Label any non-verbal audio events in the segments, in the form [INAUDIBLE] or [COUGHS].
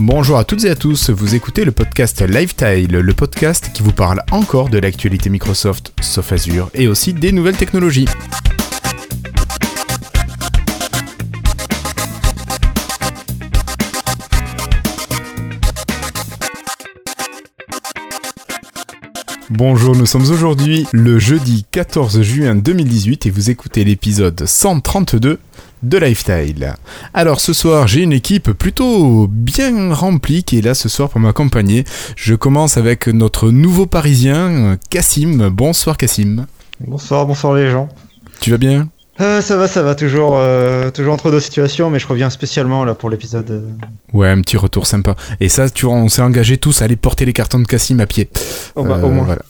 Bonjour à toutes et à tous, vous écoutez le podcast Lifetile, le podcast qui vous parle encore de l'actualité Microsoft, sauf Azure, et aussi des nouvelles technologies. Bonjour, nous sommes aujourd'hui le jeudi 14 juin 2018 et vous écoutez l'épisode 132 de Lifestyle. Alors ce soir, j'ai une équipe plutôt bien remplie qui est là ce soir pour m'accompagner. Je commence avec notre nouveau parisien, Cassim. Bonsoir Cassim. Bonsoir, bonsoir les gens. Tu vas bien? Euh, ça va, ça va, toujours, euh, toujours entre deux situations, mais je reviens spécialement là pour l'épisode. euh. Ouais, un petit retour sympa. Et ça, tu vois, on s'est engagé tous à aller porter les cartons de Cassim à pied. Oh, bah, au moins. voilà.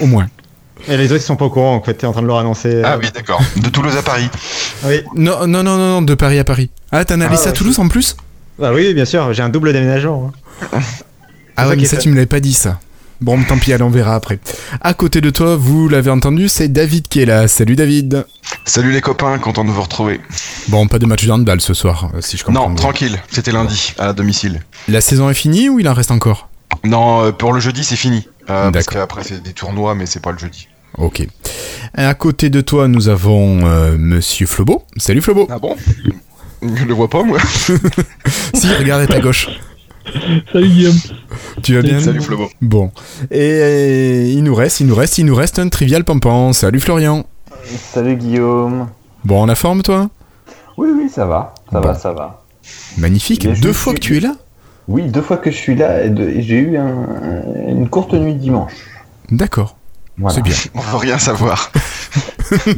Au moins. Et les autres ils sont pas au courant en fait, t'es en train de leur annoncer. euh. Ah oui, d'accord. De Toulouse à Paris. Oui. Non, non, non, non, non, de Paris à Paris. Ah, t'en as Ah, à Toulouse en plus? Bah oui, bien sûr, j'ai un double déménagement. [LAUGHS] Ah ouais, mais ça, tu me l'avais pas dit, ça. Bon, tant pis, allez, on verra après. À côté de toi, vous l'avez entendu, c'est David qui est là. Salut David. Salut les copains, content de vous retrouver. Bon, pas de match de handball ce soir, euh, si je comprends Non, bien. tranquille, c'était lundi, à domicile. La saison est finie ou il en reste encore? Non, euh, pour le jeudi, c'est fini. Euh, parce D'accord. qu'après, c'est des tournois, mais c'est pas le jeudi. Ok. À côté de toi, nous avons euh, Monsieur Flobo. Salut Flobo. Ah bon? Je le vois pas, moi. [LAUGHS] [LAUGHS] si, regarde à ta gauche. Salut Guillaume. Tu vas bien? Salut Flobo. Bon. Et euh, il nous reste, il nous reste, il nous reste un trivial pampan. Salut Florian. Salut Guillaume. Bon, en la forme toi? Oui, oui, ça va. Ça Bon. va, ça va. Magnifique. Mais Deux fois que tu es là? Oui, deux fois que je suis là, et, de- et j'ai eu un- une courte nuit dimanche. D'accord. Voilà. C'est bien. [LAUGHS] On veut rien savoir. [LAUGHS]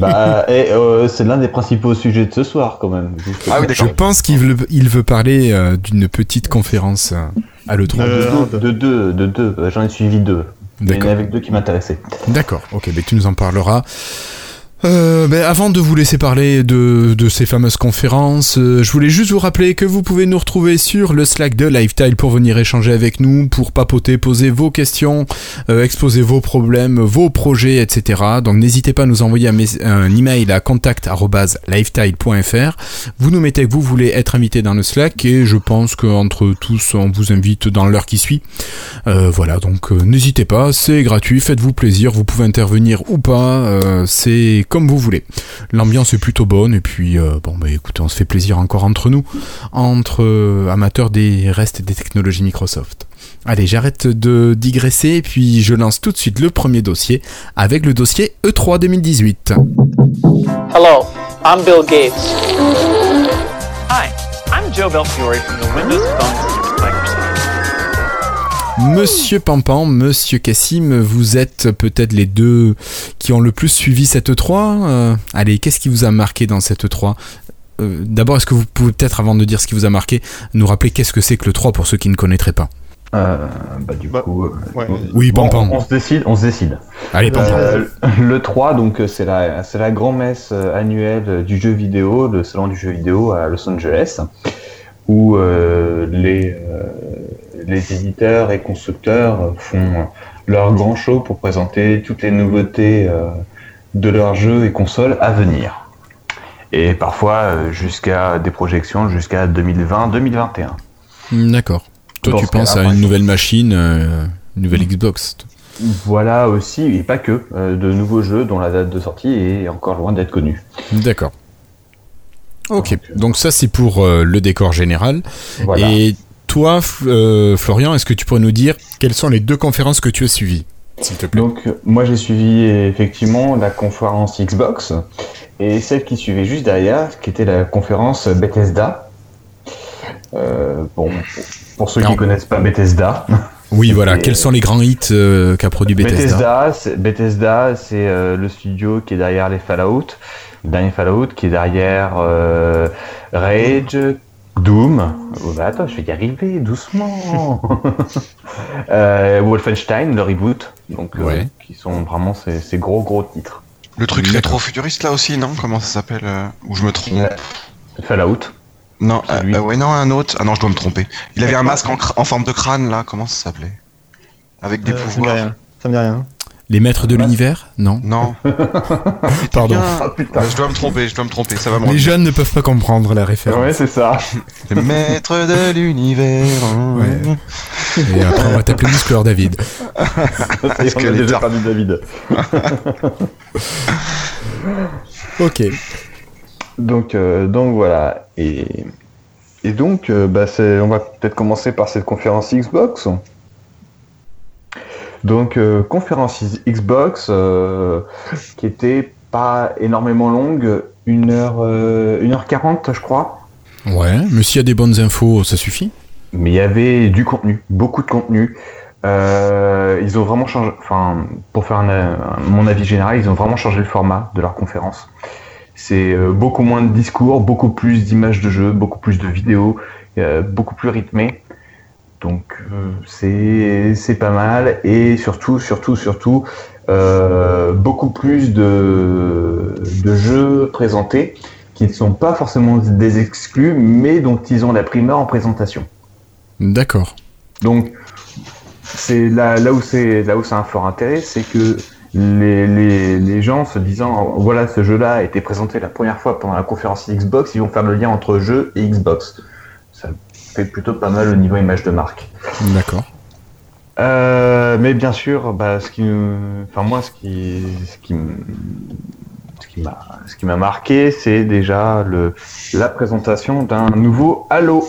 Bah, et, euh, c'est l'un des principaux sujets de ce soir, quand même. Ah oui, Je d'accord. pense qu'il veut, il veut parler euh, d'une petite conférence euh, à l'E3. Euh, De, de deux, de deux. J'en ai suivi deux. Il y en a D'accord. avec deux qui m'intéressaient. D'accord, ok, ben tu nous en parleras. Euh, ben, avant de vous laisser parler de, de ces fameuses conférences, euh, je voulais juste vous rappeler que vous pouvez nous retrouver sur le Slack de Lifetile pour venir échanger avec nous, pour papoter, poser vos questions, euh, exposer vos problèmes, vos projets, etc. Donc n'hésitez pas à nous envoyer un, un email à contact@lifetile.fr. Vous nous mettez que vous voulez être invité dans le Slack et je pense qu'entre tous on vous invite dans l'heure qui suit. Euh, voilà, donc euh, n'hésitez pas, c'est gratuit, faites-vous plaisir, vous pouvez intervenir ou pas, c'est comme vous voulez. L'ambiance est plutôt bonne et puis euh, bon bah écoutez, on se fait plaisir encore entre nous, entre euh, amateurs des restes des technologies Microsoft. Allez, j'arrête de digresser et puis je lance tout de suite le premier dossier avec le dossier E E3 2018. Hello, I'm Bill Gates. Hi, I'm Joe Belfiore from the Windows Phone Microsoft. Monsieur Pampan, Monsieur Cassim, vous êtes peut-être les deux qui ont le plus suivi cette E3. Euh, allez, qu'est-ce qui vous a marqué dans cette E3 Euh, D'abord, est-ce que vous pouvez peut-être, avant de dire ce qui vous a marqué, nous rappeler qu'est-ce que c'est que le 3 pour ceux qui ne connaîtraient pas? Euh, bah, du Bah, coup. euh, ouais. Oui, bon, Pampan. on se décide, on se décide. Allez, Pampan. Euh, le 3, donc c'est la, c'est la grand-messe euh, annuelle du jeu vidéo, le salon du jeu vidéo à Los Angeles, où euh, les, euh, les éditeurs et constructeurs font leur grand show pour présenter toutes les nouveautés euh, de leurs jeux et consoles à venir. Et parfois jusqu'à des projections jusqu'à 2020-2021. D'accord. Toi, tu penses à une nouvelle machine, euh, une nouvelle Xbox Voilà aussi, et pas que, de nouveaux jeux dont la date de sortie est encore loin d'être connue. D'accord. Ok, Donc, donc ça c'est pour euh, le décor général. Voilà. Et toi, euh, Florian, est-ce que tu pourrais nous dire quelles sont les deux conférences que tu as suivies S'il te plaît? Donc, euh, moi j'ai suivi effectivement la conférence Xbox et celle qui suivait juste derrière, qui était la conférence Bethesda. Euh, bon, pour ceux qui Alors- connaissent pas Bethesda, Oui, [LAUGHS] voilà. Quels sont les grands hits qu'a produit Bethesda, Bethesda, c'est- Bethesda, c'est le studio qui est derrière les Fallout, le dernier Fallout, qui est derrière euh, Rage, Doom. Oh, bah attends, je vais y arriver doucement. [LAUGHS] euh, Wolfenstein, le reboot, donc euh, Ouais. qui sont vraiment ces, ces gros gros titres. Le truc rétro-futuriste là aussi, non? Comment ça s'appelle euh, Ou je me trompe? Fallout. Non, euh, Celui- euh, ouais, non, un autre. Ah non, je dois me tromper. Il avait un masque en, forme de crâne là, comment ça s'appelait? Avec des Euh, ça me dit pouvoirs. rien. Ça me dit rien. Les maîtres de l'univers Non. Non. [LAUGHS] Pardon. Ah. Je dois me tromper, je dois me tromper, ça va me Les jeunes ne peuvent pas comprendre la référence. Ouais, c'est ça. Les maîtres de l'univers. Ouais. Et après, on va t'appeler Muscleur David. A que les déjà perdu David. [LAUGHS] Ok. Donc, euh, donc voilà. Et, et donc, euh, bah, c'est- on va peut-être commencer par cette conférence Xbox. Donc, euh, conférence Xbox euh, qui était pas énormément longue, 1h, 1h40, je crois. Ouais, mais s'il y a des bonnes infos, ça suffit. Mais il y avait du contenu, beaucoup de contenu. Euh, ils ont vraiment changé, enfin, pour faire un, un- mon avis général, ils ont vraiment changé le format de leur conférence. C'est euh, beaucoup moins de discours, beaucoup plus d'images de jeu, beaucoup plus de vidéos, euh, beaucoup plus rythmé. Donc euh, c'est pas mal et surtout surtout surtout euh, beaucoup plus de de jeux présentés qui ne sont pas forcément des exclus mais dont ils ont la primeur en présentation. D'accord. Donc c'est là, là où c'est là où c'est un fort intérêt, c'est que les, les, les gens se disant voilà ce jeu-là a été présenté la première fois pendant la conférence Xbox, ils vont faire le lien entre jeu et Xbox. Fait plutôt pas mal au niveau image de marque. D'accord. Euh, mais bien sûr, bah, ce qui, enfin moi, ce qui, ce qui, me- ce qui m'a, ce qui m'a marqué, c'est déjà le, la présentation d'un nouveau Halo.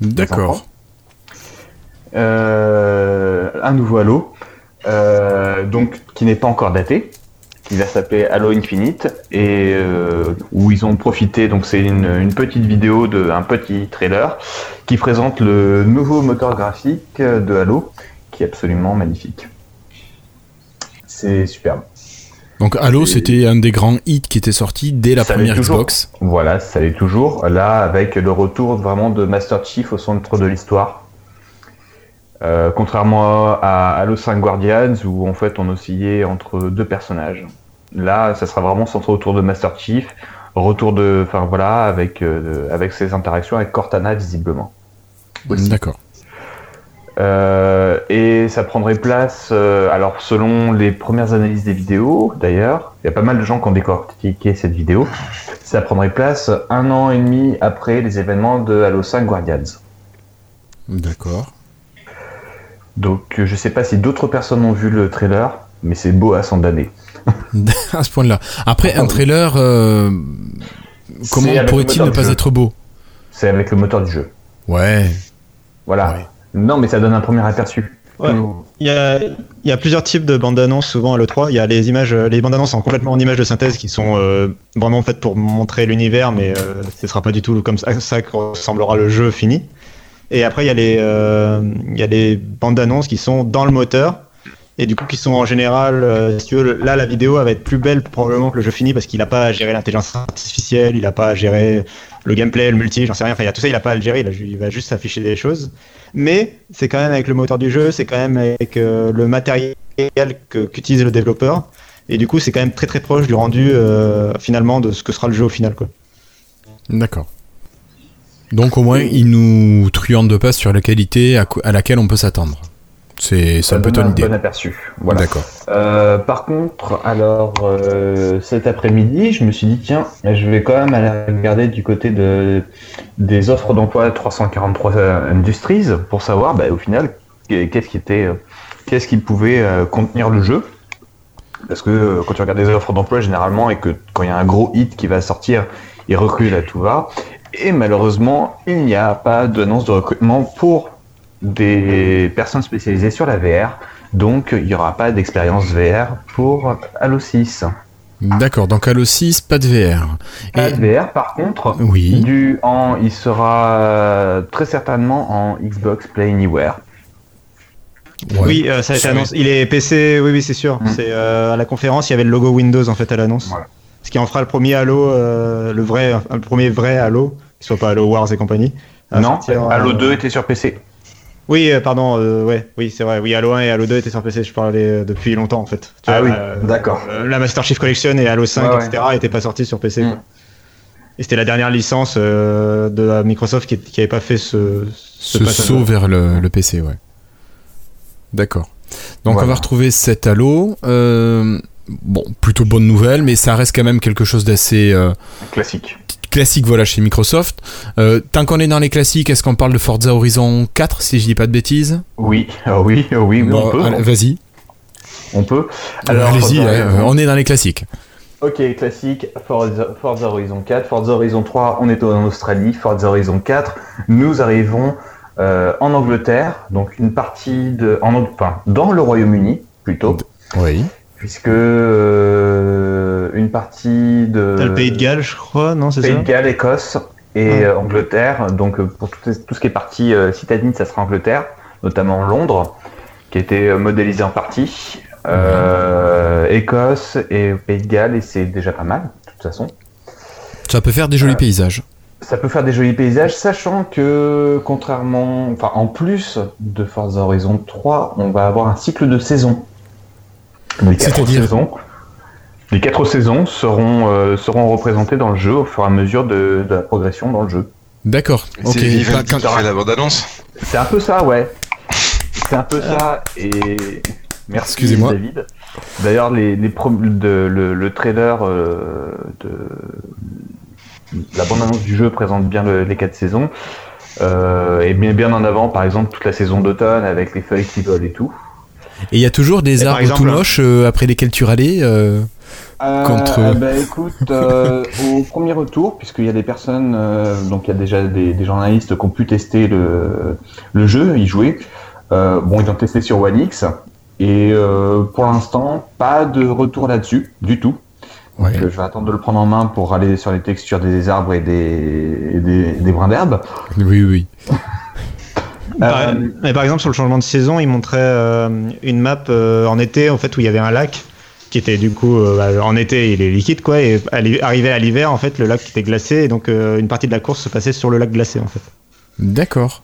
D'accord. Euh, un nouveau Halo, euh, donc qui n'est pas encore daté, qui va s'appeler Halo Infinite et euh, où ils ont profité. Donc c'est une, une petite vidéo de un petit trailer qui présente le nouveau moteur graphique de Halo, qui est absolument magnifique. C'est superbe. Donc Halo, c'était un des grands hits qui était sorti dès la Ça première. Xbox. Voilà, ça l'est toujours. Là, avec le retour vraiment de Master Chief au centre de l'histoire. Euh, contrairement à Halo 5 Guardians, où en fait on oscillait entre deux personnages. Là, ça sera vraiment centré autour de Master Chief. Retour de. Enfin voilà, avec, euh, avec ses interactions avec Cortana visiblement. D'accord. Euh, et ça prendrait place, euh, alors selon les premières analyses des vidéos, d'ailleurs, il y a pas mal de gens qui ont décortiqué cette vidéo, ça prendrait place un an et demi après les événements de Halo 5 Guardians. D'accord. Donc euh, je sais pas si d'autres personnes ont vu le trailer, mais c'est beau à s'en damner. [LAUGHS] à ce point-là. Après, Ah un trailer, euh, comment pourrait-il ne pas jeu. être beau? C'est avec le moteur du jeu. Ouais. Voilà. Ouais. Non, mais ça donne un premier aperçu. Ouais. Il y a, il y a plusieurs types de bandes annonces souvent à l'E3. Il y a les images, les bandes annonces en complètement en images de synthèse qui sont euh, vraiment faites pour montrer l'univers, mais euh, ce sera pas du tout comme ça, ça que ressemblera le jeu fini. Et après, il y a les, euh, il y a les bandes annonces qui sont dans le moteur. Et du coup, qui sont en général, euh, si là, la vidéo va être plus belle probablement que le jeu fini parce qu'il n'a pas à gérer l'intelligence artificielle, il n'a pas à gérer le gameplay, le multi, j'en sais rien. Enfin, il y a tout ça, il n'a pas à le gérer, il, va juste afficher des choses. Mais c'est quand même avec le moteur du jeu, c'est quand même avec euh, le matériel qu'utilise le développeur. Et du coup, c'est quand même très très proche du rendu euh, finalement de ce que sera le jeu au final. D'accord. Donc au moins, il nous truande pas sur la qualité à, laquelle on peut s'attendre. C'est Ça un peu donne ton idée. bon aperçu. Voilà. D'accord. Euh, par contre, alors euh, cet après-midi, je me suis dit tiens, je vais quand même aller regarder du côté de des offres d'emploi 343 Industries pour savoir, bah, au final, qu'est-ce qui était, euh, qu'est-ce qui pouvait euh, contenir le jeu. Parce que euh, quand tu regardes des offres d'emploi généralement et que quand il y a un gros hit qui va sortir, ils recrutent à tout va. Et malheureusement, il n'y a pas d'annonce de recrutement pour des personnes spécialisées sur la VR. Donc, il n'y aura pas d'expérience VR pour Halo 6. D'accord. Donc Halo 6, pas de VR. Pas Et- de VR, par contre, Oui. du, en, il sera euh, très certainement en Xbox Play Anywhere. Ouais. Oui, euh, ça a été annoncé. Il est PC, oui, oui, c'est sûr. Mm. C'est euh, à la conférence, il y avait le logo Windows en fait à l'annonce. Voilà. Ce qui en fera le premier Halo, euh, le vrai, le premier vrai Halo, soit pas Halo Wars et compagnie. non, sortir, Halo euh, 2 était sur PC. Oui, euh, pardon, euh, ouais, oui, c'est vrai. Oui, Halo 1 et Halo 2 étaient sur PC. Je parlais euh, depuis longtemps en fait. Tu Ah vois, oui, euh, d'accord. euh, la Master Chief Collection et Halo 5, Ouais, ouais. etc. étaient pas sortis sur PC. Mm. quoi. Et c'était la dernière licence euh, de la Microsoft qui, qui avait pas fait ce, ce saut vers le, le PC, ouais. D'accord. Donc on va retrouver cet Halo. Euh, bon, plutôt bonne nouvelle, mais ça reste quand même quelque chose d'assez euh, Classique. Classique voilà chez Microsoft. Euh, tant qu'on est dans les classiques, est-ce qu'on parle de Forza Horizon 4 si je dis pas de bêtises? Oui, ah oui, ah oui, oui, Bon, on peut. Vas-y. On peut. Allez-y, Forza hein, on est dans les classiques. Ok, classique, Forza, Forza Horizon 4, Forza Horizon 3, on est en Australie, Forza Horizon 4, nous arrivons euh, en Angleterre, donc une partie de, en, enfin, dans le Royaume-Uni plutôt, Oui. Puisque euh, une partie de T'as le pays de Galles, je crois, non, c'est Pays ça de Galles, Écosse et Angleterre. Donc euh, pour tout, tout ce qui est partie euh, citadine, ça sera Angleterre, notamment Londres, qui a été euh, modélisé en partie. Euh, Écosse et Pays de Galles, et c'est déjà pas mal, de toute façon. Ça peut faire des jolis Euh, paysages. Ça peut faire des jolis paysages, sachant que, contrairement, enfin, en plus de Forza Horizon 3, on va avoir un cycle de saison. Les quatre saisons, les quatre saisons seront, euh, seront représentées dans le jeu au fur et à mesure de, de la progression dans le jeu. D'accord. C'est Ok. Un peu ça, ouais. C'est un peu ça, et merci Excusez-moi. David. D'ailleurs, les, les pro- de- le, le trailer euh, de la bande-annonce du jeu présente bien le- les quatre saisons. Euh, et bien, bien en avant, par exemple, toute la saison d'automne avec les feuilles qui volent et tout. Et il y a toujours des Et arbres exemple, tout moches euh, après lesquels tu râlais. euh, Contre- Euh, bah, écoute, euh, au premier retour, puisqu'il y a des personnes, euh, donc il y a déjà des, des journalistes qui ont pu tester le, le jeu, y jouer. Euh, bon, ils ont testé sur One X, et euh, pour l'instant, pas de retour là-dessus, du tout. Ouais. Donc, euh, je vais attendre de le prendre en main pour aller sur les textures des arbres et des, et des, des brins d'herbe. Oui, oui. Par, Euh, mais par exemple, sur le changement de saison, il montrait euh, une map euh, en été, en fait, où il y avait un lac qui était du coup euh, bah, en été, il est liquide, quoi, et arrivé à l'hiver, en fait, le lac était glacé, et donc euh, une partie de la course se passait sur le lac glacé, en fait. D'accord.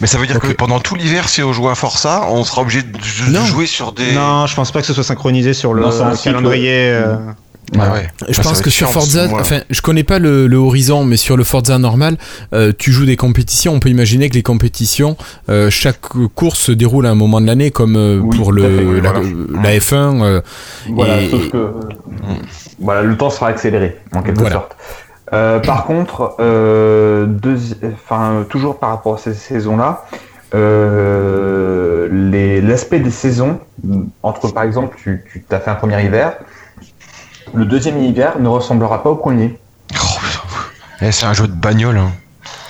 Mais ça veut dire que pendant tout l'hiver, si on joue à Forza, on sera obligé de, Non. jouer sur des. Non, je pense pas que ce soit synchronisé sur le Non, c'est un cycle. calendrier. euh, Ah ouais. Je Ah, pense que sur Forza, enfin, je connais pas le, le Horizon, mais sur le Forza normal, euh, tu joues des compétitions. On peut imaginer que les compétitions, euh, chaque course se déroule à un moment de l'année, comme euh, Oui, pour fait, le oui, la, voilà. la F1. euh, Voilà, Et- sauf que voilà, le temps sera accéléré en quelque Voilà. sorte. Euh, par [COUGHS] contre, euh, deuxi- enfin, toujours par rapport à ces saisons-là, euh, les- l'aspect des saisons, entre par exemple, tu, tu as fait un premier hiver, le deuxième hiver ne ressemblera pas au premier. Oh. Eh, c'est un jeu de bagnole. hein.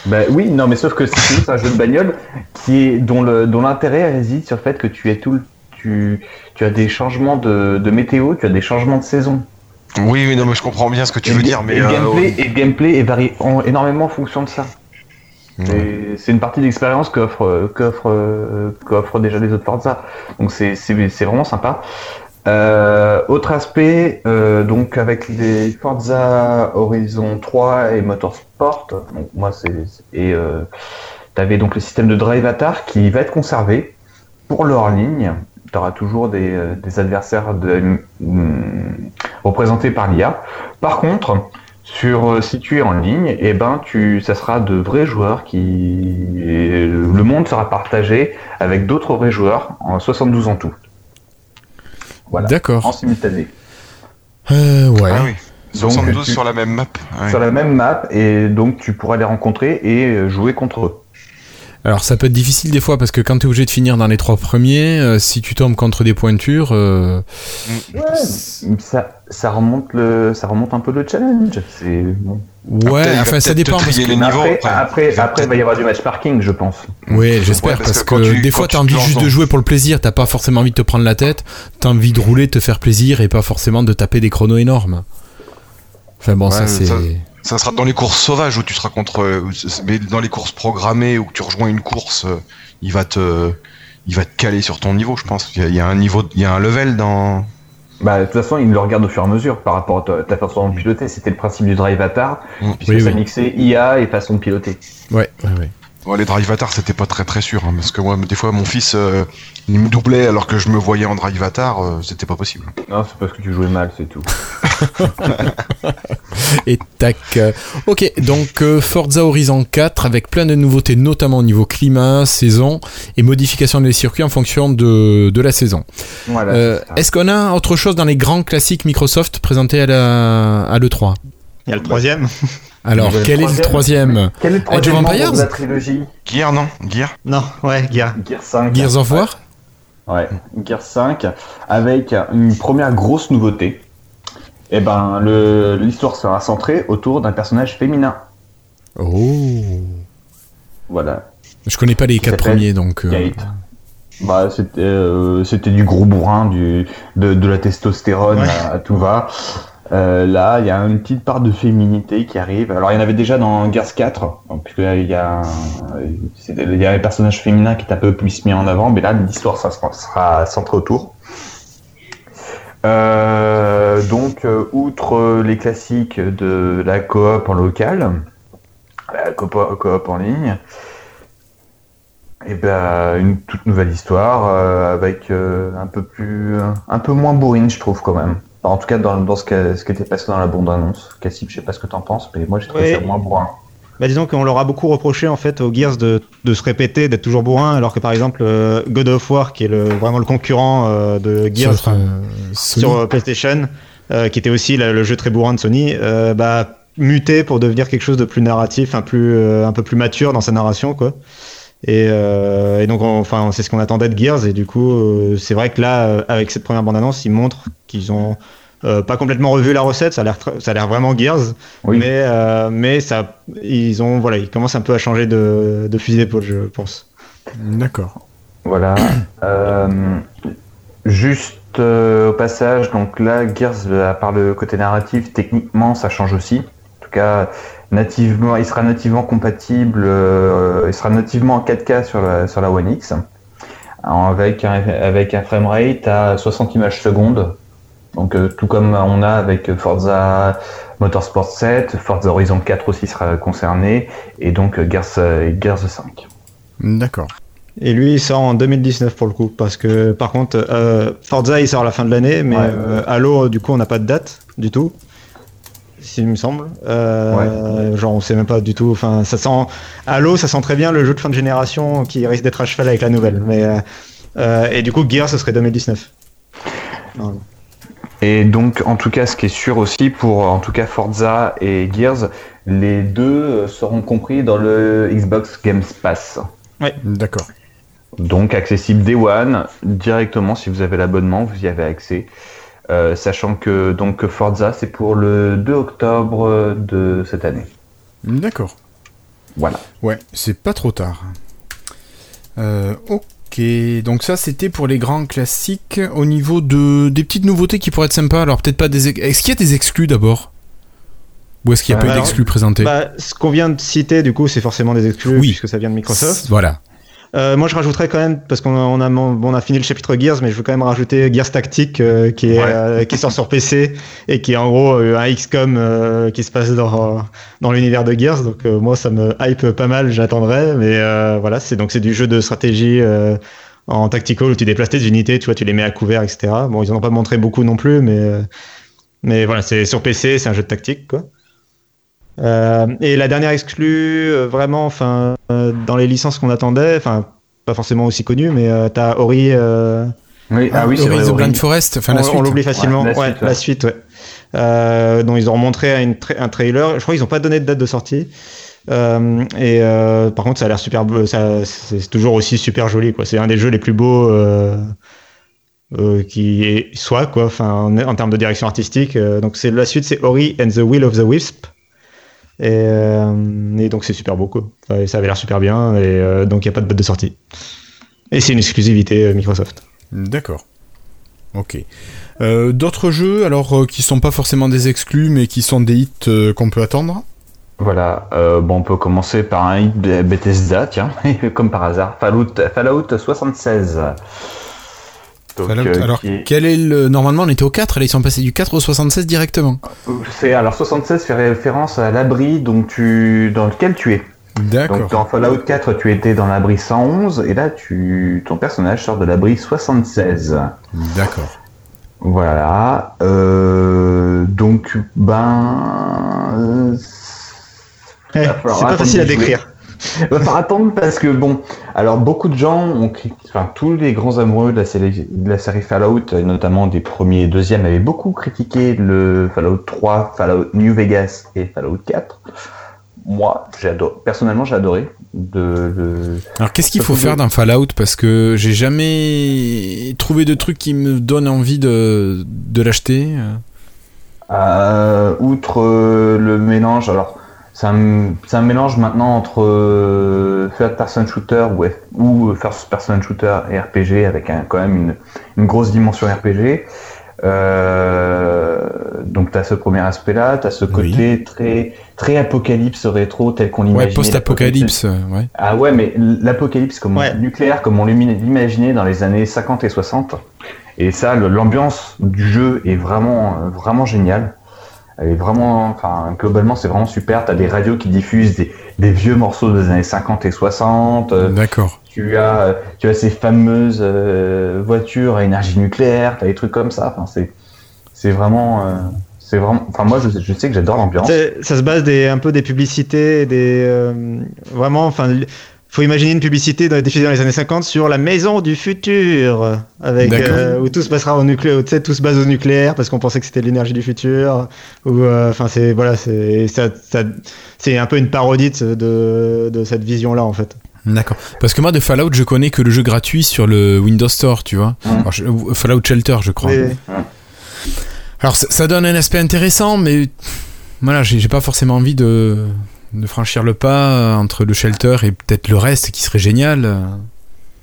Bah oui, non, mais sauf que c'est un jeu de bagnole qui est dont le dont l'intérêt réside sur le fait que tu es tout le- tu tu as des changements de, de météo, tu as des changements de saison. Oui, oui, non, mais je comprends bien ce que tu Et veux dire, mais. et le euh, gameplay, et le gameplay est varie en- énormément en fonction de ça. Ouais. Et C'est une partie d'expérience qu'offre qu'offre euh, qu'offre déjà les autres Forza. Donc c'est vraiment sympa. Euh, autre aspect, euh, donc avec les Forza Horizon 3 et Motorsport, donc moi c'est et euh, t'avais donc le système de drive atar qui va être conservé pour le hors ligne. Tu auras toujours des, euh, des adversaires de, hum, représentés par l'IA. Par contre, sur euh, si tu es en ligne, et ben tu ça sera de vrais joueurs qui le monde sera partagé avec d'autres vrais joueurs en 72 en tout. Voilà. En D'accord. simultané. Euh, ouais. Ah oui. Donc, 72 tu- sur la même map. ouais. Sur la même map et donc tu pourras les rencontrer et euh, jouer contre eux. Alors ça peut être difficile des fois parce que quand tu es obligé de finir dans les trois premiers, euh, si tu tombes contre des pointures, euh, Ça, ça remonte le ça remonte un peu le challenge. C'est bon. ouais, enfin ça dépend. te Parce trier que... les niveaux. après, après. après, Il va après, il va y avoir du match parking, je pense. Ouais, j'espère Ouais, parce parce, que quand que, tu- des fois tu t'as envie juste de jouer pour le plaisir, t'as pas forcément envie de te prendre la tête, t'as envie de rouler, de te faire plaisir et pas forcément de taper des chronos énormes. Enfin bon, ça c'est. Ça- sera dans les courses sauvages où tu seras contre. euh, Mais dans les courses programmées où tu rejoins une course, euh, il va te. Il va te caler sur ton niveau, je pense. Il y a, il y a un niveau, il y a un level dans. Bah, de toute façon, il le regarde au fur et à mesure par rapport à ta, ta façon de piloter. C'était le principe du drive atar, Mm. puisque Oui, ça oui. mixait IA et façon de piloter. Ouais, ouais, ouais. Bon, les drive atar, c'était pas très très sûr, hein, parce que moi, des fois, mon fils, euh, il me doublait alors que je me voyais en drive atar, euh, c'était pas possible. Non, c'est parce que tu jouais mal, c'est tout. [LAUGHS] Et tac. Ok, donc euh, Forza Horizon 4 avec plein de nouveautés, notamment au niveau climat, saison et modification des circuits en fonction de, de la saison. Voilà. Euh. Est-ce qu'on a autre chose dans les grands classiques Microsoft présentés à l'E3 Il y a le troisième. Alors, quel est le troisième Quel est le Age of troisième Empires de la trilogie Gear, non Gear Non, ouais, Gear. Gear 5. Gears of War Ouais, Gear 5, avec une première grosse nouveauté. Eh ben, l'histoire sera centrée autour d'un personnage féminin. Oh. Voilà, Je connais pas les quatre premiers, donc. euh, Kate. Bah, c'était euh, c'était du gros bourrin, du, de, de la testostérone Ouais. à, à tout va. Euh, là, il y a une petite part de féminité qui arrive. Alors, il y en avait déjà dans Gears 4, donc, puisque il y a, il y a un personnage féminin qui est un peu plus mis en avant, mais là, l'histoire, ça sera, sera centré autour. Euh, donc, euh, outre les classiques de la coop en local, la coop, en ligne, et ben une toute nouvelle histoire avec un peu plus, un peu moins bourrine, je trouve quand même. En tout cas, dans, dans ce, que, ce qui était passé dans la bande annonce. Cassib, je sais pas ce que t'en penses, mais moi j'ai trouvé Oui. ça moins bourrin. Bah disons qu'on leur a beaucoup reproché en fait aux Gears de, de se répéter, d'être toujours bourrin, alors que par exemple euh, God of War, qui est le, vraiment le concurrent euh, de Gears sur, euh, sur PlayStation, euh, qui était aussi la- le jeu très bourrin de Sony, euh, bah muté pour devenir quelque chose de plus narratif, un plus euh, un peu plus mature dans sa narration quoi. Et, euh, et donc on- enfin c'est ce qu'on attendait de Gears et du coup euh, c'est vrai que là euh, avec cette première bande annonce ils montrent qu'ils ont euh, pas complètement revu la recette, ça a l'air tr- ça a l'air vraiment Gears, Oui. mais euh, mais ça ils ont voilà ils commencent un peu à changer de, de fusil d'épaule je pense. D'accord. Voilà. [COUGHS] Euh, juste au passage, donc là, Gears, à part le côté narratif, techniquement, ça change aussi. Nativement, il sera nativement compatible, euh, il sera nativement en 4K sur la, sur la One X, avec un, avec un framerate à 60 images secondes. Donc, euh, tout comme on a avec Forza Motorsport 7, Forza Horizon 4 aussi sera concerné, et donc euh, Gears, Gears 5. D'accord. Et lui, il sort en 2019 pour le coup, parce que par contre, euh, Forza, il sort à la fin de l'année, mais Ouais. euh, Halo, du coup, on n'a pas de date du tout, s'il me semble. Euh, Genre, on sait même pas du tout. Enfin, ça sent Halo, ça sent très bien le jeu de fin de génération qui risque d'être à cheval avec la nouvelle. Mais euh, euh, et du coup, Gear, ce serait 2019. Non. Et donc, en tout cas, ce qui est sûr aussi pour, en tout cas, Forza et Gears, les deux euh, seront compris dans le Xbox Game Pass. D'accord. Donc, accessible Day One, directement, si vous avez l'abonnement, vous y avez accès. Euh, sachant que donc Forza, c'est pour le 2 octobre de cette année. D'accord. Voilà. Ouais, c'est pas trop tard. Euh, ok, donc ça c'était pour les grands classiques. Au niveau de des petites nouveautés qui pourraient être sympas, alors peut-être pas des. Est-ce qu'il y a des exclus d'abord? Ou est-ce qu'il n'y a Euh, pas eu alors, d'exclus présentés? Bah, ce qu'on vient de citer, du coup, c'est forcément des exclus Oui. puisque ça vient de Microsoft. Voilà. Euh, moi, je rajouterais quand même, parce qu'on a, on a, on a fini le chapitre Gears, mais je veux quand même rajouter Gears Tactique, euh, qui, est, Ouais. euh, qui sort sur PC et qui est en gros euh, un XCOM euh, qui se passe dans, dans l'univers de Gears. Donc, euh, moi, ça me hype pas mal, j'attendrai. Mais euh, voilà, c'est donc c'est du jeu de stratégie euh, en tactical où tu déplaces tes unités, tu vois, tu les mets à couvert, etc. Bon, ils en ont pas montré beaucoup non plus, mais, euh, mais voilà, c'est sur PC, c'est un jeu de tactique, quoi. Euh, et la dernière exclue, euh, vraiment, enfin, euh, dans les licences qu'on attendait, enfin, pas forcément aussi connues, mais euh, t'as Ori, euh, Oui, ah oui, c'est Ori vrai. the Ori. Blind Forest, enfin la on, suite. on l'oublie facilement. Ouais, Ouais, la la suite, suite, ouais. Euh, dont ils ont montré une tra- un trailer. Je crois qu'ils n'ont pas donné de date de sortie. Euh, et euh, par contre, ça a l'air super beau. Ça, c'est toujours aussi super joli. Quoi. C'est un des jeux les plus beaux euh, euh, qui est- soit quoi. Enfin, en, en termes de direction artistique. Euh, donc c'est la suite, c'est Ori and the Will of the Wisp. Et, euh, et donc c'est super beau quoi. Enfin, et ça avait l'air super bien. Et euh, donc il n'y a pas de date de sortie. Et c'est une exclusivité euh, Microsoft. D'accord. Ok. Euh, D'autres jeux, alors euh, qui sont pas forcément des exclus, mais qui sont des hits euh, qu'on peut attendre? Voilà, euh, bon, on peut commencer par un hit de Bethesda, tiens, [LAUGHS] comme par hasard, Fallout, Fallout 76. Donc, Fallout, euh, Alors, qui quel est le. Normalement, on était au 4, là, ils sont passés du 4 au 76 directement. c'est alors 76 fait référence à l'abri donc tu dans lequel tu es. Donc D'accord. dans Fallout 4, tu étais dans l'abri 111 et là tu ton personnage sort de l'abri 76. D'accord. Voilà. Euh, donc, ben. euh, Eh, c'est pas facile à décrire. va falloir attendre parce que bon, alors beaucoup de gens ont critiqué, enfin tous les grands amoureux de la série, de la série Fallout, et notamment des premiers et deuxièmes, avaient beaucoup critiqué le Fallout 3, Fallout New Vegas et Fallout 4. Moi, personnellement, j'ai adoré. De, Alors qu'est-ce qu'il faut faire dans Fallout? Parce que j'ai jamais trouvé de truc qui me donne envie de, de l'acheter. Euh, outre euh, le mélange, alors c'est un, c'est un mélange maintenant entre euh, third person shooter ou, F- ou first person shooter et RPG avec un, quand même une, une grosse dimension RPG. Euh, donc tu as ce premier aspect-là, tu as ce Oui. côté très très apocalypse rétro tel qu'on Ouais, l'imaginait. post-apocalypse, euh, ouais. Ah ouais, mais l'apocalypse comme Ouais. nucléaire, comme on l'imaginait dans les années 50 et 60. Et ça, le- l'ambiance du jeu est vraiment, euh, vraiment géniale. Elle est vraiment, enfin, globalement, c'est vraiment super. T'as des radios qui diffusent des, des vieux morceaux des années 50 et 60. euh, D'accord. tu as, euh, tu as ces fameuses euh, voitures à énergie nucléaire. T'as des trucs comme ça. Enfin, c'est, c'est vraiment, euh, c'est vraiment. Enfin, moi, je, je sais que j'adore l'ambiance. Ça se base des, un peu des publicités, des euh, vraiment, enfin, faut imaginer une publicité dans- diffusée dans les années 50 sur la maison du futur, avec euh, où tout se passera au nucléaire, tu sais, tout se base au nucléaire parce qu'on pensait que c'était l'énergie du futur, ou euh, enfin c'est voilà, c'est ça, ça- c'est un peu une parodie de, de, cette vision-là en fait. D'accord. Parce que moi, de Fallout, je connais que le jeu gratuit sur le Windows Store, tu vois. Alors, je- Fallout Shelter, je crois. Alors, ça, ça donne un aspect intéressant, mais voilà, j'ai pas forcément envie de, de franchir le pas euh, entre le Shelter et peut-être le reste qui serait génial. euh.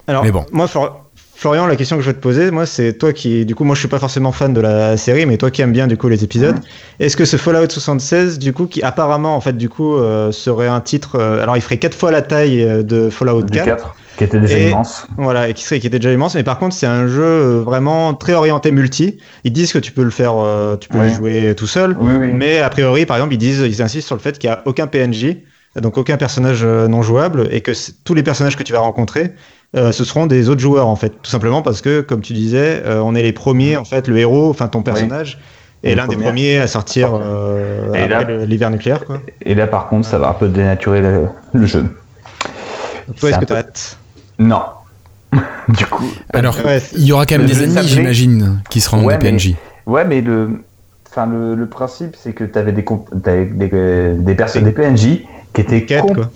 Alors, Mais bon. moi, Flor- Florian, la question que je vais te poser, moi, c'est toi qui, du coup, moi, je suis pas forcément fan de la série, mais toi qui aimes bien, du coup, les épisodes. Est-ce que ce Fallout 76, du coup, qui apparemment, en fait, du coup, euh, serait un titre, euh, alors il ferait quatre fois la taille de Fallout Du 4, 4, qui était déjà Et- immense. voilà, et qui serait, qui était déjà immense, mais par contre, c'est un jeu euh, vraiment très orienté multi. Ils disent que tu peux le faire, euh, tu peux le jouer tout seul, Oui, oui. mais a priori, par exemple, ils disent, ils insistent sur le fait qu'il n'y a aucun PNJ, donc aucun personnage euh, non jouable, et que tous les personnages que tu vas rencontrer, euh, ce seront des autres joueurs en fait, tout simplement parce que, comme tu disais, euh, on est les premiers en fait, le héros, enfin ton personnage, est l'un des premiers. à sortir euh, après l'hiver nucléaire quoi. Et là, par contre, ça va un peu dénaturer le, le jeu. Toi, est-ce que peu- Non. [LAUGHS] du coup. Alors, Ouais, il y aura quand même des ennemis, j'imagine, qui seront Ouais, des PNJ. Ouais, mais le, enfin, le, le principe, c'est que tu avais des, des, euh, des personnes, des PNJ qui étaient quête, comp- quoi.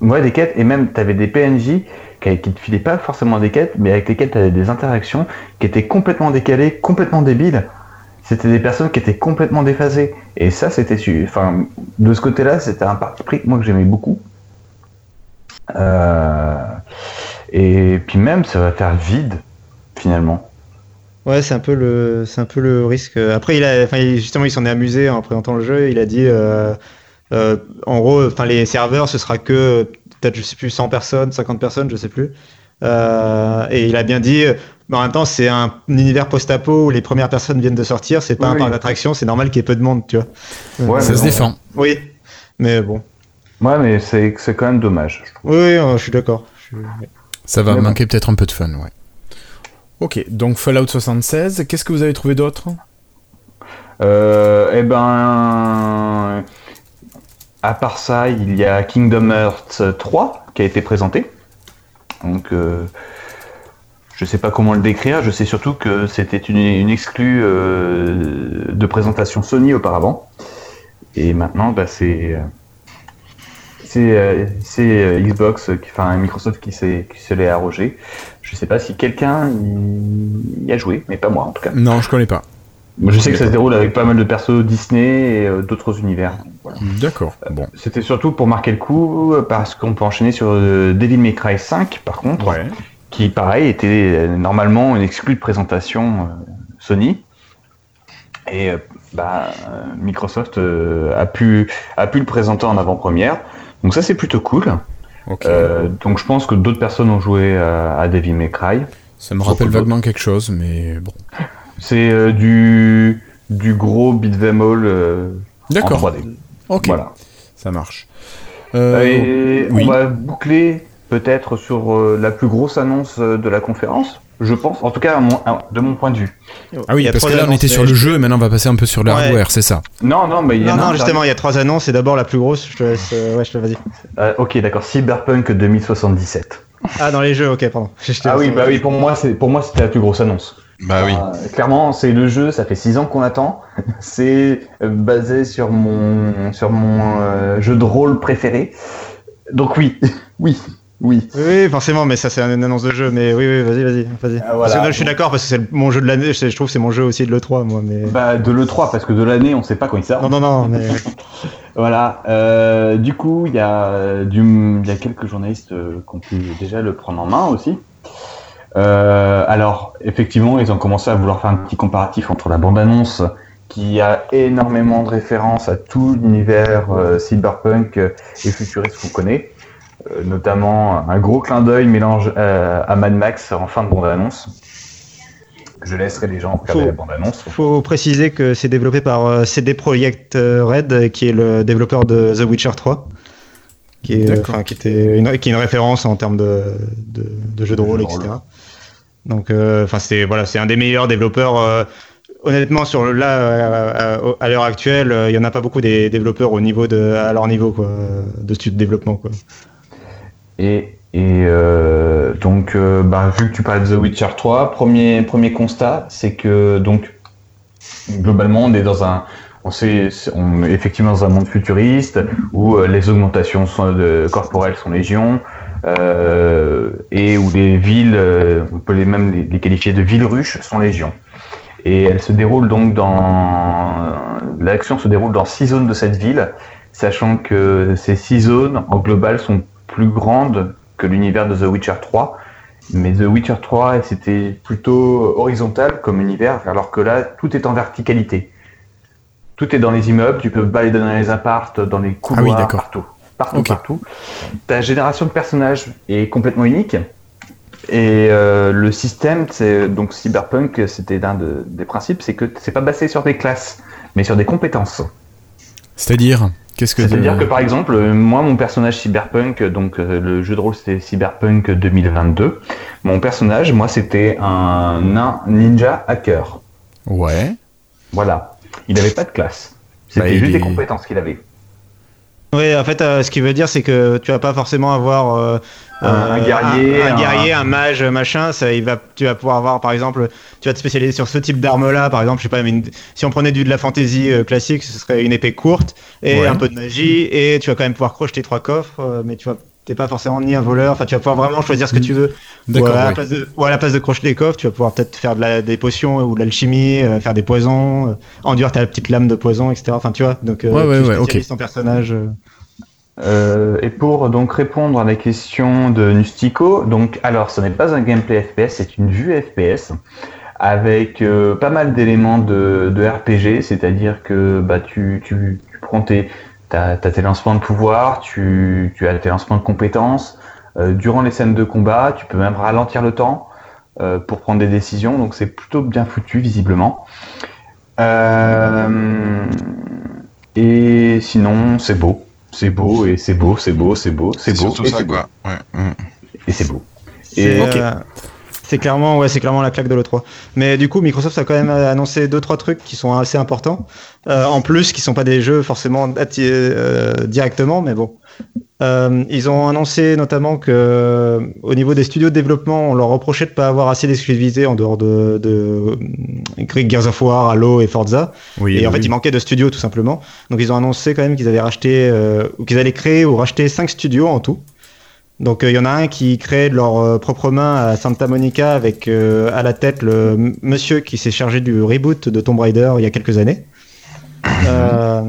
Ouais, des quêtes, et même tu avais des PNJ qui, qui te filaient pas forcément des quêtes, mais avec lesquelles tu avais des interactions qui étaient complètement décalées, complètement débiles. C'était des personnes qui étaient complètement déphasées. Et ça, c'était. Enfin, de ce côté-là, c'était un parti pris que moi que j'aimais beaucoup. Euh, et puis même, ça va faire vide, finalement. Ouais, c'est un peu le, c'est un peu le risque. Après, il a, enfin, il- justement, il s'en est amusé en présentant le jeu. Il a dit, euh, euh, en gros, enfin, les serveurs, ce sera que peut-être, je sais plus, 100 personnes, 50 personnes, je sais plus. Euh, et il a bien dit, mais en même temps, c'est un univers post-apo où les premières personnes viennent de sortir. C'est pas Oui, un parc oui. d'attraction, c'est normal qu'il y ait peu de monde, tu vois. Ouais, Ça se défend. Oui, mais bon. Ouais, mais c'est c'est quand même dommage. je trouve. Oui, oui, euh, je suis d'accord. Suis- Ça va Mais bon. manquer peut-être un peu de fun, ouais. Ok, donc Fallout 76, qu'est-ce que vous avez trouvé d'autre? Euh, eh ben, à part ça, il y a Kingdom Hearts 3 qui a été présenté. Donc, euh, je sais pas comment le décrire. Je sais surtout que c'était une, une exclue euh, de présentation Sony auparavant. Et maintenant, bah, c'est c'est euh, c'est, euh, Xbox, qui- enfin Microsoft qui s'est qui se l'est arrogé. Je sais pas si quelqu'un y, y a joué, mais pas moi en tout cas. Non, je connais pas. Moi, je sais que ça se déroule avec pas mal de persos Disney et euh, d'autres univers. Voilà. D'accord, bon. C'était surtout pour marquer le coup, euh, parce qu'on peut enchaîner sur euh, Devil May Cry 5, par contre, Ouais. qui, pareil, était euh, normalement une exclue de présentation euh, Sony. Et euh, bah, euh, Microsoft euh, a, pu, a pu le présenter en avant-première. Donc ça, c'est plutôt cool. Euh, donc je pense que d'autres personnes ont joué à, à Devil May Cry. Ça me rappelle vaguement quelque chose, mais bon. C'est euh, du, du gros beat'em all euh, en D'accord. 3D. Ok, Voilà. ça marche. Euh, Et oui. on va boucler peut-être sur euh, la plus grosse annonce euh, de la conférence. Je pense, en tout cas, à mon- à- de mon point de vue. Ah oui, Il y a parce que là on était sur le je- jeu et maintenant on va passer un peu sur le Ouais. hardware, c'est ça Non, non, mais il y Non, a non, un, justement, il y a trois annonces. Et d'abord la plus grosse. Je te laisse. euh, ouais, je te vas-y. Euh, ok, d'accord. Cyberpunk 2077. Ah, dans les jeux. Ok, pardon. [LAUGHS] Ah oui, bah oui, pour moi, c'est pour moi c'était la plus grosse annonce. Bah oui. Euh, clairement, c'est le jeu, ça fait 6 ans qu'on attend. [LAUGHS] C'est basé sur mon sur mon euh, jeu de rôle préféré. Donc oui, [LAUGHS] oui, oui. Oui, forcément, mais ça c'est une annonce de jeu. Mais oui, oui, vas-y, vas-y, vas-y. Ah, voilà. Parce que là, je suis d'accord parce que c'est le- mon jeu de l'année. Je trouve que c'est mon jeu aussi de l'E3, moi. Mais Bah de l'E3 parce que de l'année, on sait pas quand il sort. non, non, non, mais [LAUGHS] Voilà. Euh, du coup, il y a du, il y a quelques journalistes euh, qui ont pu déjà le prendre en main aussi. Euh, alors, effectivement, ils ont commencé à vouloir faire un petit comparatif entre la bande-annonce qui a énormément de références à tout l'univers euh, cyberpunk euh, et futuriste qu'on connaît, notamment un gros clin d'œil mélange euh, à Mad Max en fin de bande-annonce. Je laisserai les gens regarder Faut- la bande-annonce. faut préciser que c'est développé par euh, CD Projekt Red, qui est le développeur de The Witcher 3, qui est, D'accord. enfin, qui était une, qui est une référence en termes de, de, de jeux de rôle, etc. Donc, euh, enfin, c'est voilà, c'est un des meilleurs développeurs. euh, honnêtement, sur le, là, euh, euh, à l'heure actuelle, euh, il y en a pas beaucoup des développeurs au niveau de, à leur niveau, quoi, euh, de studio de développement, quoi. Et, et euh, donc, euh, bah, vu que tu parles de The Witcher 3, premier, premier constat, c'est que donc globalement, on est dans un, on sait, on est effectivement dans un monde futuriste où euh, les augmentations de, corporelles sont légion euh, et où les villes, euh, on peut les même les, les qualifier de villes ruches, sont légion. Et elle se déroule donc dans l'action se déroule dans six zones de cette ville, sachant que ces six zones en global sont plus grandes que l'univers de The Witcher 3. Mais The Witcher 3, c'était plutôt horizontal comme univers, alors que là, tout est en verticalité. Tout est dans les immeubles, tu peux balader dans les appartes, dans les couloirs, Ah oui, d'accord. partout. Partout, partout. Ta génération de personnages est complètement unique. Et euh, le système, c'est donc Cyberpunk, c'était l'un de- des principes, c'est que c'est pas basé sur des classes, mais sur des compétences. C'est-à-dire? Qu'est-ce que C'est-à-dire que par exemple, euh, moi, mon personnage Cyberpunk, donc euh, le jeu de rôle c'était Cyberpunk 2022, mon personnage, moi, c'était un nain ninja hacker. Ouais. Voilà. Il n'avait pas de classe. C'était Bah, il juste des compétences qu'il avait. Oui, en fait, euh, ce qui veut dire, c'est que tu vas pas forcément avoir euh, Un- un guerrier, un, un un- guerrier, un mage, machin. Ça, il va, tu vas pouvoir avoir, par exemple, tu vas te spécialiser sur ce type d'arme-là, par exemple. Je sais pas, mais une- si on prenait du de la fantasy euh, classique, ce serait une épée courte et Ouais. un peu de magie, et tu vas quand même pouvoir crocheter trois coffres, euh, mais tu vas t'es pas forcément ni un voleur. Enfin, tu vas pouvoir vraiment choisir ce que tu veux. Ou D'accord. à, la ouais. place de, ou à la place de coffres, tu vas pouvoir peut-être faire de la, des potions ou de l'alchimie, euh, faire des poisons, euh, enduire ta petite lame de poison, etc. Enfin, tu vois. Donc, euh, Ouais, ouais, tu ouais, ok. spécialises ton personnage. euh. Euh, et pour donc répondre à la question de Nustico, donc alors ce n'est pas un gameplay FPS, c'est une vue FPS avec euh, pas mal d'éléments de, de RPG, c'est-à-dire que bah tu, tu, tu prends tes t'as, t'as tes lancements de pouvoir, tu, tu as tes lancements de compétences. Euh, durant les scènes de combat, tu peux même ralentir le temps euh, pour prendre des décisions, donc c'est plutôt bien foutu visiblement. Euh, et sinon, c'est beau. C'est beau et c'est beau, c'est beau, c'est beau, c'est C'est beau. surtout et ça, c'est beau, quoi. Ouais. mm. Et c'est beau. C'est Et ok. Euh, c'est clairement, ouais, c'est clairement la claque de l'E3. Mais du coup, Microsoft a quand même annoncé deux trois trucs qui sont assez importants. Euh, en plus, qui sont pas des jeux forcément euh, directement, mais bon. Euh, ils ont annoncé notamment que euh, au niveau des studios de développement, on leur reprochait de pas avoir assez d'exclusivité en dehors de, de euh, Gears of War, Halo et Forza. Oui, Et en oui. fait, il manquait de studios tout simplement. Donc ils ont annoncé quand même qu'ils avaient racheté, euh, ou qu'ils allaient créer ou racheter cinq studios en tout. Donc euh, il y en a un qui crée de leur euh, propre main à Santa Monica avec euh, à la tête le monsieur qui s'est chargé du reboot de Tomb Raider il y a quelques années. Euh,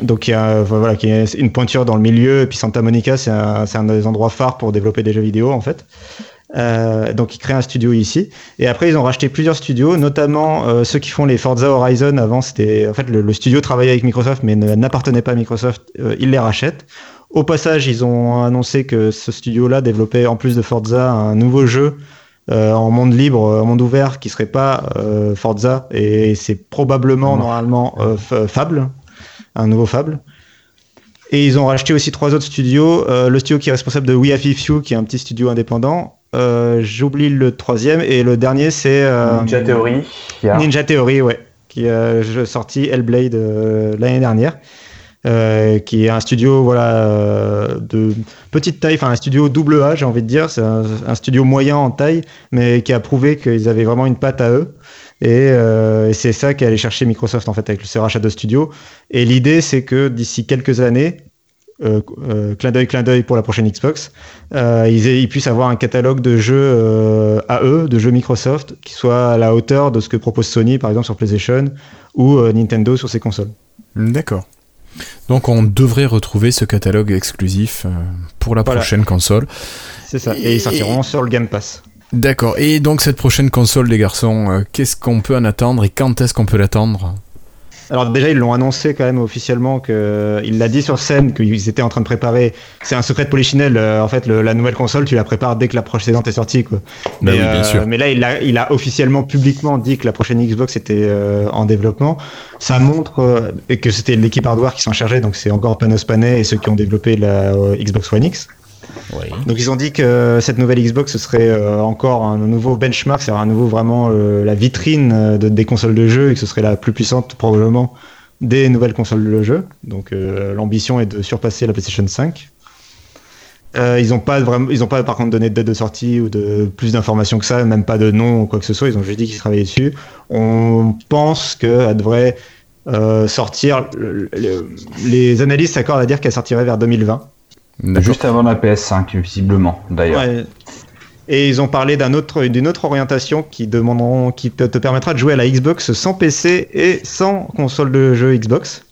donc il y a euh, voilà qui est une pointure dans le milieu. Et puis Santa Monica c'est un, des endroits phares pour développer des jeux vidéo en fait. Euh, donc ils créent un studio ici. Et après ils ont racheté plusieurs studios notamment euh, ceux qui font les Forza Horizon. Avant c'était en fait le, le studio travaillait avec Microsoft mais n'appartenait pas à Microsoft. Euh, ils les rachètent au passage ils ont annoncé que ce studio là développait en plus de Forza un nouveau jeu euh, en monde libre, en monde ouvert, qui serait pas euh, Forza, et c'est probablement normalement euh, Fable, un nouveau Fable. Et ils ont racheté aussi trois autres studios. Euh, le studio qui est responsable de We Have If You, qui est un petit studio indépendant. Euh, J'oublie le troisième et le dernier c'est euh, Ninja Theory. Ninja Theory, ouais, qui a sorti Hellblade euh, l'année dernière, euh, qui est un studio voilà euh, de petite taille, enfin un studio double A, j'ai envie de dire, c'est un, studio moyen en taille, mais qui a prouvé qu'ils avaient vraiment une patte à eux. Et, euh, c'est ça qu'est allé chercher Microsoft en fait avec ce rachat de studio. Et l'idée c'est que d'ici quelques années, clin d'œil, clin d'œil pour la prochaine Xbox, ils, puissent avoir un catalogue de jeux à eux, de jeux Microsoft, qui soit à la hauteur de ce que propose Sony, par exemple sur PlayStation, ou Nintendo sur ses consoles. D'accord. Donc on devrait retrouver ce catalogue exclusif euh, pour la Voilà. prochaine console. C'est ça. Et ils sortiront sur le Game Pass. D'accord. Et donc cette prochaine console, les garçons, euh, qu'est-ce qu'on peut en attendre et quand est-ce qu'on peut l'attendre? Alors déjà, ils l'ont annoncé quand même officiellement que il l'a dit sur scène qu'ils étaient en train de préparer. C'est un secret de Polichinelle. euh, en fait, le- la nouvelle console, tu la prépares dès que la précédente est sortie, quoi. Bah mais, oui, bien euh, sûr. mais là, il a, il a officiellement, publiquement dit que la prochaine Xbox était euh, en développement. Ça montre euh, et que c'était l'équipe hardware qui s'en chargeait, donc c'est encore Panos Panay et ceux qui ont développé la euh, Xbox One X. Donc ils ont dit que cette nouvelle Xbox ce serait euh, encore un nouveau benchmark, c'est un nouveau vraiment euh, la vitrine euh, de- des consoles de jeu et que ce serait la plus puissante probablement des nouvelles consoles de jeu. Donc l'ambition est de surpasser la PlayStation 5. Euh, ils n'ont pas vraiment, ils pas par contre donné de date de sortie ou de plus d'informations que ça, même pas de nom ou quoi que ce soit. Ils ont juste dit qu'ils travaillaient dessus. On pense qu'elle devrait sortir. le- le- les analystes s'accordent à dire qu'elle sortirait vers 2020. Juste avant la PS5, visiblement, d'ailleurs. Ouais. Et ils ont parlé d'un autre, d'une autre orientation qui demanderont, qui te, te permettra de jouer à la Xbox sans PC et sans console de jeu Xbox.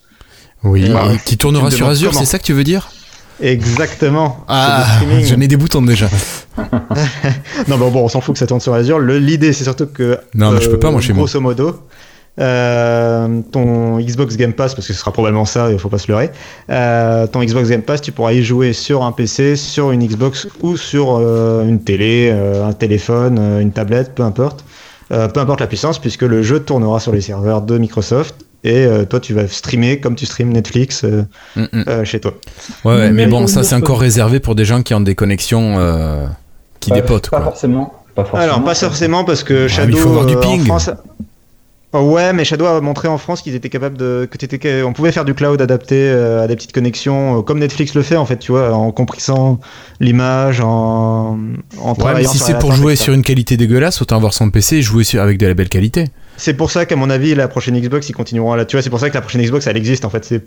Oui. Bah, et qui tournera sur Azure, c'est ça que tu veux dire? Exactement. Ah, j'en ai des boutons déjà. [LAUGHS] Non, bon, bon, on s'en fout que ça tourne sur Azure. Le- L'idée, c'est surtout que. euh, Non, mais je peux pas, moi, chez moi. Grosso modo, euh, ton Xbox Game Pass, parce que ce sera probablement ça, il faut pas se leurrer. euh, ton Xbox Game Pass, tu pourras y jouer sur un PC, sur une Xbox ou sur euh, une télé, euh, un téléphone, euh, une tablette, peu importe. Euh, peu importe la puissance, puisque le jeu tournera sur les serveurs de Microsoft. Et euh, toi, tu vas streamer comme tu streames Netflix euh, Mm, mm. euh, chez toi. Ouais, ouais, mais Mais bon, ça c'est encore réservé pour des gens qui ont des connexions euh, qui Pas- dépotent. Pas Quoi. forcément. Pas forcément. Alors, pas forcément parce que mais Shadow il faut avoir du en ping. France. Oh, ouais, mais Shadow a montré en France qu'ils étaient capables de que on pouvait faire du cloud adapté euh, à des petites connexions, euh, comme Netflix le fait en fait, tu vois, en compressant l'image, en, en Ouais, mais si c'est pour jouer sur une qualité dégueulasse, autant avoir son PC et jouer sur- avec de la belle qualité. C'est pour ça qu'à mon avis, la prochaine Xbox, ils continueront à la. Tu vois, c'est pour ça que la prochaine Xbox, elle existe en fait. C'est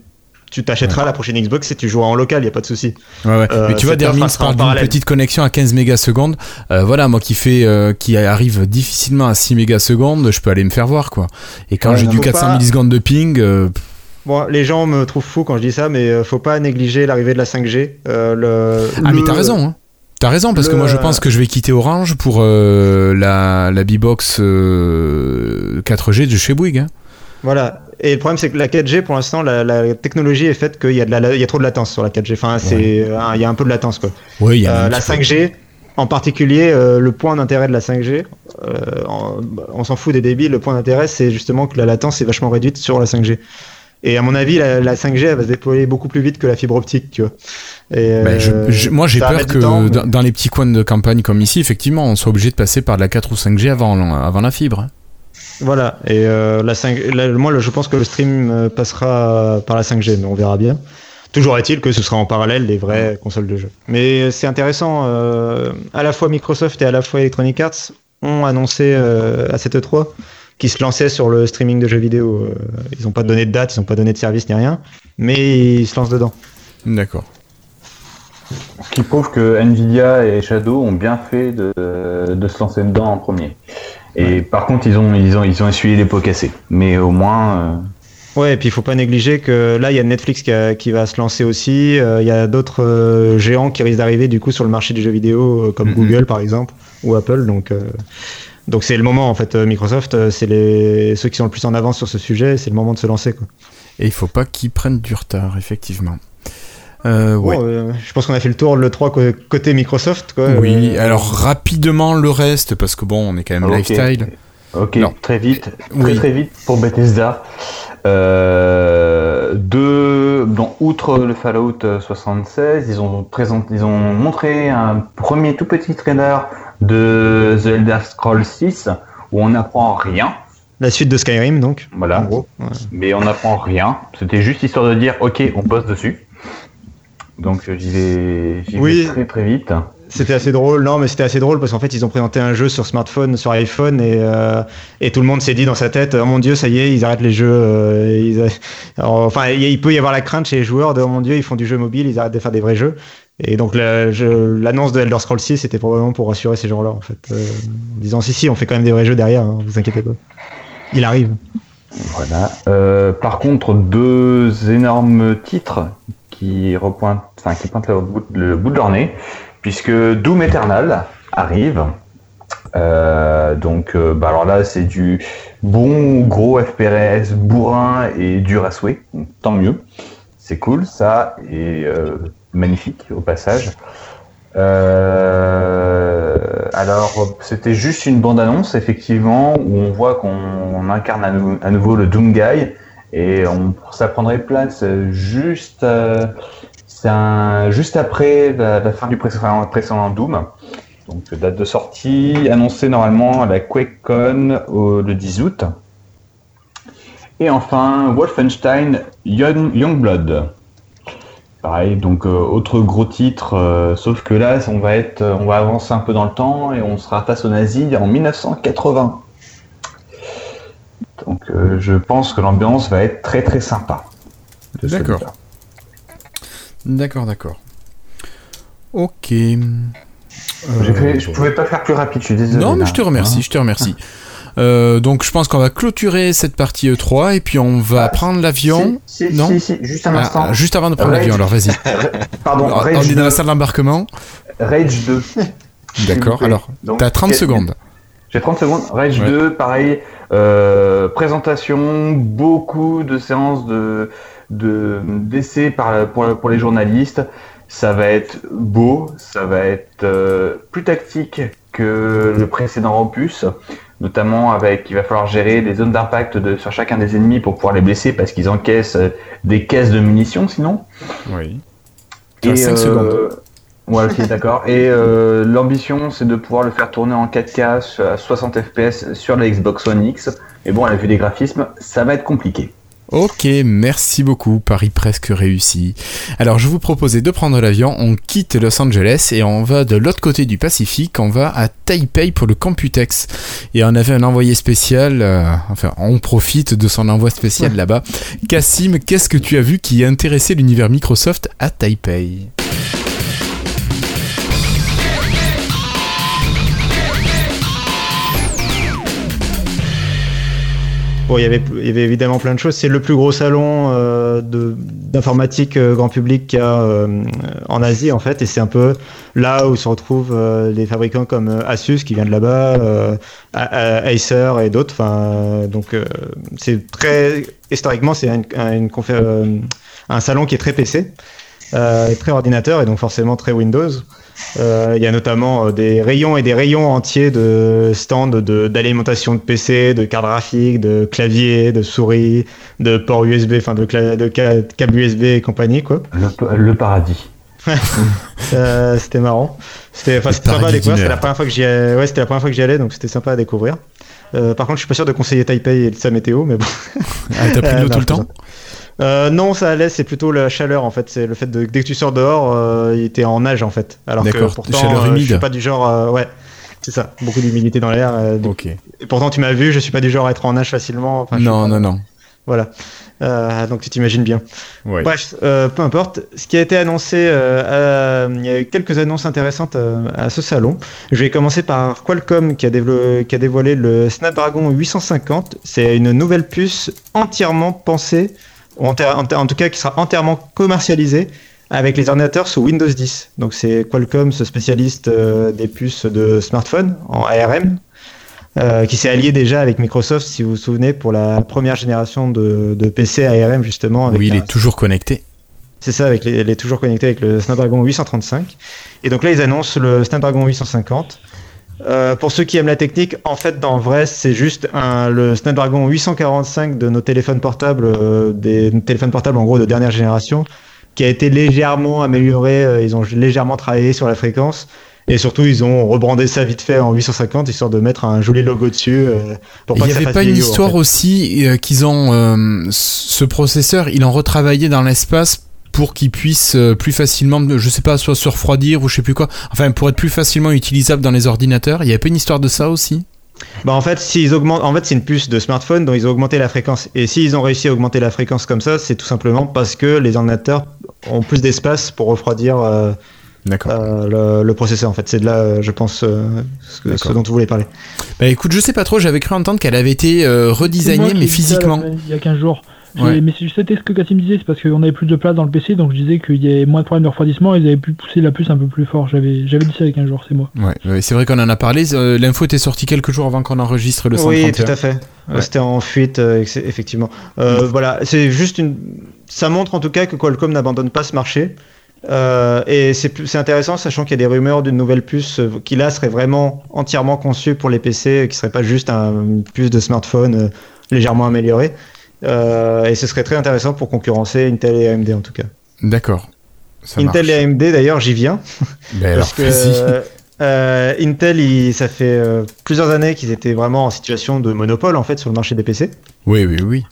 tu t'achèteras la prochaine Xbox et tu joueras en local, y a pas de souci. Ouais, ouais. Euh, mais tu vois, en parle d'une petite connexion à 15 mégasecondes. Euh, voilà, moi qui fait, euh, qui arrive difficilement à 6 mégasecondes, je peux aller me faire voir, quoi. Et quand j'ai du faut 400 pas- millisecondes de ping, euh, Bon, les gens me trouvent fou quand je dis ça, mais euh, faut pas négliger l'arrivée de la 5G. Euh, le, ah, mais t'as raison, hein. T'as raison, parce que moi je pense que je vais quitter Orange pour la, la B-Box euh, 4G de chez Bouygues. hein. Voilà. Et le problème, c'est que la 4G, pour l'instant, la, la technologie est faite qu'il y, a de la- il y a trop de latence sur la 4G. Enfin, c'est, euh, il y a un peu de latence, quoi. Oui, il y a Euh, la petit peu. 5G, en particulier, euh, le point d'intérêt de la 5G, euh, en- on s'en fout des débits, le point d'intérêt, c'est justement que la latence est vachement réduite sur la 5G. Et à mon avis, la, la 5G, elle va se déployer beaucoup plus vite que la fibre optique, tu vois. Et, je- je- moi j'ai peur que mais- dans, dans les petits coins de campagne comme ici, effectivement, on soit obligé de passer par de la 4 ou 5G avant, avant la fibre. Voilà, et euh, la 5, la- moi je pense que le stream euh, passera par la 5G, mais on verra bien. Toujours est-il que ce sera en parallèle des vraies consoles de jeu. Mais c'est intéressant, euh, à la fois Microsoft et à la fois Electronic Arts ont annoncé euh, à cette E3 qu'ils se lançaient sur le streaming de jeux vidéo. Ils n'ont pas donné de date, ils n'ont pas donné de service ni rien, mais ils se lancent dedans. D'accord. Ce qui prouve que Nvidia et Shadow ont bien fait de, de se lancer dedans en premier. Et par contre, ils ont, ils ont, ils ont essuyé les pots cassés. Mais au moins, euh, Ouais, et puis il faut pas négliger que là, il y a Netflix qui, a- qui va se lancer aussi. euh, Il y a d'autres euh, géants qui risquent d'arriver du coup sur le marché du jeu vidéo, euh, comme. Google par exemple, ou Apple. Donc, euh, donc c'est le moment en fait. euh, Microsoft, euh, c'est les ceux qui sont le plus en avance sur ce sujet. C'est le moment de se lancer. Quoi. Et il faut pas qu'ils prennent du retard, effectivement. Euh, ouais. Bon, euh, je pense qu'on a fait le tour de le 3 côté Microsoft. Quoi. Oui, Euh, alors rapidement le reste, parce que bon, on est quand même Ok. lifestyle. ok, Non. très vite, Oui. très très vite pour Bethesda. Euh, deux, bon, outre le Fallout 76, ils ont, présenté, ils ont montré un premier tout petit trailer de The Elder Scrolls 6 où on n'apprend rien. La suite de Skyrim, donc. Voilà. En gros. Ouais. Mais on n'apprend rien. C'était juste histoire de dire, ok, on bosse dessus. Donc euh, j'y vais, j'y Oui. vais très très vite. C'était assez drôle, non, mais c'était assez drôle parce qu'en fait, ils ont présenté un jeu sur smartphone, sur iPhone, et, euh, et tout le monde s'est dit dans sa tête, oh mon dieu, ça y est, ils arrêtent les jeux. euh, ils a- Alors, enfin, il peut y avoir la crainte chez les joueurs de, oh mon dieu, ils font du jeu mobile, ils arrêtent de faire des vrais jeux. Et donc, l'annonce de Elder Scrolls 6, c'était probablement pour rassurer ces gens-là, en fait, euh, en disant, si, si, on fait quand même des vrais jeux derrière, hein, vous inquiétez pas. Il arrive. Voilà. Par contre, deux énormes titres qui repointent, enfin qui pointent le bout, de leur nez, puisque Doom Eternal arrive. Euh, donc, euh, bah alors là, c'est du bon gros FPRS bourrin et dur à souhait. Tant mieux. C'est cool, ça, et euh, magnifique au passage. Alors, c'était juste une bande-annonce, effectivement, où on voit qu'on on incarne à, à nouveau le Doom Guy, et on, ça prendrait place juste, euh, un- juste après la, fin du précédent, Doom. Donc, date de sortie annoncée normalement à la QuakeCon le 10 août. Et enfin, Wolfenstein Young, Youngblood. Pareil, donc euh, autre gros titre, euh, sauf que là, on va être, on va avancer un peu dans le temps et on sera face aux nazis en 1980. Donc euh, je pense que l'ambiance va être très très sympa. D'accord. D'accord, d'accord. Ok. Euh, fait- je pouvais pas faire plus rapide, je suis désolé. Non, mais je te remercie, Hein je te remercie. Euh, donc je pense qu'on va clôturer cette partie E3 et puis on va Ah, prendre l'avion. Si, si, Non si, si, juste un Ah, instant. ah, juste avant de prendre l'avion, alors vas-y. [LAUGHS] Pardon, Alors, Rage, on est dans 2, la salle d'embarquement. Rage 2. D'accord, alors t'as 30 quel- secondes. J'ai 30 secondes. Rage Ouais. 2, pareil. Euh, présentation, beaucoup de séances de de- d'essais par pour, pour les journalistes. Ça va être beau, ça va être euh, plus tactique que le précédent opus, notamment avec il va falloir gérer des zones d'impact de, sur chacun des ennemis pour pouvoir les blesser parce qu'ils encaissent euh, des caisses de munitions sinon. Oui. Tu as 5 euh, secondes. Ouais, ok, d'accord. Et euh, l'ambition, c'est de pouvoir le faire tourner en 4K à 60 FPS sur la Xbox One X. Et bon, à la vue des graphismes, ça va être compliqué. Ok, merci beaucoup, Paris presque réussi. Alors je vous proposais de prendre l'avion, on quitte Los Angeles et on va de l'autre côté du Pacifique, on va à Taipei pour le Computex. Et on avait un envoyé spécial, euh, enfin on profite de son envoi spécial là-bas. Cassim, qu'est-ce que tu as vu qui a intéressé l'univers Microsoft à Taipei? Il y avait, évidemment plein de choses. C'est le plus gros salon euh, d'informatique euh, grand public qu'il y a euh, en Asie, en fait. Et c'est un peu là où se retrouvent les fabricants comme Asus, qui vient de là-bas, Acer et d'autres. Enfin, donc, c'est très. Historiquement, c'est un, salon qui est très PC, très ordinateur, et donc forcément très Windows. Euh, Il y a notamment euh, des rayons et des rayons entiers de stands de- d'alimentation de, PC, de cartes graphiques, de claviers, de souris, de ports USB, enfin de, câbles USB et compagnie, quoi. Le, le paradis. [LAUGHS] Euh, c'était marrant. C'était sympa à découvrir. C'était la première fois que j'y allais. Ouais, c'était la première fois que j'y allais, donc c'était sympa à découvrir. Euh, par contre, je suis pas sûr de conseiller Taipei et de sa météo, mais bon. Ah, t'as pris de l'eau [LAUGHS] tout le temps. Euh, non, ça allait, c'est plutôt la chaleur en fait. C'est le fait de dès que tu sors dehors, euh, il était en nage en fait. Alors que D'accord, pourtant, chaleur euh, je suis pas du genre. euh, ouais, c'est ça, beaucoup d'humidité dans l'air. Ok. Et pourtant, tu m'as vu, je suis pas du genre à être en nage facilement. Enfin, Non, pas- non, non. Voilà. Euh, donc tu t'imagines bien. Ouais. Bref, euh, peu importe. Ce qui a été annoncé, euh, à- il y a eu quelques annonces intéressantes à ce salon. Je vais commencer par Qualcomm qui a, dévelop- qui a dévoilé le Snapdragon 850. C'est une nouvelle puce entièrement pensée, en, en tout cas qui sera entièrement commercialisée avec les ordinateurs sous Windows 10. Donc c'est Qualcomm, ce spécialiste euh, des puces de smartphone en ARM. euh, qui s'est allié déjà avec Microsoft, si vous vous souvenez, pour la première génération de, de PC ARM justement. Avec Oui, il un- est toujours connecté. c'est ça, avec les, toujours connectée avec le Snapdragon 835. Et donc là, ils annoncent le Snapdragon 850. Euh, pour ceux qui aiment la technique, en fait, dans le vrai, c'est juste un, le Snapdragon 845 de nos téléphones portables, euh, des téléphones portables en gros de dernière génération, qui a été légèrement amélioré. euh, Ils ont légèrement travaillé sur la fréquence. Et surtout, ils ont rebrandé ça vite fait en 850, histoire de mettre un joli logo dessus. euh, pour Il pas n'y que ça avait pas une en histoire fait. aussi euh, qu'ils ont euh, ce processeur, ils l'ont retravaillé dans l'espace pour qu'il puisse euh, plus facilement, je sais pas, soit se refroidir ou je sais plus quoi. Enfin, pour être plus facilement utilisable dans les ordinateurs. Il y avait pas une histoire de ça aussi? Bah en fait, s'ils augmentent, en fait, c'est une puce de smartphone dont ils ont augmenté la fréquence. Et s'ils ont réussi à augmenter la fréquence comme ça, c'est tout simplement parce que les ordinateurs ont plus d'espace pour refroidir euh, D'accord. euh, le, le processeur. En fait, c'est de là, je pense, euh, ce, que- ce D'accord. dont tu voulais parler. Bah écoute, je sais pas trop, j'avais cru entendre qu'elle avait été euh, redesignée, mais physiquement. Il y a 15 jours. Ouais. Mais c'était ce que Cassim disait, c'est parce qu'on avait plus de place dans le PC, donc je disais qu'il y avait moins de problèmes de refroidissement, ils avaient pu pousser la puce un peu plus fort. J'avais j'avais dit ça il y a 15 jours, c'est moi. Ouais, ouais, c'est vrai qu'on en a parlé. euh, L'info était sortie quelques jours avant qu'on enregistre le 131. Oui, tout à fait. Ouais. C'était en fuite, euh, effectivement. Euh, Voilà, c'est juste une. Ça montre en tout cas que Qualcomm n'abandonne pas ce marché. Euh, et c'est plus- c'est intéressant, sachant qu'il y a des rumeurs d'une nouvelle puce euh, qui là serait vraiment entièrement conçue pour les PC, qui serait pas juste un- une puce de smartphone euh, légèrement améliorée. Euh, et ce serait très intéressant pour concurrencer Intel et AMD en tout cas. D'accord. Intel marche. et AMD d'ailleurs, j'y viens. Ben alors, que euh, Intel, il- ça fait euh, plusieurs années qu'ils étaient vraiment en situation de monopole en fait sur le marché des PC. Oui, oui, oui.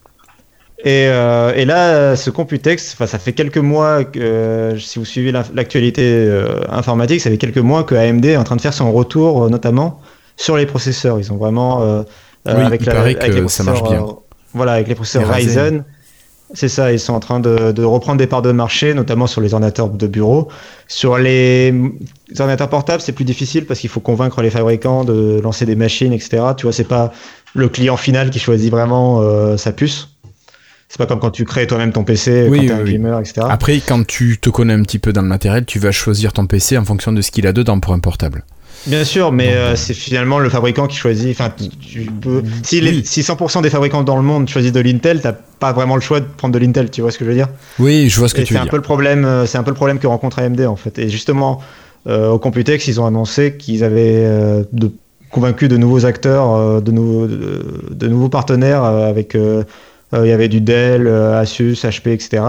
Et, et là, ce Computex, ça fait quelques mois que, si vous suivez la- l'actualité informatique, ça fait quelques mois que AMD est en train de faire son retour, notamment sur les processeurs. Ils ont vraiment, Oui, avec, il la- paraît avec que les ça marche bien. Voilà, avec les processeurs Ryzen. Ryzen. C'est ça, ils sont en train de, de reprendre des parts de marché, notamment sur les ordinateurs de bureau. Sur les, les ordinateurs portables, c'est plus difficile parce qu'il faut convaincre les fabricants de lancer des machines, etc. Tu vois, c'est pas le client final qui choisit vraiment euh, sa puce. C'est pas comme quand tu crées toi-même ton PC, Oui, quand t'es oui, un oui. gamer, etc. Après, quand tu te connais un petit peu dans le matériel, tu vas choisir ton PC en fonction de ce qu'il a dedans pour un portable. Bien sûr, mais euh, c'est finalement le fabricant qui choisit. Enfin, tu, peux. Si, les- Oui. si 100% des fabricants dans le monde choisissent de l'Intel, t'as pas vraiment le choix de prendre de l'Intel. Tu vois ce que je veux dire? Oui, je vois ce que Et tu veux un dire. peu le problème. euh, C'est un peu le problème que rencontre AMD en fait. Et justement, euh, au Computex, ils ont annoncé qu'ils avaient euh, de- convaincu de nouveaux acteurs, euh, de, nouveaux, de, de nouveaux partenaires euh, avec. euh, euh, il y avait du Dell, euh, Asus, HP, etc.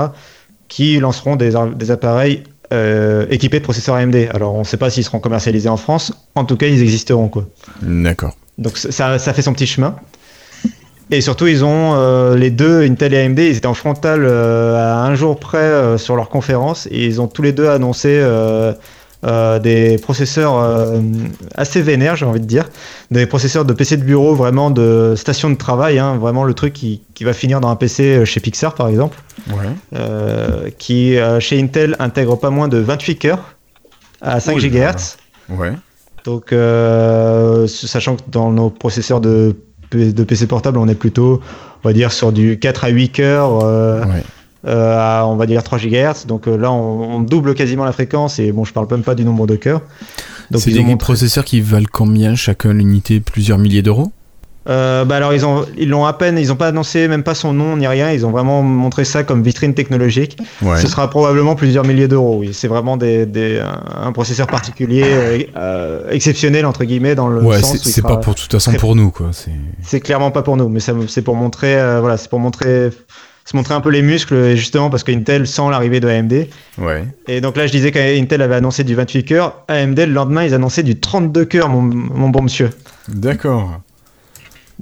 qui lanceront des appareils euh, équipés de processeurs AMD. Alors, on ne sait pas s'ils seront commercialisés en France. En tout cas, ils existeront quoi. D'accord. Donc ça, ça fait son petit chemin. Et surtout, ils ont euh, les deux, Intel et AMD, ils étaient en frontal euh, à un jour près sur leur conférence et ils ont tous les deux annoncé euh, euh, des processeurs euh, assez vénères, j'ai envie de dire, des processeurs de PC de bureau, vraiment de station de travail, hein, vraiment le truc qui, qui va finir dans un PC chez Pixar par exemple, Ouais. euh, qui euh, chez Intel intègre pas moins de 28 cœurs à 5 Oh là là. GHz. Ouais. Donc, euh, sachant que dans nos processeurs de, de PC portable, on est plutôt, on va dire, sur du 4 à 8 cœurs, euh, Ouais. Euh, à, on va dire 3 GHz. Donc euh, là, on, on double quasiment la fréquence et bon, je parle même pas du nombre de cœurs. Donc C'est des montré- processeurs qui valent combien chacun l'unité Plusieurs milliers d'euros? Euh, bah alors ils ont, ils l'ont à peine, ils ont pas annoncé même pas son nom ni rien. Ils ont vraiment montré ça comme vitrine technologique. Ouais. Ce sera probablement plusieurs milliers d'euros. Oui, c'est vraiment des, des- un, un processeur particulier, euh, exceptionnel entre guillemets dans le Ouais, sens c'est pas pour de toute façon très- pour nous quoi. C'est C'est clairement pas pour nous, mais ça- c'est pour montrer, euh, voilà, c'est pour montrer, se montrer un peu les muscles, justement parce qu'Intel sent l'arrivée de AMD. ouais. Et donc là, je disais qu'Intel avait annoncé du 28 cœurs, AMD le lendemain, ils annonçaient du 32 cœurs, mon, mon bon monsieur. D'accord.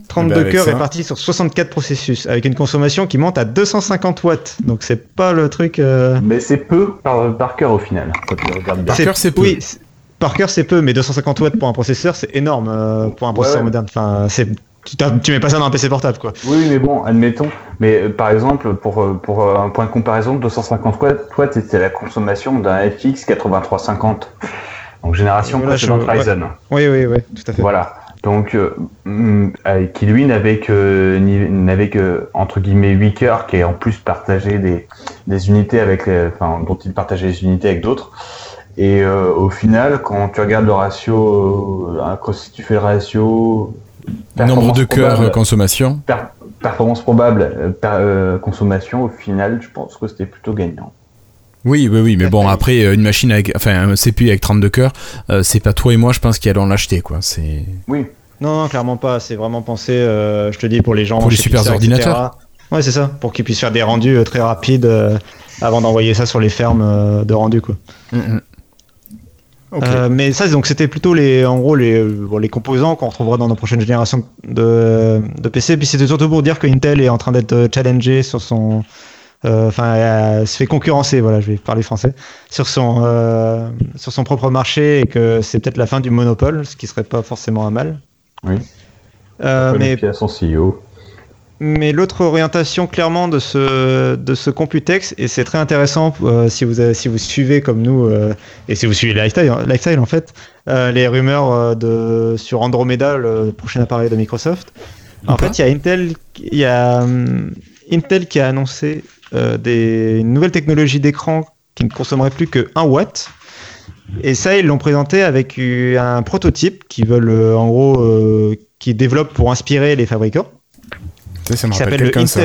32 Eh ben, cœurs ça- répartis sur 64 processus, avec une consommation qui monte à 250 watts. Donc c'est pas le truc. euh, Mais c'est peu par, par cœur au final, quand tu regardes bien. Par cœur, c'est peu. Oui, par cœur, c'est peu, mais 250 watts pour un processeur, c'est énorme euh, pour un processeur ouais. moderne. Enfin, c'est tu, mets pas ça dans un PC portable, quoi. Oui, mais bon, admettons. Mais euh, par exemple, pour, euh, pour euh, un point de comparaison, 250 watts, c'était la consommation d'un FX 8350. Donc génération Voilà, je- précédente ouais. Ryzen. Oui, oui, oui, tout à fait. Voilà. Donc, euh, euh, qui lui n'avait que, n'avait que, entre guillemets, 8 cœurs, qui est en plus partagé des, des unités avec les, enfin, dont il partageait les unités avec d'autres. Et euh, au final, quand tu regardes le ratio, euh, quand si tu fais le ratio, Nombre de performance cœurs probable, consommation. per- performance probable, euh, per- euh, consommation, au final, je pense que c'était plutôt gagnant. Oui, oui, oui, mais bon, après, euh, une machine avec, enfin, un CPU avec 32 cœurs, euh, c'est pas toi et moi, je pense, qui allons l'acheter, quoi. C'est. Oui. Non, non, clairement pas. C'est vraiment pensé, euh, je te dis, pour les gens. Pour les super Pixar, ordinateurs. etc. Ouais, c'est ça. Pour qu'ils puissent faire des rendus euh, très rapides. euh, avant d'envoyer ça sur les fermes euh, de rendu quoi. Mhm. Euh, mais ça, donc c'était plutôt les, en gros, les, euh, bon, les composants qu'on retrouvera dans nos prochaines générations de, de PC. Puis c'était surtout pour dire que Intel est en train d'être euh, challengé sur son, enfin, euh, se fait concurrencer. Voilà, je vais parler français sur son, euh, sur son propre marché et que c'est peut-être la fin du monopole, ce qui serait pas forcément un mal. Oui. Euh, mais pied à son CEO. Mais l'autre orientation clairement de ce, de ce Computex, et c'est très intéressant euh, si, vous, si vous suivez comme nous, euh, et si vous suivez Lifestyle, Lifestyle en fait, euh, les rumeurs euh, de, sur Andromeda, le prochain appareil de Microsoft. En fait, il y a Intel, il y a, hum, Intel qui a annoncé euh, des, une nouvelle technologie d'écran qui ne consommerait plus que 1 watt. Et ça, ils l'ont présenté avec euh, un prototype qui veulent, euh, en gros, euh, qui développent pour inspirer les fabricants Ça, ça me qui rappelle s'appelle le quelqu'un, ça.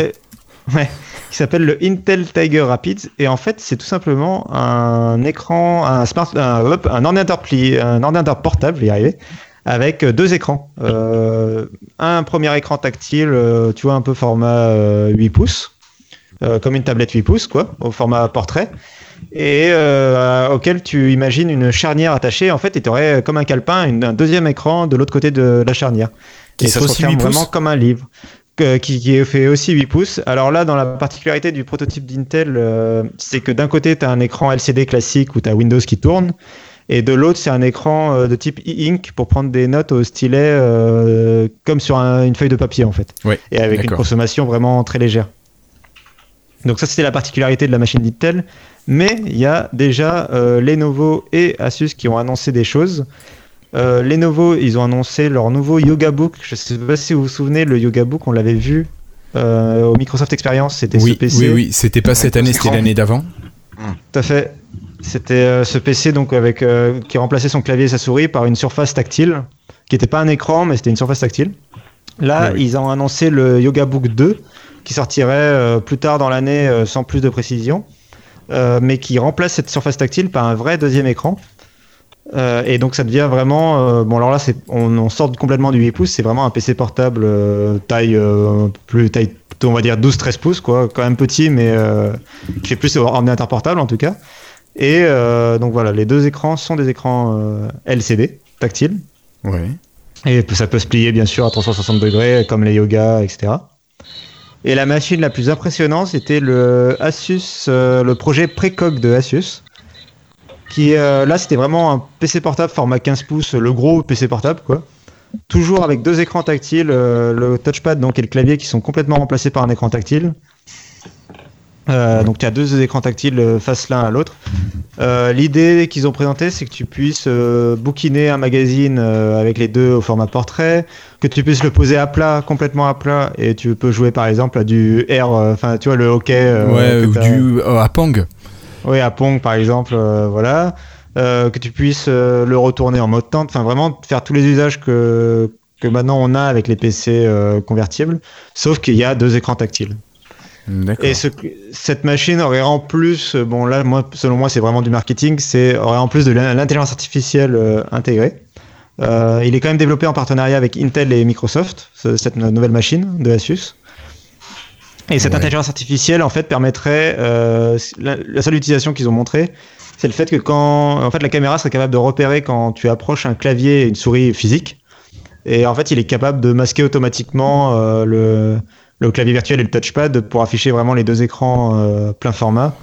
[LAUGHS] Ouais, qui s'appelle le Intel Tiger Rapids et en fait c'est tout simplement un écran, un smart, un, un ordinateur pli, un ordinateur portable, je vais y arriver, avec deux écrans. Euh, un premier écran tactile, euh, tu vois un peu format euh, 8 pouces, euh, comme une tablette 8 pouces quoi, au format portrait. Et euh, auquel tu imagines une charnière attachée en fait et tu aurais comme un calepin une- un deuxième écran de l'autre côté de la charnière. Qui et ça se aussi referme 8 pouces vraiment comme un livre qui, fait aussi 8 pouces. Alors là, dans la particularité du prototype d'Intel, euh, c'est que d'un côté, tu as un écran LCD classique où tu as Windows qui tourne, et de l'autre, c'est un écran euh, de type e-ink pour prendre des notes au stylet euh, comme sur un- une feuille de papier en fait, et avec une consommation vraiment très légère. Donc ça, c'était la particularité de la machine d'Intel. Mais il y a déjà Lenovo et Asus qui ont annoncé des choses. Euh, Lenovo, ils ont annoncé leur nouveau Yoga Book. Je sais pas si vous vous souvenez, le Yoga Book, on l'avait vu euh, au Microsoft Experience. C'était Oui, ce PC. oui, oui. C'était pas cette année, c'était l'année d'avant. Tout à fait. C'était euh, ce PC donc avec euh, qui remplaçait son clavier et sa souris par une surface tactile, qui n'était pas un écran, mais c'était une surface tactile. Là, Oui, oui. ils ont annoncé le Yoga Book 2, qui sortirait plus tard dans l'année sans plus de précision, euh, mais qui remplace cette surface tactile par un vrai deuxième écran. Euh, et donc ça devient vraiment euh, bon alors là c'est on, on sort complètement du 8 pouces c'est vraiment un PC portable euh, taille plus taille on va dire 12-13 pouces quoi. Quand même petit mais qui fait plus ordinateur portable en tout cas. Et donc voilà les deux écrans sont des écrans LCD tactiles Ouais. et ça peut se plier bien sûr à 360 degrés comme les yoga etc et la machine la plus impressionnante c'était le Asus le projet Precoq de Asus qui euh, là c'était vraiment un PC portable format 15 pouces le gros PC portable quoi. Toujours avec deux écrans tactiles euh, le touchpad donc et le clavier qui sont complètement remplacés par un écran tactile. Euh, donc tu as deux écrans tactiles face l'un à l'autre. Euh, l'idée qu'ils ont présentée c'est que tu puisses euh, bouquiner un magazine avec les deux au format portrait que tu puisses le poser à plat complètement à plat et tu peux jouer par exemple à du air enfin tu vois le hockey ouais, ou du à. Oui, à Pong par exemple, euh, voilà. Euh, que tu puisses euh, le retourner en mode tente, enfin vraiment faire tous les usages que, que maintenant on a avec les PC convertibles, sauf qu'il y a deux écrans tactiles. D'accord. Et ce, cette machine aurait en plus, bon là, moi, selon moi, c'est vraiment du marketing, c'est aurait en plus de l'in- l'intelligence artificielle intégrée. Il est quand même développé en partenariat avec Intel et Microsoft, ce- cette no- nouvelle machine de Asus. Et cette Ouais. intelligence artificielle, en fait, permettrait euh, la, la seule utilisation qu'ils ont montré, c'est le fait que quand, en fait, la caméra serait capable de repérer quand tu approches un clavier et une souris physique. Et en fait, il est capable de masquer automatiquement euh, le, le clavier virtuel et le touchpad pour afficher vraiment les deux écrans euh, plein format.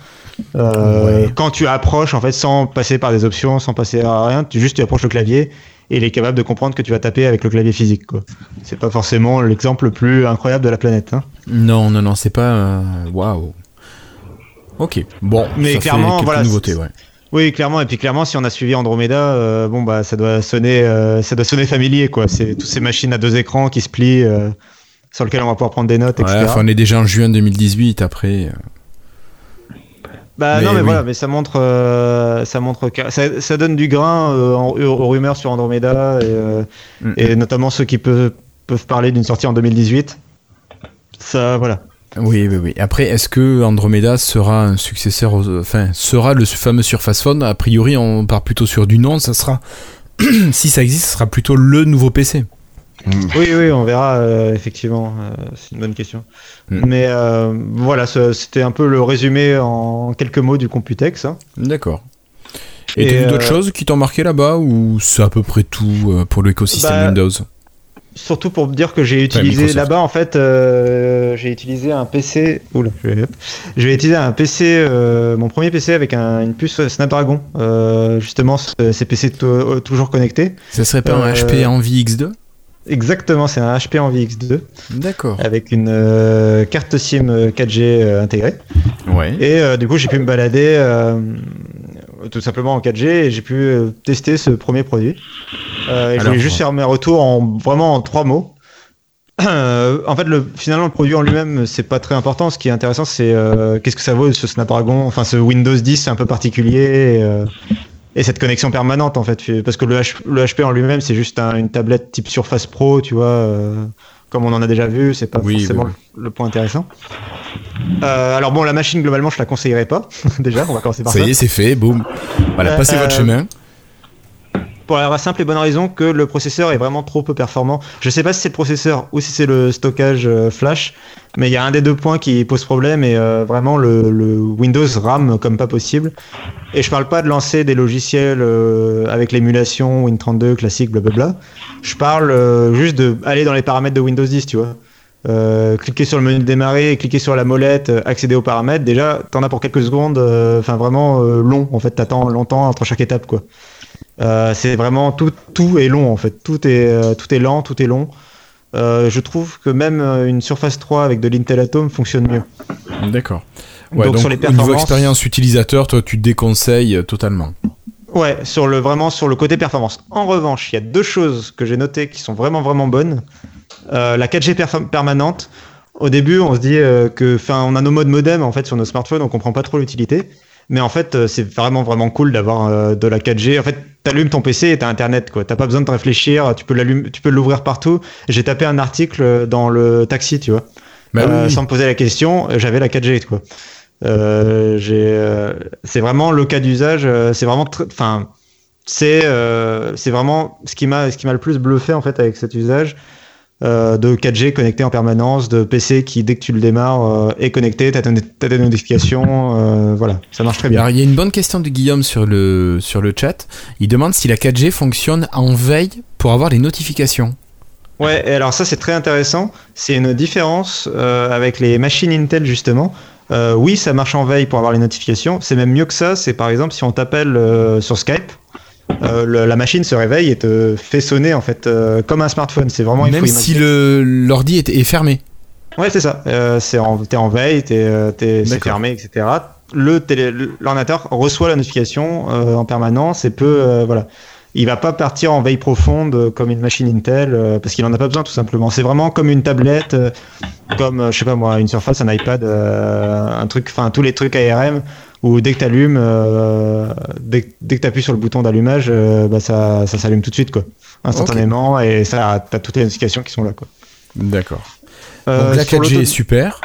Ouais. Quand tu approches, en fait, sans passer par des options, sans passer à rien, tu juste tu approches le clavier et il est capable de comprendre que tu vas taper avec le clavier physique. quoi. C'est pas forcément l'exemple le plus incroyable de la planète. hein. Non, non, non, c'est pas. euh, Waouh. Ok. Bon. Mais ça clairement, fait voilà, nouveautés, c'est- ouais. Oui, clairement. Et puis clairement, si on a suivi Andromeda, euh, bon bah ça doit sonner, euh, ça doit sonner familier quoi. C'est toutes ces machines à deux écrans qui se plient, euh, sur lesquelles on va pouvoir prendre des notes, Ouais, etc. enfin, on est déjà en juin 2018 après. Bah Mais non, mais oui. voilà, mais ça montre, euh, ça montre, ça, ça donne du grain euh, en- aux rumeurs sur Andromeda et, euh, Mm. et notamment ceux qui peuvent peuvent parler d'une sortie en 2018. Ça, voilà. Oui, oui, oui. Après, est-ce que Andromeda sera un successeur, aux- enfin, sera le fameux Surface Phone A priori, on part plutôt sur du non. Ça sera, [CLEARS THROAT] si ça existe, ce sera plutôt le nouveau PC. Oui, oui, on verra, euh, effectivement. euh, c'est une bonne question. Mm. Mais euh, voilà, c'était un peu le résumé en quelques mots du Computex. hein. D'accord. Et, Et, t'as vu d'autres choses qui t'ont marqué là-bas ou c'est à peu près tout pour l'écosystème Bah, Windows? Surtout pour dire que j'ai utilisé là-bas, en fait, j'ai utilisé un PC. Oula, je vais, je vais utiliser un PC, mon premier PC avec un- une puce Snapdragon. justement, ce- ces PC to- toujours connectés. Ça serait pas un HP Envy X2 Exactement, c'est un HP Envy X2 D'accord. avec une euh, carte SIM 4G euh, intégrée. Ouais. Et euh, du coup, j'ai pu me balader euh, tout simplement en 4G et j'ai pu euh, tester ce premier produit. Euh, je voulais juste faire mes retours en vraiment en trois mots. Euh, en fait, le, finalement, le produit en lui-même, c'est pas très important. Ce qui est intéressant, c'est euh, qu'est-ce que ça vaut ce Snapdragon, enfin ce Windows 10, c'est un peu particulier. Et, euh, et cette connexion permanente, en fait, parce que le, H- le HP en lui-même, c'est juste un- une tablette type Surface Pro, tu vois, euh, comme on en a déjà vu, c'est pas Oui, forcément oui, Le, le point intéressant. Euh, alors bon, la machine, globalement, je la conseillerais pas. [LAUGHS] déjà, on va commencer par ça. Ça y est, c'est fait, boum. Voilà, Euh, passez votre euh, chemin. Pour la simple et bonne raison que le processeur est vraiment trop peu performant. Je sais pas si c'est le processeur ou si c'est le stockage euh, flash, mais il y a un des deux points qui pose problème et euh, vraiment le, Windows rame comme pas possible. Et je parle pas de lancer des logiciels euh, avec l'émulation Win32 classique, blablabla. Je parle juste de aller dans les paramètres de Windows 10, tu vois. Cliquer sur le menu de démarrer, cliquer sur la molette, accéder aux paramètres. Déjà, t'en as pour quelques secondes, enfin vraiment long. En fait, t'attends longtemps entre chaque étape, quoi. Euh, c'est vraiment tout, tout est long en fait. Tout est, euh, tout est lent, tout est long. Euh, je trouve que même une Surface 3 avec de l'Intel Atom fonctionne mieux. D'accord. Ouais, donc, donc, sur les au niveau performances, expérience utilisateur, toi, tu te déconseilles totalement. ouais, sur le vraiment sur le côté performance. En revanche, il y a deux choses que j'ai notées qui sont vraiment vraiment bonnes. Euh, la 4G perf- permanente. Au début, on se dit euh, que, enfin, on a nos modes modem en fait sur nos smartphones, on comprend pas trop l'utilité. Mais en fait, euh, c'est vraiment vraiment cool d'avoir euh, de la 4G. En fait, t'allumes ton PC et t'as internet quoi. T'as pas besoin de réfléchir. Tu peux l'allumer, tu peux l'ouvrir partout. J'ai tapé un article dans le taxi, tu vois, Bah Euh, oui, sans me poser la question. J'avais la 4G quoi. Euh, euh, c'est vraiment le cas d'usage. euh, c'est vraiment, enfin, c'est euh, c'est vraiment ce qui m'a ce qui m'a le plus bluffé en fait avec cet usage euh, de 4G connecté en permanence, de PC qui dès que tu le démarres euh, est connecté, t'as des notifications, euh, voilà, ça marche très bien. Alors, il y a une bonne question de Guillaume sur le, sur le chat. Il demande si la 4G fonctionne en veille pour avoir les notifications. Ouais, et alors ça c'est très intéressant. C'est une différence euh, avec les machines Intel justement. Euh, oui, ça marche en veille pour avoir les notifications. C'est même mieux que ça. C'est par exemple si on t'appelle euh, sur Skype, euh, le- la machine se réveille et te fait sonner en fait euh, comme un smartphone. C'est vraiment Même si le l'ordi est, est fermé. Ouais, c'est ça. Euh, c'est en, t'es en veille, t'es, euh, t'es, c'est fermé, etc. Le l'ordinateur reçoit la notification euh, en permanence et peut, euh, voilà. Il va pas partir en veille profonde comme une machine Intel euh, parce qu'il en a pas besoin tout simplement. C'est vraiment comme une tablette, euh, comme je sais pas moi, une Surface, un iPad, euh, un truc, enfin tous les trucs ARM où dès que t'allumes, euh, dès, dès que t'appuies sur le bouton d'allumage, euh, bah ça, ça s'allume tout de suite quoi, instantanément et ça, t'as toutes les notifications qui sont là quoi. D'accord. Euh, Donc la sur 4G l'auto- est super.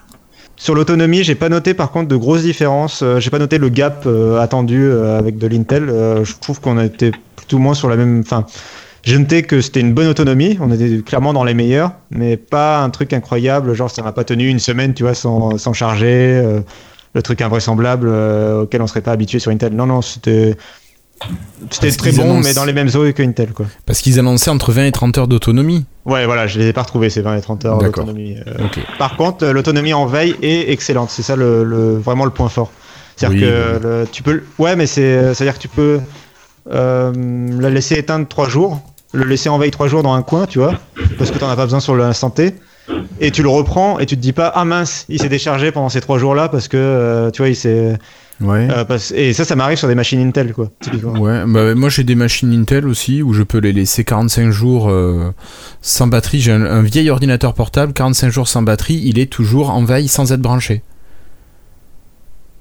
sur l'autonomie, j'ai pas noté par contre de grosses différences. J'ai pas noté le gap attendu avec de l'Intel. Je trouve qu'on était plutôt moins sur la même. Enfin, j'ai noté que c'était une bonne autonomie. On était clairement dans les meilleurs, mais pas un truc incroyable. Genre, ça m'a pas tenu une semaine, tu vois, sans, sans charger. Le truc invraisemblable euh, auquel on serait pas habitué sur Intel. Non, non, c'était. C'était très bon, annoncent- mais dans les mêmes eaux que Intel, quoi. Parce qu'ils annonçaient entre 20 et 30 heures d'autonomie. Ouais, voilà, je les ai pas retrouvés ces 20 et 30 heures d'autonomie. Euh. Par contre, euh, l'autonomie en veille est excellente. C'est ça le, le- vraiment le point fort. C'est-à-dire Oui, que le- tu peux. Ouais, mais c'est. C'est-à-dire que tu peux euh, la laisser éteindre trois jours, le laisser en veille trois jours dans un coin, tu vois, parce que t'en as pas besoin sur l'instant T. Et tu le reprends et tu te dis pas ah mince il s'est déchargé pendant ces trois jours là parce que euh, tu vois il s'est Ouais. euh, parce- et ça ça m'arrive sur des machines Intel quoi typiquement. Ouais, bah, moi j'ai des machines Intel aussi où je peux les laisser 45 jours euh, sans batterie. J'ai un, un vieil ordinateur portable, 45 jours sans batterie, il est toujours en veille sans être branché.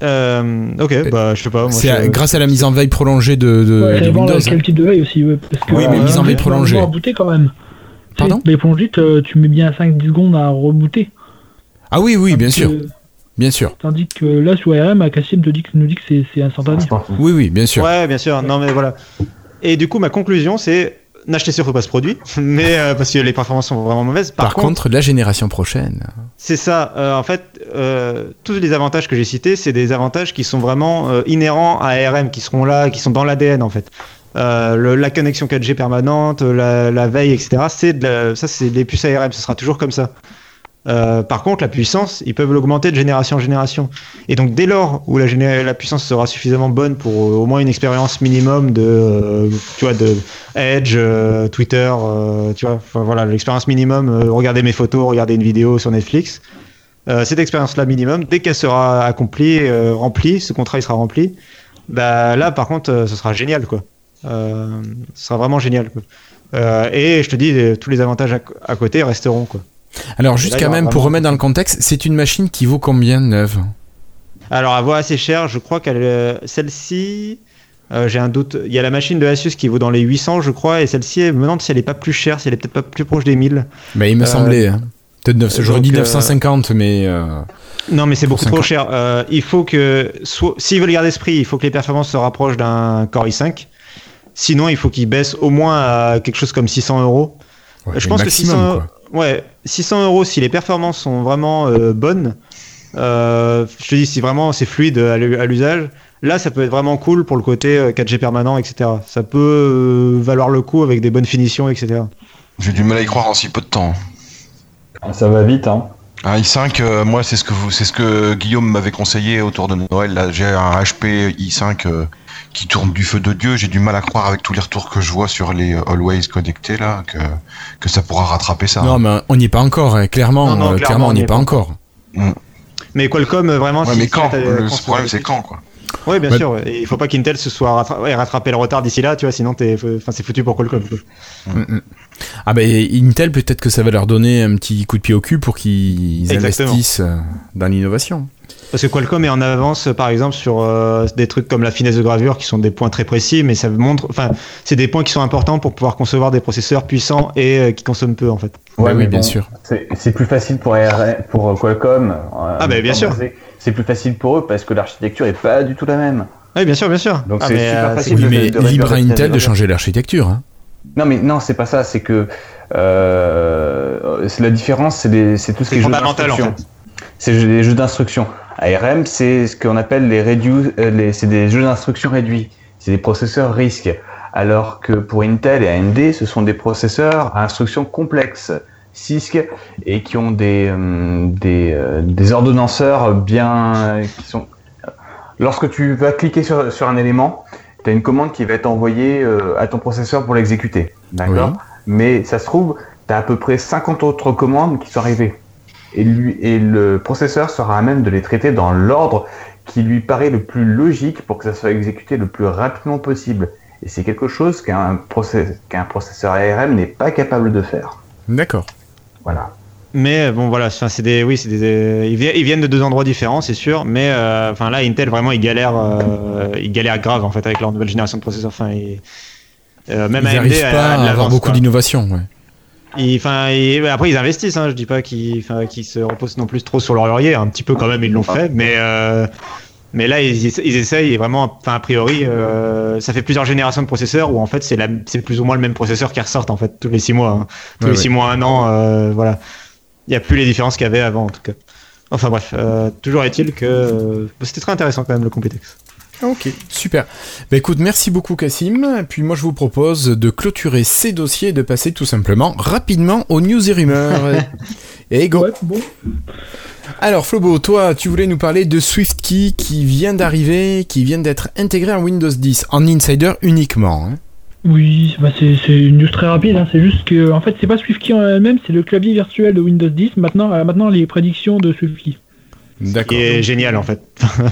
Euh, ok bah je sais pas moi, C'est grâce à la mise en veille prolongée de, de, Ouais, de Windows. quel type de veille aussi. ouais, parce que, Oui, mais euh, mise en veille prolongée. quand même. Pardon Les prolongées, te- tu mets bien 5-10 secondes à rebooter. Ah oui, oui, bien sûr, bien sûr. Tandis que là, sur ARM, Cassim te dit que, nous dit que c'est- c'est instantané. Oui, oui, bien sûr. Ouais, bien sûr. Non, mais voilà. Et du coup, ma conclusion, c'est n'achetez surtout pas ce produit, [LAUGHS] mais euh, parce que les performances sont vraiment mauvaises. Par, contre, la génération prochaine. C'est ça. euh, en fait, euh, tous les avantages que j'ai cités, c'est des avantages qui sont vraiment euh, inhérents à ARM, qui seront là, qui sont dans l'ADN en fait. Euh, le- la connexion 4G permanente, la, la veille, etc. C'est de ça, c'est des puces ARM. Ce sera toujours comme ça. Euh, par contre, la puissance, ils peuvent l'augmenter de génération en génération. Et donc, dès lors où la, la puissance sera suffisamment bonne pour au moins une expérience minimum de, euh, tu vois, de Edge, euh, Twitter, euh, tu vois, voilà, l'expérience minimum, regarder mes photos, regarder une vidéo sur Netflix. Cette expérience-là minimum, dès qu'elle sera accomplie, remplie, ce contrat il sera rempli, bah là par contre, ce sera génial quoi. Euh, ce sera vraiment génial quoi. Euh, et je te dis, euh, tous les avantages à, à côté resteront quoi. Alors, juste quand même, pour remettre dans le contexte, c'est une machine qui vaut combien neuve? Alors, elle vaut assez cher. Je crois qu'elle, celle-ci, euh, j'ai un doute. Il y a la machine de Asus qui vaut dans les 800, je crois, et celle-ci, je me demande si elle est pas plus chère, si elle est peut-être pas plus proche des 1000. Bah, il me Euh, semblait. hein. Peut-être 900. J'aurais dit euh, 950, mais. Non, mais c'est beaucoup 50. trop cher. Il faut que, s'ils veulent garder ce prix, il faut que les performances se rapprochent d'un Core i5. Sinon, il faut qu'ils baissent au moins à quelque chose comme 600 euros. ouais, je pense que maximum, 600, quoi. ouais, 600 euros si les performances sont vraiment euh, bonnes. euh, je te dis, si vraiment c'est fluide à l'u- à l'usage, là ça peut être vraiment cool pour le côté euh, 4G permanent, etc. Ça peut euh, valoir le coup avec des bonnes finitions, etc. J'ai du mal à y croire en si peu de temps. Ça va vite, hein. Un i5, euh, moi, c'est ce que vous, c'est ce que Guillaume m'avait conseillé autour de Noël. Là, j'ai un HP i5 euh, qui tourne du feu de dieu. J'ai du mal à croire avec tous les retours que je vois sur les euh, Always connectés là que que ça pourra rattraper ça. Non, mais on n'y est pas encore, hein. clairement. Non, non, euh, clairement, clairement, on n'y est pas encore. Mais Qualcomm, euh, vraiment, Ouais, si- mais quand Le problème, c'est quand quoi. Ouais, bien Ouais. sûr. Et il faut pas qu'Intel se soit rattra- ouais, rattrapé le retard d'ici là, tu vois, sinon c'est foutu pour Qualcomm. quoi. Mm, mm. Ah ben Intel peut-être que ça va leur donner un petit coup de pied au cul pour qu'ils investissent dans l'innovation. Parce que Qualcomm est en avance, par exemple, sur euh, des trucs comme la finesse de gravure, qui sont des points très précis, mais ça montre, enfin, c'est des points qui sont importants pour pouvoir concevoir des processeurs puissants et euh, qui consomment peu, en fait. Ouais, oui, mais bien bon, sûr. C'est plus facile pour, euh, Qualcomm. euh, Ah, bah, bien sûr. C'est plus facile pour eux parce que l'architecture est pas du tout la même. Oui, bien sûr, bien sûr. Donc Ah, c'est super euh, facile. Oui, mais de libre à Intel de changer l'architecture. hein. Non, mais non, c'est pas ça. C'est que euh, c'est la différence, c'est tout ce qui est jeu fondamental, en d'instruction. C'est les jeux d'instruction. ARM, c'est ce qu'on appelle les reduce, euh, les, c'est des jeux d'instruction réduits. C'est des processeurs risques. Alors que pour Intel et AMD, ce sont des processeurs à instruction complexe, CISC, et qui ont des, euh, des, euh, des ordonnanceurs bien, qui sont. Lorsque tu vas cliquer sur, sur un élément, tu as une commande qui va être envoyée euh, à ton processeur pour l'exécuter. D'accord? Oui. Mais ça se trouve, tu as à peu près 50 autres commandes qui sont arrivées. Et, lui, et le processeur sera à même de les traiter dans l'ordre qui lui paraît le plus logique pour que ça soit exécuté le plus rapidement possible. Et c'est quelque chose qu'un process- qu'un processeur ARM n'est pas capable de faire. D'accord. Voilà. Mais euh, bon, voilà, c'est des, oui, c'est des, euh, ils, vi- ils viennent de deux endroits différents, c'est sûr. Mais euh, enfin là, Intel vraiment, ils galèrent, euh, ils galèrent grave en fait avec leur nouvelle génération de processeurs. Enfin, ils- euh, même Ils AMD pas à avoir beaucoup d'innovation. Ouais. Ils- Enfin, ils- après ils investissent. Hein, je dis pas qu'ils, qu'ils se reposent non plus trop sur leur laurier. Un petit peu quand même, ils l'ont fait. Mais euh, mais là, ils, ils essayent et vraiment. Enfin, a priori, euh, ça fait plusieurs générations de processeurs où en fait c'est plus ou moins le même processeur qui ressort en fait tous les six mois, hein. tous Ouais, les ouais. six mois, un an. euh, voilà. Il n'y a plus les différences qu'il y avait avant en tout cas. Enfin bref, euh, toujours est-il que euh, c'était très intéressant quand même le Compitex. Ok, super. Bah écoute, merci beaucoup Cassim. Puis moi je vous propose de clôturer ces dossiers et de passer tout simplement rapidement aux news et rumeurs. [LAUGHS] et go. Ouais, bon. Alors Flobo, toi tu voulais nous parler de SwiftKey qui vient d'arriver, qui vient d'être intégré en Windows 10, en Insider uniquement. hein. Oui, bah c'est c'est une news très rapide. hein. C'est juste que, en fait, c'est pas SwiftKey en elle-même, c'est le clavier virtuel de Windows 10. Maintenant, euh, maintenant les prédictions de SwiftKey. Qui D'accord. est génial en fait.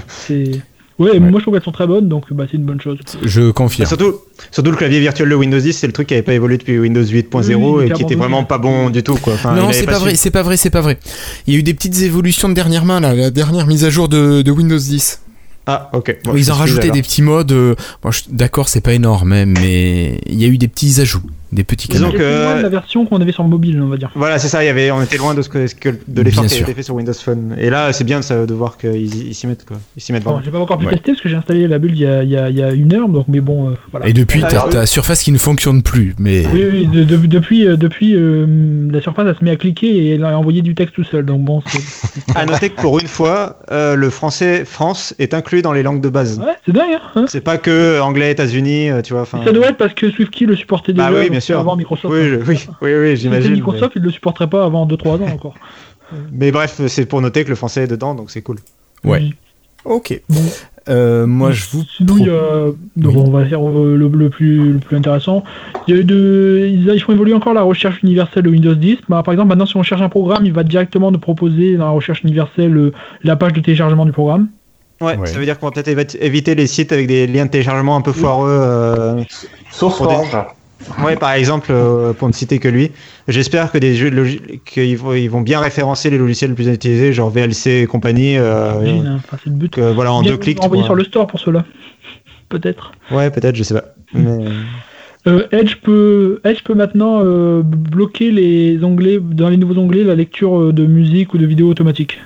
C'est. Ouais, Ouais. moi je trouve qu'elles sont très bonnes, donc bah, c'est une bonne chose. Je confirme. Surtout, surtout le clavier virtuel de Windows 10, c'est le truc qui avait pas évolué depuis Windows 8.0 Oui, il est et qui était vraiment pas bon du tout quoi. Enfin, non, c'est pas vrai, c'est pas vrai, c'est pas vrai. Il y a eu des petites évolutions de dernièrement là, la dernière mise à jour de, de Windows 10. Ah, ok. Bon, ils ont rajouté des petits modes. euh, bon, D'accord, c'est pas énorme, hein, mais il y a eu des petits ajouts. Des petits Disons canaux. que- C'est loin de la version qu'on avait sur le mobile, on va dire. Voilà, c'est ça. Il y avait, on était loin de ce que, ce que- de l'effort qui a sûr. été fait sur Windows Phone. Et là, c'est bien ça, de voir qu'ils s'y mettent quoi. Ils s'y mettent Bon, j'ai pas encore pu Ouais. tester parce que j'ai installé la bulle il y a, il y a- il y a une heure, donc mais bon, euh, voilà. Et depuis, Ah, t'as oui. ta surface qui ne fonctionne plus. Mais Oui, oui, de- de- depuis, euh, depuis euh, la surface, elle se met à cliquer et elle a envoyé du texte tout seul. Donc bon, [LAUGHS] À noter que pour une fois, euh, le français France est inclus dans les langues de base. ouais, c'est dingue. Hein C'est pas que anglais, États-Unis, euh, tu vois. Ça doit être parce que SwiftKey le supportait déjà Bah oui, bien donc sûr. avant Microsoft. Oui, je- oui, oui, j'imagine. Microsoft, il le supporterait pas avant 2-3 ans encore. [LAUGHS] Mais... bref, c'est pour noter que le français est dedans, donc c'est cool. Ouais. Oui. ok. Bon. Euh, moi, je vous. Sinon, il y a- donc, Oui. on va faire euh, le, le plus, le plus intéressant. Il y a eu de- ils, ils font évoluer encore la recherche universelle de Windows 10. Bah, par exemple, maintenant, si on cherche un programme, il va directement nous proposer dans la recherche universelle euh, la page de téléchargement du programme. Ouais, Ouais. ça veut dire qu'on va peut-être évi- éviter les sites avec des liens de téléchargement un peu foireux. euh, SourceForge. Ouais, par exemple, euh, pour ne citer que lui. J'espère que des jeux logi- qu'ils vont, ils vont bien référencer les logiciels les plus utilisés, genre VLC et compagnie. euh, hein. Enfin, c'est le but. que, voilà, en Bien deux clics. pourras- sur le store pour cela. Peut-être. Ouais, peut-être, je sais pas. Mais... Euh, Edge peut, Edge peut maintenant euh, bloquer les onglets dans les nouveaux onglets la lecture euh, de musique ou de vidéo automatique.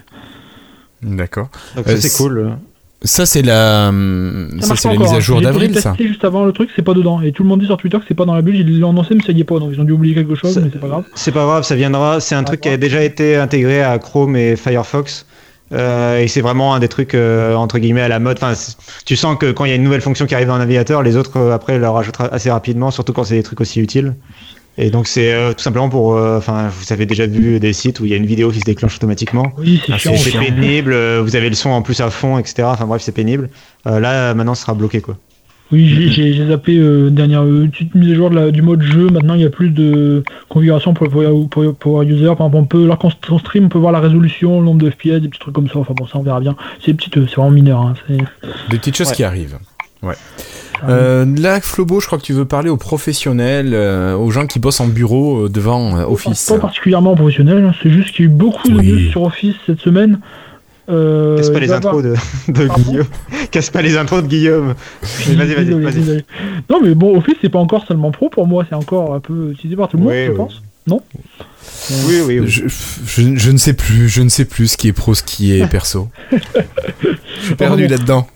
D'accord. Donc Euh, ça, c'est- cool. Ça, c'est la. hum, Ça, c'est la mise à hein. jour d'avril, ça. juste avant le truc, c'est pas dedans. Et tout le monde dit sur Twitter que c'est pas dans la bulle, ils l'ont annoncé, mais ça y est pas. Donc ils ont dû oublier quelque chose, Ça- mais c'est pas grave. C'est pas grave, ça viendra. C'est un truc qui a déjà été intégré à Chrome et Firefox. Euh, et c'est vraiment un des trucs euh, entre guillemets à la mode. Enfin, tu sens que quand il y a une nouvelle fonction qui arrive dans le navigateur, les autres euh, après le rajoutent assez rapidement, surtout quand c'est des trucs aussi utiles. Et donc c'est euh, tout simplement pour. euh, Enfin, vous avez déjà vu des sites où il y a une vidéo qui se déclenche automatiquement. Oui, c'est pénible. euh, Vous avez le son en plus à fond, etc. Enfin bref, c'est pénible. Euh, là, maintenant, ce sera bloqué quoi. Oui, j'ai- zappé euh, dernière euh, petite mise à jour de la- du mode jeu. Maintenant, il n'y a plus de configuration pour le pour, pour, pour user. Par exemple, on peut, lorsqu'on on stream, on peut voir la résolution, le nombre de FPS, des petits trucs comme ça. Enfin bon, ça on verra bien. C'est euh, c'est vraiment mineur. Hein. Des petites choses Ouais. qui arrivent. ça Euh, là, Flobo, je crois que tu veux parler aux professionnels, euh, aux gens qui bossent en bureau euh, devant euh, Office. Pas particulièrement professionnel, hein. c'est juste qu'il y a eu beaucoup de Oui. news sur Office cette semaine. Euh, Casse pas les intros de, de Pardon Guillaume? Casse pas les intros de Guillaume? Vas-y, vas-y. Non, mais bon, Office, c'est pas encore seulement pro pour moi, c'est encore un peu utilisé par tout le monde, Oui, je oui. pense. Non? Oui, oui, oui. Je, je- je ne sais plus, je ne sais plus ce qui est pro, ce qui est perso. [LAUGHS] je suis perdu là-dedans.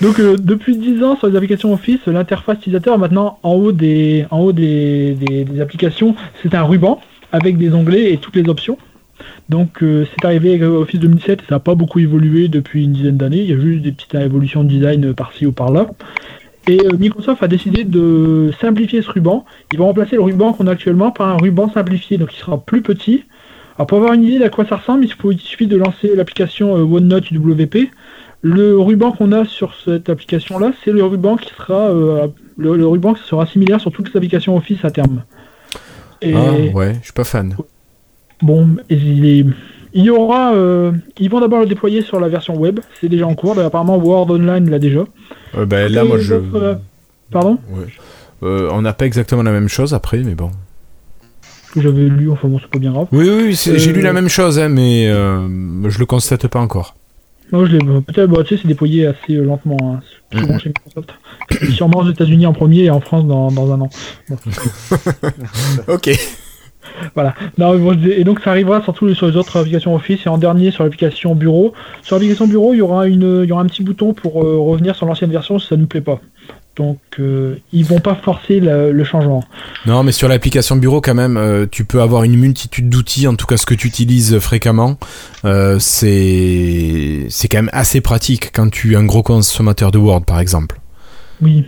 Donc, euh, depuis 10 ans, sur les applications Office, l'interface utilisateur, maintenant, en haut des, en haut des, des- applications, c'est un ruban avec des onglets et toutes les options. Donc, euh, c'est arrivé avec Office 2007 et ça n'a pas beaucoup évolué depuis une dizaine d'années. Il y a juste des petites évolutions de design par-ci ou par-là. Et euh, Microsoft a décidé de simplifier ce ruban. Ils vont remplacer le ruban qu'on a actuellement par un ruban simplifié, donc il sera plus petit. Alors pour avoir une idée d'à quoi ça ressemble, il il suffit de lancer l'application euh, OneNote UWP. Le ruban qu'on a sur cette application-là, c'est le ruban qui sera euh, le, le ruban qui sera similaire sur toutes les applications Office à terme. Et Ah, ouais, je suis pas fan. bon, il est il y aura, euh, ils vont d'abord le déployer sur la version web, c'est déjà en cours. Apparemment, Word Online l'a déjà. Euh, ben, là, Et moi, je. Pardon Ouais. On n'a pas exactement la même chose après, mais bon. que j'avais lu, enfin bon, c'est pas bien grave. Oui, oui, j'ai lu la même chose, hein, mais euh, je le constate pas encore. Moi, je l'ai peut-être, bah, tu sais, c'est déployé assez euh, lentement, hein, c'est souvent Mhm. chez Microsoft. Sûrement aux États-Unis en premier et en France dans, dans un an. Bon. [LAUGHS] Ok. Voilà. Non, bon, et donc ça arrivera surtout sur les autres applications Office et en dernier sur l'application Bureau. Sur l'application Bureau, il y aura une, il y aura un petit bouton pour euh, revenir sur l'ancienne version si ça ne nous plaît pas. Donc euh, ils vont pas forcer le changement. Non, mais sur l'application bureau, quand même, euh, tu peux avoir une multitude d'outils, en tout cas ce que tu utilises fréquemment. Euh, c'est c'est quand même assez pratique quand tu es un gros consommateur de Word, par exemple. Oui.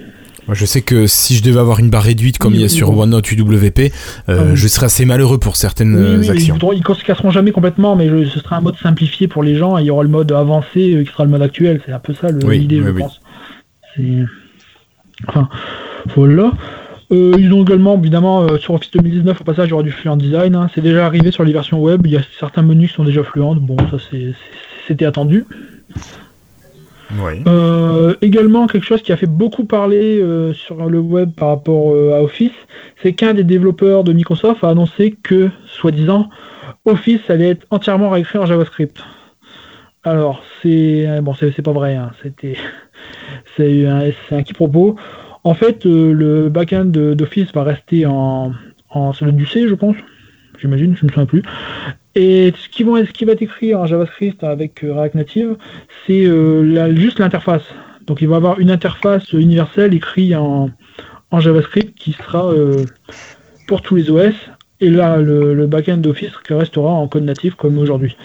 Moi, je sais que si je devais avoir une barre réduite comme Oui, il y a oui, sur oui. OneNote UWP, euh, Ah je serais assez malheureux pour certaines actions. ils ne se casseront jamais complètement, mais je- ce sera un mode simplifié pour les gens et il y aura le mode avancé qui sera le mode actuel. C'est un peu ça l'idée, oui, je oui. pense. Enfin, voilà. Euh, ils ont également, évidemment, euh, sur Office 2019, au passage, il y aura du fluent design. hein. C'est déjà arrivé sur les versions web. Il y a certains menus qui sont déjà fluents. Bon, ça, c'était attendu. Oui. Euh, également, quelque chose qui a fait beaucoup parler sur le web par rapport à Office, c'est qu'un des développeurs de Microsoft a annoncé que, soi-disant, Office allait être entièrement réécrit en JavaScript. Alors, c'est bon, c'est pas vrai. hein, C'était [LAUGHS] c'est un, un quiproquo. En fait, euh, le backend d'Office va rester en, en du C, je pense. J'imagine, je ne me souviens plus. Et ce qui, va être écrit en JavaScript avec euh, React Native, c'est euh, juste l'interface. Donc il va avoir une interface universelle écrite en, JavaScript qui sera euh, pour tous les OS. Et là, le, le backend d'Office restera en code natif comme aujourd'hui.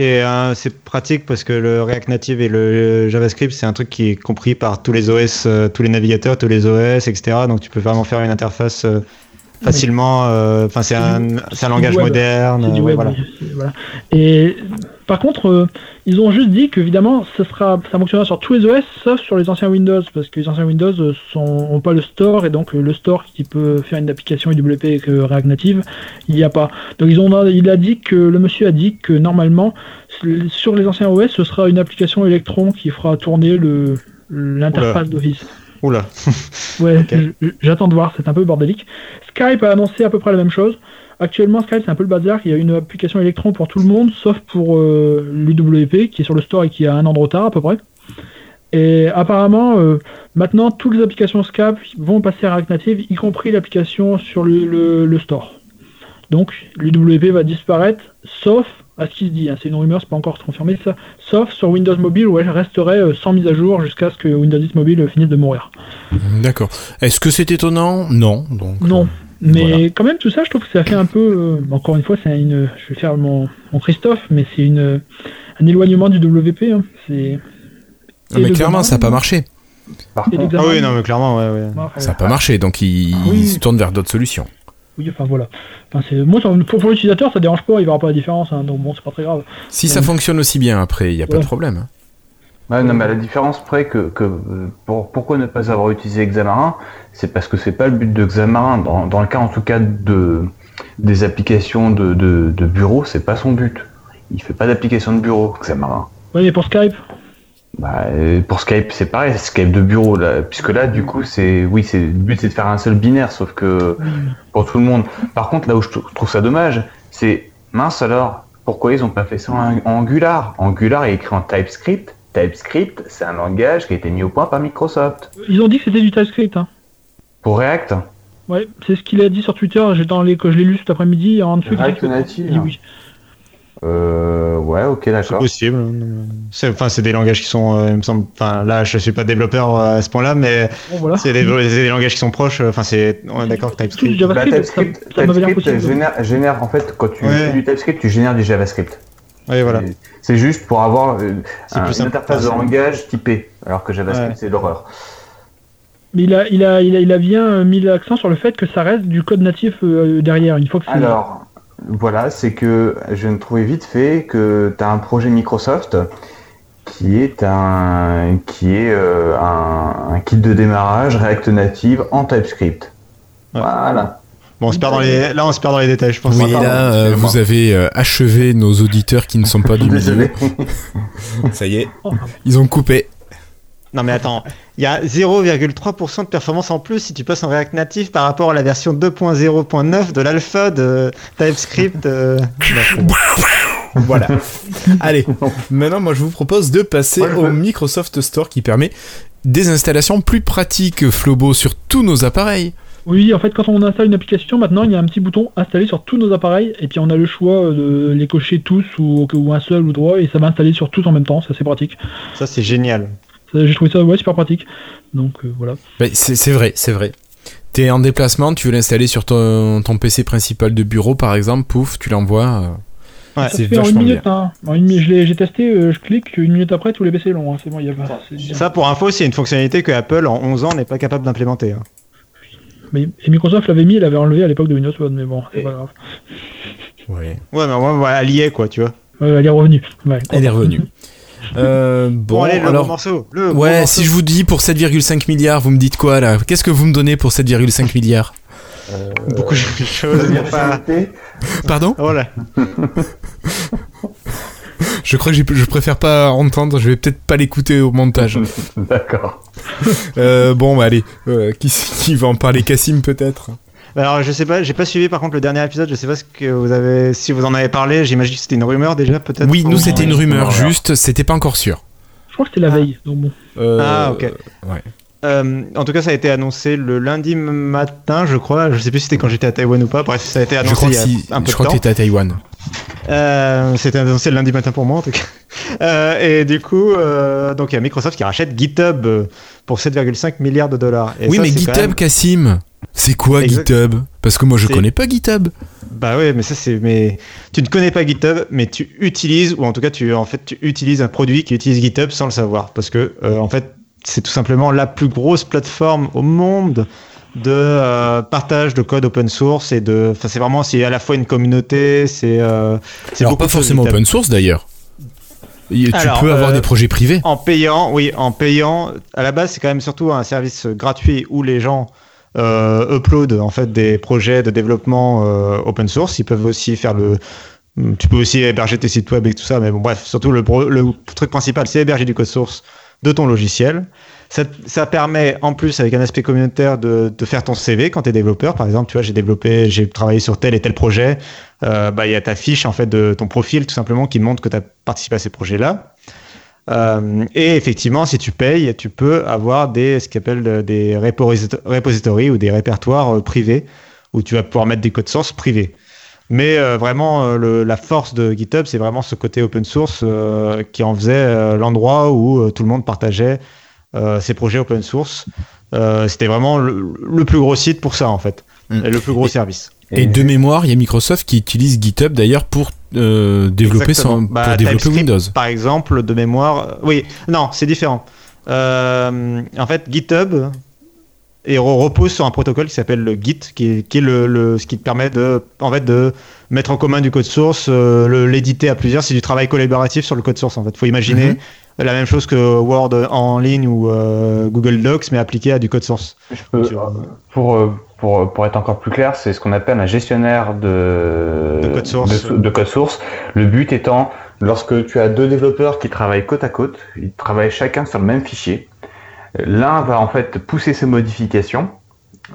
Et c'est pratique parce que le React Native et le JavaScript, c'est un truc qui est compris par tous les OS, euh, tous les navigateurs, tous les OS, etc. Donc tu peux vraiment faire une interface euh, facilement. euh, Enfin, c'est un, langage web. moderne. Voilà. voilà. Et par contre, euh, ils ont juste dit qu'évidemment, ça sera, ça fonctionnera sur tous les OS, sauf sur les anciens Windows, parce que les anciens Windows euh, sont, ont pas le store, et donc euh, le store qui peut faire une application IWP avec euh, React Native, il n'y a pas. Donc ils ont, il a dit que le monsieur a dit que normalement, sur les anciens OS, ce sera une application Electron qui fera tourner le l'interface d'Office. Oula. Ouais, [LAUGHS] j'attends de voir, c'est un peu bordélique. Skype a annoncé à peu près la même chose. Actuellement, Skype, c'est un peu le bazar. Il y a une application Electron pour tout le monde, sauf pour euh, l'UWP, qui est sur le store et qui a un an de retard à peu près. Et apparemment, euh, maintenant, toutes les applications Skype vont passer à React Native, y compris l'application sur le, le- le store. Donc, l'UWP va disparaître, sauf, à ce qui se dit, hein, c'est une rumeur, c'est pas encore confirmé ça, sauf sur Windows Mobile où elle resterait euh, sans mise à jour jusqu'à ce que Windows 10 Mobile finisse de mourir. D'accord. Est-ce que c'est étonnant? Non. Donc, Non. Mais voilà. quand même, tout ça, je trouve que ça fait un peu. euh, encore une fois, c'est une. Je vais faire mon, mon Christophe, mais c'est une un éloignement du WP. hein. C'est. Ah, mais clairement, ça n'a pas marché. Ah oui, non, mais clairement, ouais, ouais. Ça n'a pas marché, donc ils, Oui. ils se tournent vers d'autres solutions. Oui, enfin voilà. Enfin, c'est- moi, ça- pour, pour l'utilisateur, ça dérange pas, il verra pas la différence, hein, donc bon, c'est pas très grave. Si ça fonctionne aussi bien après, il n'y a pas de problème. hein. Ouais, non, mais à la différence près que, que euh, pour, pourquoi ne pas avoir utilisé Xamarin, c'est parce que c'est pas le but de Xamarin. Dans, dans le cas en tout cas de des applications de, de, de bureau, c'est pas son but. Il fait pas d'application de bureau, Xamarin. Oui, mais pour Skype, Bah, euh, pour Skype, c'est pareil, Skype de bureau là, puisque là, du coup, c'est oui, c'est le but, c'est de faire un seul binaire, sauf que pour tout le monde. Par contre, là où je trou- trouve ça dommage, c'est mince alors, pourquoi ils ont pas fait ça en Angular? Angular est écrit en TypeScript. TypeScript, c'est un langage qui a été mis au point par Microsoft. ils ont dit que c'était du TypeScript. Hein. Pour React, Ouais, c'est ce qu'il a dit sur Twitter, j'ai dans les, que je l'ai lu cet après-midi, en React native. dit oui. euh, ouais, ok, C'est d'accord. possible. C'est, enfin, c'est des langages qui sont, euh, il me semble. Enfin, là, je suis pas développeur euh, à ce point-là, mais Bon, voilà. c'est des, c'est des langages qui sont proches. Enfin, c'est, on est d'accord TypeScript. Bah, JavaScript, TypeScript, ça, ça TypeScript génère, génère, en fait, quand tu Ouais. fais du TypeScript, tu génères du JavaScript. Oui, voilà. C'est- juste pour avoir euh, un- une interface de langage typée, alors que JavaScript Ouais. c'est l'horreur. Mais il a, il, a, il, a, il a bien mis l'accent sur le fait que ça reste du code natif euh, derrière, une fois que. Alors, voilà, c'est que je viens de trouver vite fait que tu as un projet Microsoft qui est un qui est euh, un, un kit de démarrage React Native en TypeScript. Ouais. Voilà. Bon, on se perd dans les, là, on se perd dans les détails, je pense. Oui, là, euh, vous avez euh, achevé nos auditeurs qui ne sont pas [LAUGHS] du milieu. Ça y est, Oh, ils ont coupé. Non, mais attends. Il y a 0,3% de performance en plus si tu passes en React Native par rapport à la version 2.0.9 de l'alpha de TypeScript. euh, [LAUGHS] Voilà. Allez, maintenant, moi, je vous propose de passer au Microsoft Store qui permet des installations plus pratiques, Flobo, sur tous nos appareils. Oui, en fait, quand on installe une application, maintenant, il y a un petit bouton installer sur tous nos appareils, et puis on a le choix de les cocher tous ou, ou un seul ou trois, et ça va installer sur tous en même temps, c'est assez pratique. Ça, c'est génial. Ça, J'ai trouvé ça ouais, super pratique. Donc euh, voilà. C'est c'est vrai, c'est vrai. T'es en déplacement, tu veux l'installer sur ton, ton PC principal de bureau, par exemple, pouf, tu l'envoies. euh, Ouais. Ça c'est fait en une vachement minute. Hein. En une mi- je l'ai- J'ai testé, euh, je clique, une minute après, tous les PC l'ont. Hein. C'est bon, il y a pas. c'est. Ça, pour info, c'est une fonctionnalité que Apple, en 11 ans, n'est pas capable d'implémenter. hein. Mais, et Microsoft l'avait mis, il avait enlevé à l'époque de Windows Phone, mais bon, c'est Et- pas grave. Ouais. Ouais, mais moi, voilà, elle y est, quoi, tu vois. Ouais, elle est revenue. Ouais. Elle est revenue. Euh, bon, Bon, allez, le alors. morceau. Le Ouais, morceau. si je vous dis pour 7,5 milliards, vous me dites quoi là? Qu'est-ce que vous me donnez pour 7,5 milliards? Euh, Beaucoup de choses, il y a pas. Pardon? Oh là. [LAUGHS] Je crois que je préfère pas entendre, je vais peut-être pas l'écouter au montage. [LAUGHS] D'accord. Euh, bon, bah allez, euh, qui, qui va en parler? Cassim peut-être? Alors, je sais pas, j'ai pas suivi par contre le dernier épisode, je sais pas ce que vous avez. Si vous en avez parlé, j'imagine que c'était une rumeur déjà, peut-être Oui, nous ou- c'était une rumeur, juste, c'était pas encore sûr. Je crois que c'était la veille. Donc bon. Euh, Ah, ok. Ouais. euh, en tout cas, ça a été annoncé le lundi matin, je crois. Je sais plus si c'était quand j'étais à Taïwan ou pas. Bref, ça a été Je annoncé crois il que, y a si- un peu je de crois que t'étais à Taïwan. Euh, C'était annoncé le lundi matin pour moi en tout cas. Euh, et du coup, euh, donc il y a Microsoft qui rachète GitHub pour 7,5 milliards de dollars. Et oui, ça, mais GitHub, même- Cassim, c'est quoi Exact. GitHub? Parce que moi, je connais pas GitHub. Bah ouais, mais ça c'est mais tu ne connais pas GitHub, mais tu utilises ou en tout cas tu en fait tu utilises un produit qui utilise GitHub sans le savoir parce que en fait c'est tout simplement la plus grosse plateforme au monde de euh, partage de code open source et de enfin c'est vraiment c'est à la fois une communauté, c'est euh, c'est Alors, pas forcément open source d'ailleurs. Tu Alors, peux avoir euh, des projets privés. En payant, oui, en payant. À la base, c'est quand même surtout un service gratuit où les gens euh, uploadent en fait des projets de développement open source. Ils peuvent aussi faire le. Tu peux aussi héberger tes sites web et tout ça, mais bon, bref, surtout le truc principal, c'est héberger du code source de ton logiciel. Ça, ça permet, en plus, avec un aspect communautaire, de, de faire ton CV quand tu es développeur. Par exemple, tu vois, j'ai développé, j'ai travaillé sur tel et tel projet. Euh, bah, il y a ta fiche, en fait, de ton profil, tout simplement, qui montre que tu as participé à ces projets-là. Euh, et effectivement, si tu payes, tu peux avoir des, ce qu'on appelle euh, des reposit- repositories ou des répertoires euh, privés où tu vas pouvoir mettre des codes source privés. Mais euh, vraiment, euh, le- la force de GitHub, c'est vraiment ce côté open source euh, qui en faisait l'endroit où tout le monde partageait euh, ses projets open source. Euh, C'était vraiment le, le plus gros site pour ça, en fait. Mm. Et le plus gros service. Et de mémoire, il y a Microsoft qui utilise GitHub d'ailleurs pour euh, développer, son, Bah, pour développer Windows. Par exemple, de mémoire. Oui, non, c'est différent. Euh, en fait, GitHub et re- repose sur un protocole qui s'appelle le Git, qui est, qui est le, le- ce qui te permet de, en fait, de mettre en commun du code source, euh, le- l'éditer à plusieurs. C'est du travail collaboratif sur le code source. En fait, faut imaginer Mhm. La même chose que Word en ligne ou euh, Google Docs, mais appliqué à du code source. Je peux, Tu vois. pour, euh, pour, pour être encore plus clair, c'est ce qu'on appelle un gestionnaire de, De code source. de, de code source. Le but étant, lorsque tu as deux développeurs qui travaillent côte à côte, ils travaillent chacun sur le même fichier. L'un va en fait pousser ses modifications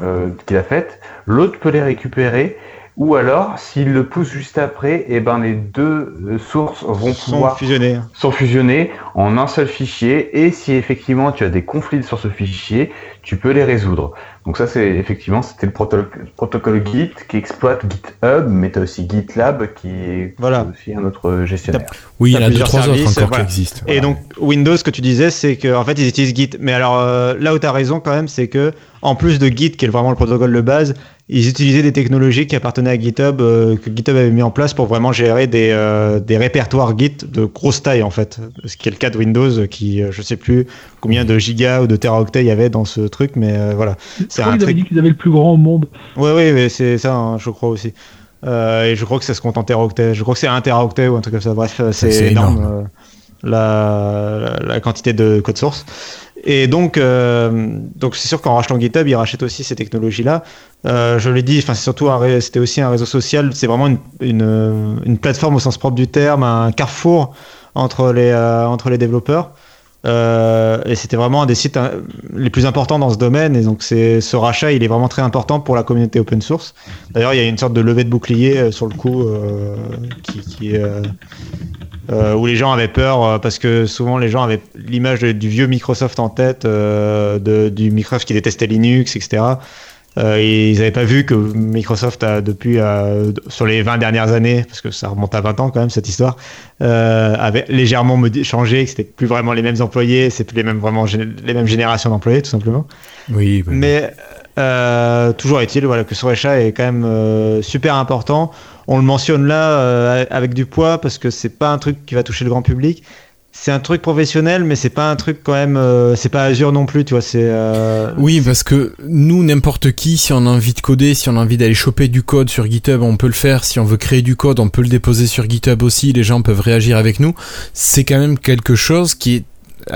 euh, qu'il a faites, l'autre peut les récupérer, ou alors s'il le pousse juste après, et ben les deux euh, sources vont Sont pouvoir fusionnés. sont fusionnés en un seul fichier et si effectivement tu as des conflits sur ce fichier, tu peux les résoudre. Donc ça c'est effectivement c'était le proto- protocole Git qui exploite GitHub, mais tu as aussi GitLab qui est Voilà. aussi un autre gestionnaire. Oui, il y a deux, plusieurs trois autres services, encore voilà. qui existent. Et donc Windows, ce que tu disais, c'est qu'en fait ils utilisent Git. Mais alors euh, là où tu as raison quand même, c'est que en plus de Git, qui est vraiment le protocole de base, ils utilisaient des technologies qui appartenaient à GitHub, euh, que GitHub avait mis en place pour vraiment gérer des, euh, des répertoires Git de grosse taille en fait. Ce qui est le cas de Windows, qui euh, je sais plus combien de gigas ou de teraoctets il y avait dans ce truc, mais euh, voilà. Je crois qu'ils avaient dit qu'ils avaient le plus grand au monde. Oui, oui, mais c'est ça, hein, je crois aussi. Euh, et je crois que ça se compte en teraoctets. Je crois que c'est un teraoctet ou un truc comme ça. Bref, euh, c'est énorme, énorme. euh, la, la, la quantité de code source. Et donc, euh, donc c'est sûr qu'en rachetant GitHub, ils rachètent aussi ces technologies-là. Euh, je l'ai dit, enfin c'est surtout c'était aussi un réseau social. C'est vraiment une, une, une plateforme au sens propre du terme, un carrefour entre les euh, entre les développeurs. Euh, et c'était vraiment un des sites euh, les plus importants dans ce domaine. Et donc, c'est ce rachat, il est vraiment très important pour la communauté open source. D'ailleurs, il y a une sorte de levée de bouclier euh, sur le coup euh, qui, qui, euh, euh, où les gens avaient peur euh, parce que souvent les gens avaient l'image du vieux Microsoft en tête, du Microsoft qui détestait Linux, etc. Euh, ils n'avaient pas vu que Microsoft a depuis euh, sur les 20 dernières années, parce que ça remonte à 20 ans quand même cette histoire, euh, avait légèrement changé, que c'était plus vraiment les mêmes employés, c'est plus les mêmes vraiment les mêmes générations d'employés tout simplement. Oui, bah, Mais euh, toujours est-il voilà, que ce rachat est quand même super important. On le mentionne là avec du poids parce que c'est pas un truc qui va toucher le grand public. C'est un truc professionnel, mais c'est pas un truc quand même. euh, c'est pas Azure non plus, tu vois. C'est. euh, Oui, parce que nous, n'importe qui, si on a envie de coder, si on a envie d'aller choper du code sur GitHub, on peut le faire. Si on veut créer du code, on peut le déposer sur GitHub aussi. Les gens peuvent réagir avec nous. C'est quand même quelque chose qui est,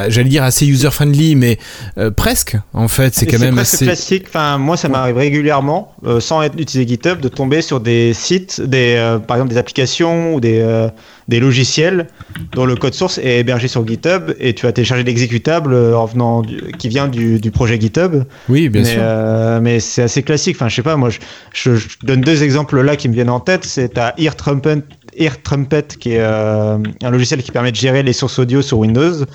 j'allais dire assez user-friendly, mais euh, presque, en fait. C'est quand même assez... classique. Enfin, moi, ça m'arrive régulièrement, euh, sans être utiliser GitHub, de tomber sur des sites, des, euh, par exemple des applications ou des, euh, des logiciels dont le code source est hébergé sur GitHub et tu vas télécharger l'exécutable euh, en venant du- qui vient du, du projet GitHub. Oui, bien mais sûr. euh, mais c'est assez classique. Enfin, je sais pas. Moi, je, je- je donne deux exemples là qui me viennent en tête. C'est à Ear Trumpet, Ear Trumpet qui est euh, un logiciel qui permet de gérer les sources audio sur Windows.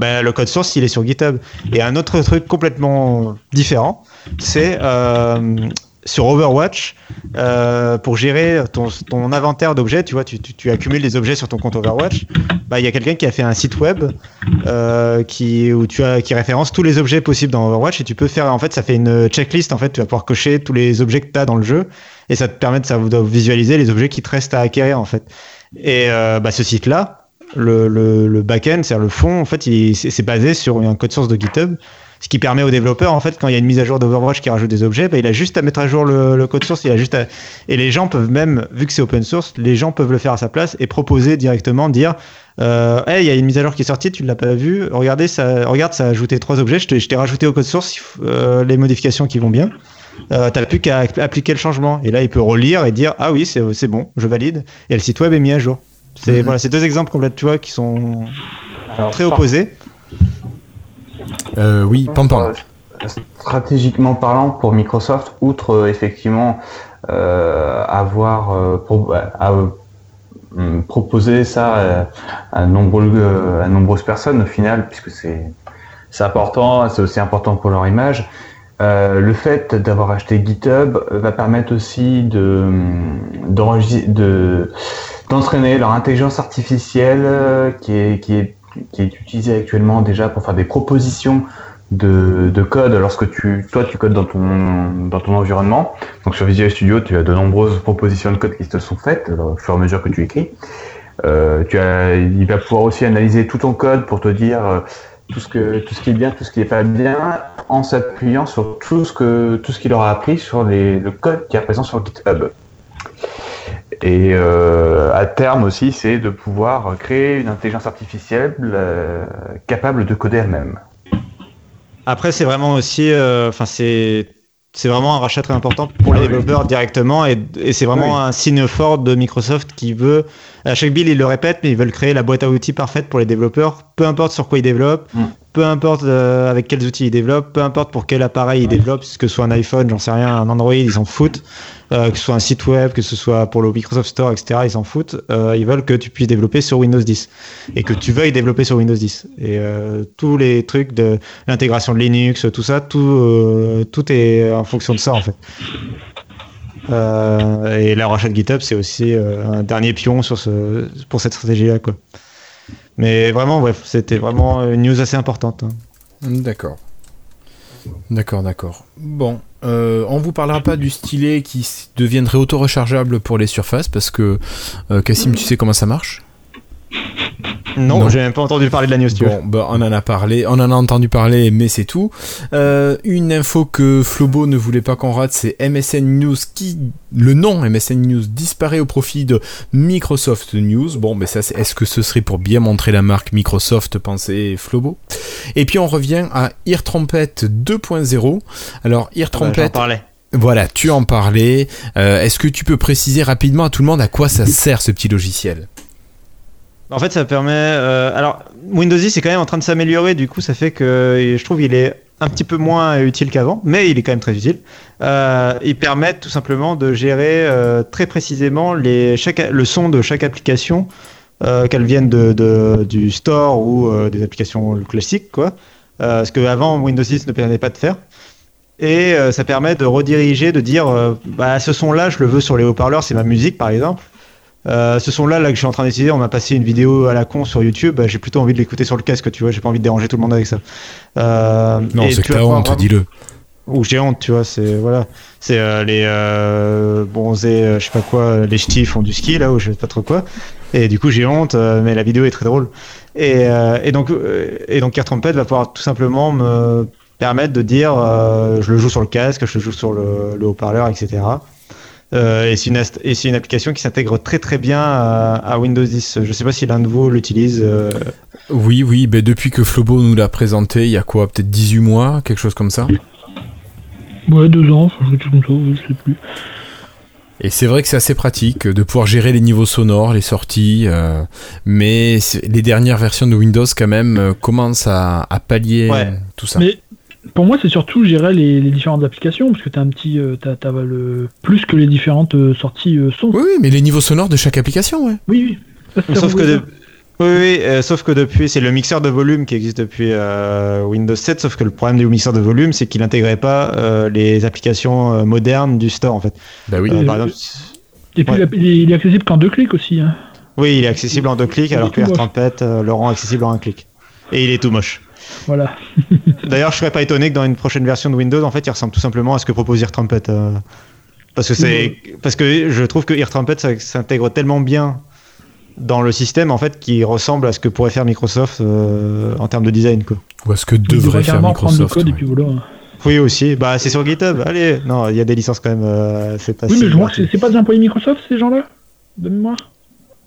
Bah, le code source il est sur GitHub. Et un autre truc complètement différent, c'est euh, sur Overwatch, euh, pour gérer ton, inventaire d'objets, tu vois, tu, accumules des objets sur ton compte Overwatch, bah, il y a quelqu'un qui a fait un site web euh, qui, où tu qui référence tous les objets possibles dans Overwatch et tu peux faire, en fait, ça fait une checklist, en fait, tu vas pouvoir cocher tous les objets que tu as dans le jeu et ça te permet de, ça, de visualiser les objets qui te restent à acquérir, en fait. Et bah, ce site-là, le, le, back-end, c'est-à-dire le fond, en fait, c'est basé sur un code source de GitHub ce qui permet aux développeurs, en fait, quand il y a une mise à jour d'Overwatch qui rajoute des objets, bah, il a juste à mettre à jour le, code source. Il a juste à... Et les gens peuvent même, vu que c'est open source, les gens peuvent le faire à sa place et proposer directement, dire euh, Hey, il y a une mise à jour qui est sortie, tu ne l'as pas vue. Regardez, ça, regarde, ça a ajouté trois objets. Je t'ai rajouté au code source euh, les modifications qui vont bien. Euh, T'as plus qu'à appliquer le changement. Et là, il peut relire et dire Ah oui, c'est bon, je valide. Et le site web est mis à jour. C'est Mhm. voilà, c'est deux exemples complètes, tu vois, qui sont Alors, très opposés. Euh, oui, Pam Pam. Euh, Stratégiquement parlant, pour Microsoft, outre euh, effectivement euh, avoir euh, pro- à, euh, proposé ça euh, à, nombreux, euh, à nombreuses personnes au final, puisque c'est c'est important, c'est aussi important pour leur image. Euh, le fait d'avoir acheté GitHub va permettre aussi de d'enregistrer- de d'entraîner leur intelligence artificielle euh, qui est qui est qui est utilisée actuellement déjà pour faire des propositions de, de code lorsque tu toi tu codes dans ton dans ton environnement. Donc sur Visual Studio, tu as de nombreuses propositions de code qui te sont faites euh, au fur et à mesure que tu écris. Euh, tu as, il va pouvoir aussi analyser tout ton code pour te dire euh, tout ce que tout ce qui est bien, tout ce qui est pas bien, en s'appuyant sur tout ce que tout ce qu'il aura appris sur les, le code qui est présent sur GitHub. Et euh, à terme aussi, c'est de pouvoir créer une intelligence artificielle euh, capable de coder elle-même. Après, c'est vraiment aussi, euh, enfin, c'est c'est vraiment un rachat très important pour les développeurs directement et, et c'est vraiment Oui. un signe fort de Microsoft qui veut, à chaque build ils le répètent, mais ils veulent créer la boîte à outils parfaite pour les développeurs, peu importe sur quoi ils développent, Mm. peu importe euh, avec quels outils ils développent, peu importe pour quel appareil ils développent, que ce soit un iPhone, j'en sais rien, un Android, ils s'en foutent, euh, que ce soit un site web, que ce soit pour le Microsoft Store, etc., ils s'en foutent, Euh, ils veulent que tu puisses développer sur Windows 10 et que tu veuilles développer sur Windows 10 et tous les trucs de l'intégration de Linux, tout ça, tout, tout est en fonction de ça en fait. Euh, et la rachat de GitHub, c'est aussi euh, un dernier pion sur ce, pour cette stratégie-là. Quoi. Mais vraiment, bref, c'était vraiment une news assez importante. hein. D'accord. D'accord, d'accord. Bon, euh, on vous parlera pas du stylet qui deviendrait auto-rechargeable pour les surfaces parce que Cassim, tu sais comment ça marche? Non, Non. j'ai même pas entendu parler de la news, tu vois. Bon, bah, on en a parlé, on en a entendu parler, mais c'est tout. Euh, une info que Flobo ne voulait pas qu'on rate, c'est MSN News qui, le nom MSN News disparaît au profit de Microsoft News. Bon, mais ça, est-ce que ce serait pour bien montrer la marque Microsoft, pensait Flobo? Et puis on revient à Ear Trumpet 2.0. Alors, Ear Ah bah, Trumpet, voilà, tu en parlais. Euh, est-ce que tu peux préciser rapidement à tout le monde à quoi ça sert ce petit logiciel? En fait, ça permet. euh, alors, Windows 10 est quand même en train de s'améliorer, du coup, ça fait que je trouve qu'il est un petit peu moins utile qu'avant, mais il est quand même très utile. Euh, il permet tout simplement de gérer euh, très précisément les, chaque, le son de chaque application, euh, qu'elle vienne de, de- du store ou euh, des applications classiques, quoi. Euh, ce que avant Windows 10 ne permettait pas de faire. Et euh, ça permet de rediriger, de dire, euh, bah, ce son-là, je le veux sur les haut-parleurs, c'est ma musique, par exemple. Euh, ce son-là, là que je suis en train d'essayer, on m'a passé une vidéo à la con sur YouTube. bah, j'ai plutôt envie de l'écouter sur le casque, tu vois. J'ai pas envie de déranger tout le monde avec ça. Euh, Non, c'est que t'as honte, vraiment- dis-le. Ou j'ai honte, tu vois. C'est voilà, c'est euh, les euh, bronzés, euh, je sais pas quoi, les ch'tis font du ski là, ou je sais pas trop quoi. Et du coup, j'ai honte, euh, mais la vidéo est très drôle. Et, euh, et donc, et donc, Air Trumpet va pouvoir tout simplement me permettre de dire, euh, je le joue sur le casque, je le joue sur le, le haut-parleur, etc. Euh, et c'est une, ast- et c'est une application qui s'intègre très très bien à, à Windows 10. Je sais pas si l'un de vous l'utilise. euh, Oui, oui, ben depuis que Flobo nous l'a présenté, il y a quoi, peut-être 18 mois, quelque chose comme ça? Ouais, deux ans, chose comme ça, je sais plus. Et c'est vrai que c'est assez pratique de pouvoir gérer les niveaux sonores, les sorties, euh, mais les dernières versions de Windows quand même euh, commencent à, à pallier Ouais. tout ça. Mais pour moi, c'est surtout gérer les, les différentes applications, parce que t'as un petit, euh, t'as, t'as le plus que les différentes euh, sorties euh, son. Oui, oui, mais les niveaux sonores de chaque application, ouais. Oui, oui. Ça, Sauf que, de- Oui, oui, euh, sauf que depuis, c'est le mixeur de volume qui existe depuis euh, Windows 7, sauf que le problème du mixeur de volume, c'est qu'il n'intégrait pas euh, les applications euh, modernes du store, en fait. Bah oui. Euh, Et par le- exemple, Et puis Ouais. il est- accessible qu'en deux clics aussi. hein. oui, il est accessible en deux clics, alors que. AirTrumpet euh, le rend accessible en un clic. Et il est tout moche. Voilà. [LAUGHS] D'ailleurs, je serais pas étonné que dans une prochaine version de Windows, en fait, il ressemble tout simplement à ce que propose AirTrumpet. euh, parce que c'est, parce que je trouve que AirTrumpet ça- s'intègre tellement bien dans le système, en fait, qu'il ressemble à ce que pourrait faire Microsoft euh, en termes de design, quoi. Ou est-ce que Il devrait faire prendre le Microsoft code et puis voilà. Oui, aussi. Bah, c'est sur GitHub. Allez, non, il y a des licences quand même. euh, c'est pas Oui, mais je vois que c'est pas des employés Microsoft ces gens-là? De mémoire?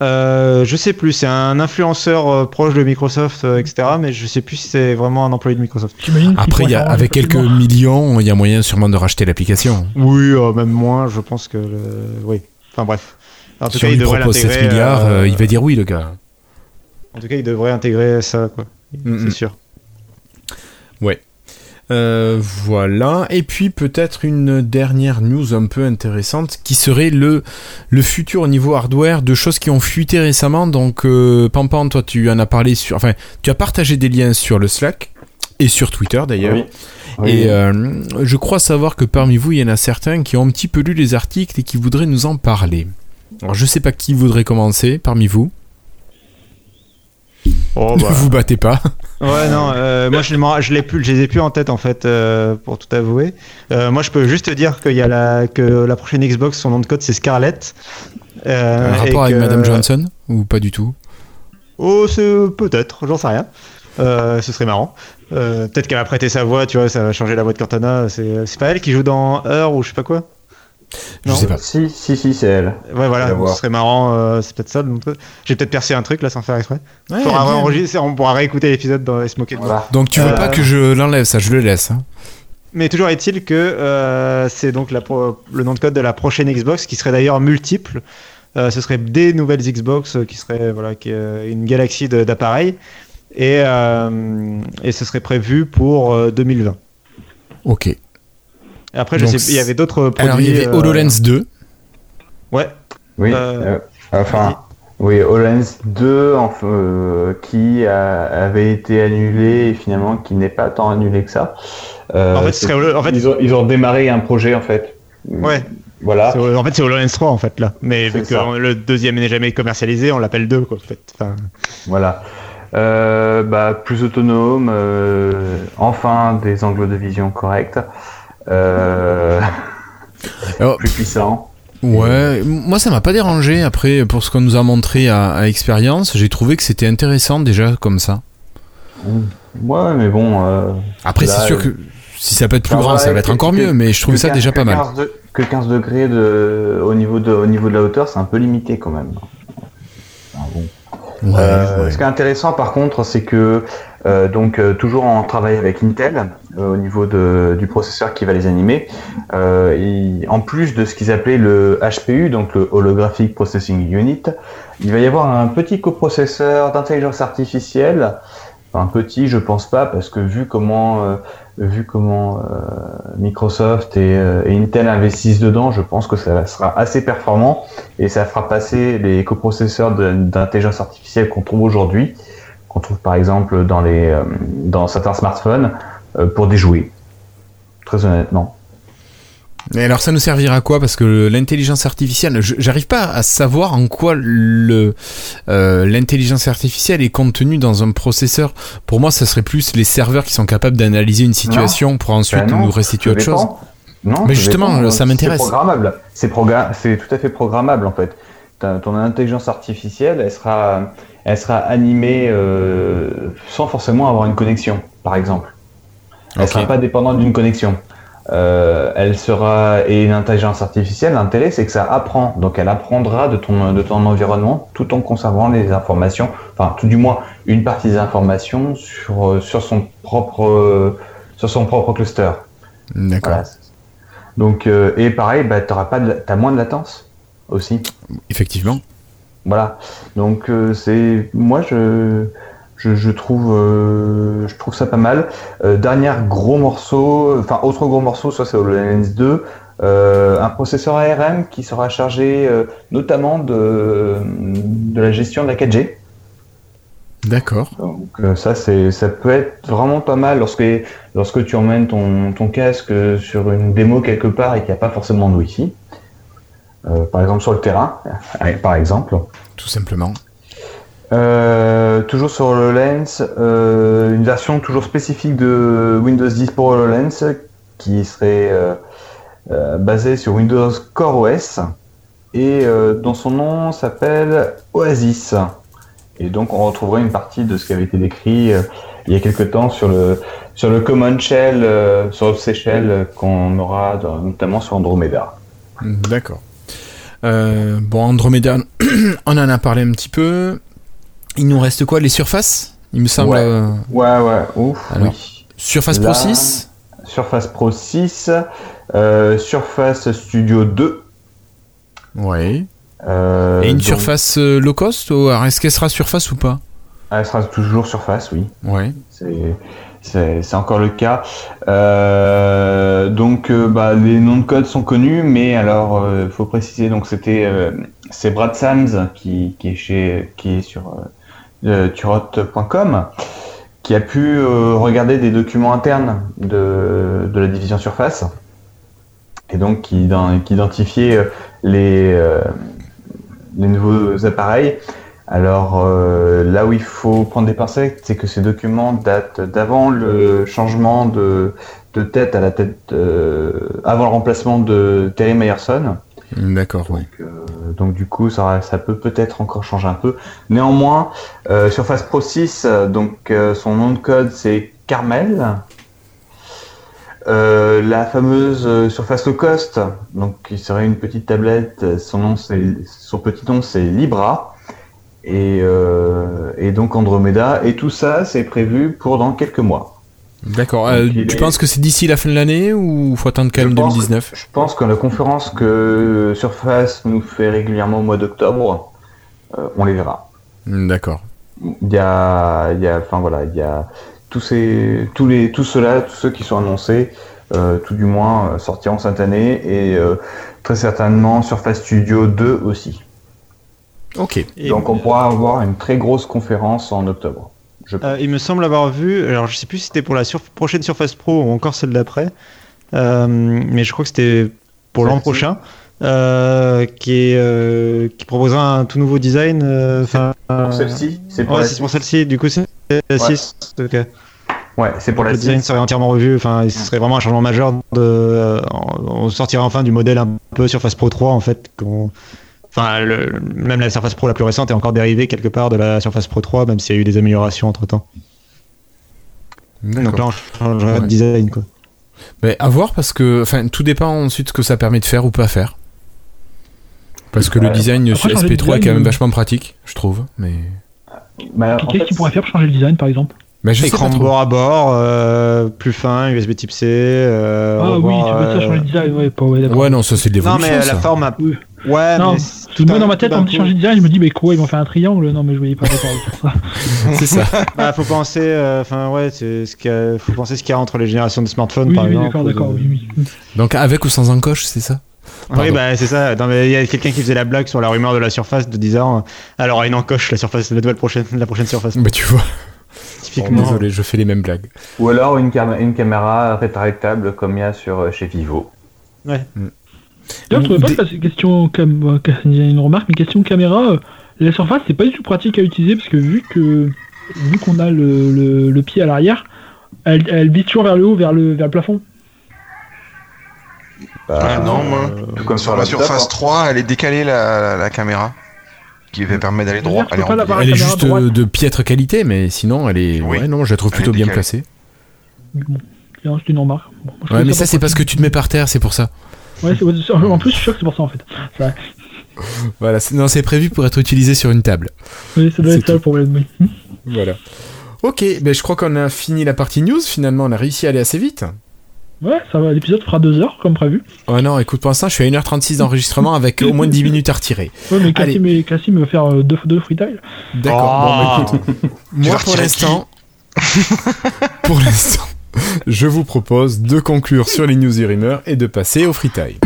Euh, je sais plus. C'est un influenceur euh, proche de Microsoft, euh, etc. Mais je sais plus si c'est vraiment un employé de Microsoft. Après, il y a, avec quelques millions, il y a moyen sûrement de racheter l'application. Oui, euh, même moins. Je pense que. le- Oui. Enfin bref. En tout Si on cas, il lui devrait propose 7 l'intégrer. milliards, euh, euh, il va dire oui, le gars. En tout cas, il devrait intégrer ça, quoi. Mm, C'est mm. sûr. Euh, voilà. Et puis peut-être une dernière news un peu intéressante qui serait le, le futur au niveau hardware de choses qui ont fuité récemment. Donc euh, Pampan, toi tu en as parlé sur... Enfin, tu as partagé des liens sur le Slack et sur Twitter d'ailleurs. Oui. Oui. Et euh, je crois savoir que parmi vous, il y en a certains qui ont un petit peu lu les articles et qui voudraient nous en parler. Alors je sais pas qui voudrait commencer parmi vous. Oh, Ne bah. vous battez pas. Ouais, non, euh, moi je, je, l'ai plus, je les ai plus en tête en fait, euh, pour tout avouer. Euh, moi je peux juste te dire qu'il y a la, que la prochaine Xbox, son nom de code c'est Scarlett. Euh, Un rapport avec que- Madame Johnson ou pas du tout? Oh, c'est peut-être, j'en sais rien. Euh, ce serait marrant. Euh, peut-être qu'elle va prêter sa voix, tu vois, ça va changer la voix de Cortana. C'est c'est pas elle qui joue dans Heure ou je sais pas quoi? Je Non. sais pas. Si, si, si, c'est elle. Ouais, voilà, ce serait marrant, euh, c'est peut-être ça. le nom de code. J'ai peut-être percé un truc là sans faire exprès. Ouais, Faudra bien. réenregistrer, on pourra réécouter l'épisode dans et se moquer de moi. Donc tu veux Euh, pas que je l'enlève, ça, je le laisse. hein. Mais toujours est-il que euh, c'est donc la pro- le nom de code de la prochaine Xbox qui serait d'ailleurs multiple. Euh, ce serait des nouvelles Xbox euh, qui seraient voilà, qui, euh, une galaxie d'appareils. Et, euh, et ce serait prévu pour euh, 2020. Ok. Et après, je Donc, sais, il y avait d'autres produits. Alors il y avait euh, HoloLens 2. Ouais, Oui, Euh, euh, enfin, oui, HoloLens 2 enfin, euh, qui a- avait été annulé et finalement qui n'est pas tant annulé que ça. Euh, En fait, ce c'est- serait Holo- en fait- ils, ont, ils ont démarré un projet en fait. ouais. Voilà. C'est- En fait, c'est HoloLens 3 en fait là. Mais vu que on- le deuxième n'est jamais commercialisé, on l'appelle 2 quoi. En fait. Enfin, Voilà. Euh, bah, plus autonome, euh, enfin des angles de vision corrects, euh, Alors, plus puissant. ouais, moi ça m'a pas dérangé. Après, pour ce qu'on nous a montré à, à expérience, j'ai trouvé que c'était intéressant déjà comme ça. Ouais, mais bon. Euh, Après, c'est sûr euh, que si ça peut être plus grand, ça va être que- encore que- mieux. Mais je trouve ça déjà pas mal. 15 de- que 15 degrés de, au, niveau de, au niveau de la hauteur, c'est un peu limité quand même. Ah, bon. Ouais, Euh, ouais. Ce qui est intéressant par contre, c'est que euh, donc euh, toujours en travail avec Intel euh, au niveau de, du processeur qui va les animer, euh, il- en plus de ce qu'ils appelaient le HPU, donc le Holographic Processing Unit, il va y avoir un petit coprocesseur d'intelligence artificielle. Enfin, petit, je pense pas, parce que vu comment euh, vu comment euh, Microsoft et, et Intel investissent dedans, je pense que ça sera assez performant et ça fera passer les coprocesseurs d'intelligence artificielle qu'on trouve aujourd'hui, qu'on trouve par exemple dans, les, euh, dans certains smartphones, euh, pour des jouets. Très honnêtement. Mais alors ça nous servira à quoi? Parce que l'intelligence artificielle, j'arrive pas à savoir en quoi euh, l'intelligence artificielle est contenue dans un processeur. Pour moi, ça serait plus les serveurs qui sont capables d'analyser une situation pour ensuite Ben non, nous restituer autre chose. Non, Mais justement, dépend. ça m'intéresse. C'est programmable. C'est tout à fait programmable en fait. Ton intelligence artificielle, elle sera, elle sera animée euh, sans forcément avoir une connexion, par exemple. Elle sera pas dépendante d'une connexion. Euh, elle sera et une intelligence artificielle. L'intérêt, c'est que ça apprend. Donc, elle apprendra de ton de ton environnement tout en conservant les informations. Enfin, tout du moins une partie des informations sur euh, sur son propre euh, sur son propre cluster. D'accord. Voilà. Donc, euh, et pareil, bah, t'auras pas de, t'as moins de latence aussi. Effectivement. Voilà. Donc, euh, c'est, moi, je, je, je trouve, euh, je trouve ça pas mal. Euh, dernier gros morceau, enfin, autre gros morceau, soit c'est HoloLens 2, euh, un processeur ARM qui sera chargé notamment de, de la gestion de la 4G. D'accord. Donc ça, c'est, ça peut être vraiment pas mal lorsque, lorsque tu emmènes ton, ton casque sur une démo quelque part et qu'il n'y a pas forcément de Wi-Fi. Euh, par exemple sur le terrain, allez, par exemple. Tout simplement. Euh, toujours sur HoloLens, euh, une version toujours spécifique de Windows 10 pour HoloLens qui serait euh, euh, basée sur Windows Core OS et euh, dont son nom s'appelle Oasis. Et donc on retrouverait une partie de ce qui avait été décrit euh, il y a quelque temps sur le sur le Common Shell, euh, sur Shell euh, qu'on aura dans- notamment sur Andromeda. D'accord. Euh, bon, Andromeda, [CLEARS THROAT] on en a parlé un petit peu. Il nous reste quoi Les surfaces Il me semble. Ouais. euh, Ouais ouais, ouf. Alors, oui. Surface Pro Là- 6 Surface Pro 6, euh, Surface Studio 2. Ouais. euh, Et une donc- surface low cost Est-ce qu'elle sera surface ou pas? Ah, Elle sera toujours Surface, oui. Ouais. C'est- C'est encore le cas. Euh, donc, euh, bah, les noms de code sont connus, mais alors, il faut préciser. Donc, c'était euh, c'est Brad Sams qui, est chez qui est sur euh, euh, turot.com qui a pu euh, regarder des documents internes de, de la division Surface et donc qui, qui identifiait euh, les euh, les nouveaux appareils. Alors euh, là où il faut prendre des pincettes, c'est que ces documents datent d'avant le changement de, de tête à la tête, euh, avant le remplacement de Terry Myerson. D'accord. Donc, euh, donc du coup, ça, ça peut peut-être encore changer un peu. Néanmoins, Surface Pro 6, euh, donc son nom de code c'est Carmel. Euh, la fameuse Surface Low Cost, donc qui serait une petite tablette, son nom c'est son petit nom c'est Libra. Et, euh, et donc Andromeda, et tout ça c'est prévu pour dans quelques mois. D'accord. Euh, tu est- penses que c'est d'ici la fin de l'année ou faut attendre quand même pense- 2019 Je pense que la conférence que Surface nous fait régulièrement au mois d'octobre, euh, on les verra. Hmm, D'accord. Il y a, il y a, enfin voilà, il y a tous ces, tous les, tous ceux-là, tous ceux qui sont annoncés, tout du moins sortiront cette année et très certainement Surface Studio 2 aussi. Ok. Et, Donc on pourra avoir une très grosse conférence en octobre. Je euh, il me semble avoir vu, alors je sais plus si c'était pour la sur- prochaine Surface Pro ou encore celle d'après, euh, mais je crois que c'était pour l'an prochain, euh, qui, est, euh, qui proposera un tout nouveau design. euh, Enfin, Pour celle-ci, c'est pour ouais, celle-ci, du coup c'est la 6. ok. Ouais, c'est pour la Le design 6. serait entièrement revu, enfin, ce serait vraiment un changement majeur. De, euh, on sortirait enfin du modèle un peu Surface Pro 3 en fait. qu'on- Enfin, le- même la Surface Pro la plus récente est encore dérivée quelque part de la Surface Pro 3, même s'il y a eu des améliorations entre temps. Donc là, on changerait Ouais. de design quoi. Mais à voir parce que, enfin, tout dépend ensuite ce que ça permet de faire ou pas faire. Parce que le Ouais. design Après, sur changer de SP3 est quand même euh, vachement pratique, je trouve. Mais, Bah, en Qu'est-ce fait, qu'il pourrait faire pour changer le design, par exemple? Mais je Écran bord à bord, euh, plus fin, USB Type C. euh, Ah oui, tu veux ça euh, changer le design, ouais, pas, ouais, d'accord. Ouais, non, ça c'est de Non, l'évolution. mais ça. la forme. a- Oui. Ouais, Non, mais Tout un- moi dans ma tête, on me dit changer de design, je me dis, mais quoi, ils vont faire un triangle? Non, mais je voyais pas d'accord avec ça. [LAUGHS] C'est ça. [LAUGHS] Bah, faut penser, euh, enfin ouais, c'est ce qu'il y a- faut penser ce qu'il y a entre les générations de smartphones Oui, par oui, exemple. d'accord, de- d'accord, oui, oui. Donc avec ou sans encoche, c'est ça? Oui, bah c'est ça. Non, mais il y a quelqu'un qui faisait la blague sur la rumeur de la surface de disant, euh, alors une encoche la surface, la nouvelle prochaine, la prochaine surface. Bah tu vois. Bon, Typiquement. désolé, je fais les mêmes blagues. Ou alors une, cam- une caméra rétractable comme il y a sur euh, chez Vivo. D'ailleurs, je trouvais pas que la question, cam... euh, il y a une remarque, mais question caméra, euh, la surface, c'est pas du tout pratique à utiliser parce que vu que vu qu'on a le, le, le pied à l'arrière, elle, elle vise toujours vers le haut, vers le, vers le plafond. Bah, Ah, non, moi. tout comme Sur la Surface hein. 3, elle est décalée la, la, la caméra, qui permet d'aller droit. Elle biais. Elle est juste droite. euh, de piètre qualité, mais sinon elle est. Oui. Ouais, non, je la trouve Elle plutôt bien placée. Bon, tiens, c'est une remarque. Bon, Ouais, mais ça c'est parce que tu te mets par terre, c'est pour ça. Ouais, en plus, je suis sûr que c'est pour ça en fait. Vrai. [LAUGHS] Voilà, c'est- non, c'est prévu pour être utilisé sur une table. Oui, ça doit C'est être ça le problème. [LAUGHS] Voilà. Ok, ben je crois qu'on a fini la partie news. Finalement, on a réussi à aller assez vite. Ouais, ça va, l'épisode fera deux heures comme prévu. Oh non, écoute, pour l'instant, je suis à 1h36 d'enregistrement avec au moins 10 [LAUGHS] minutes à retirer. Ouais, mais. Cassim, et- Cassim va faire euh, deux, deux freetiles. D'accord. Bon, bah, écoute, moi pour l'instant, pour l'instant, [LAUGHS] je vous propose de conclure sur les news et et de passer au free time.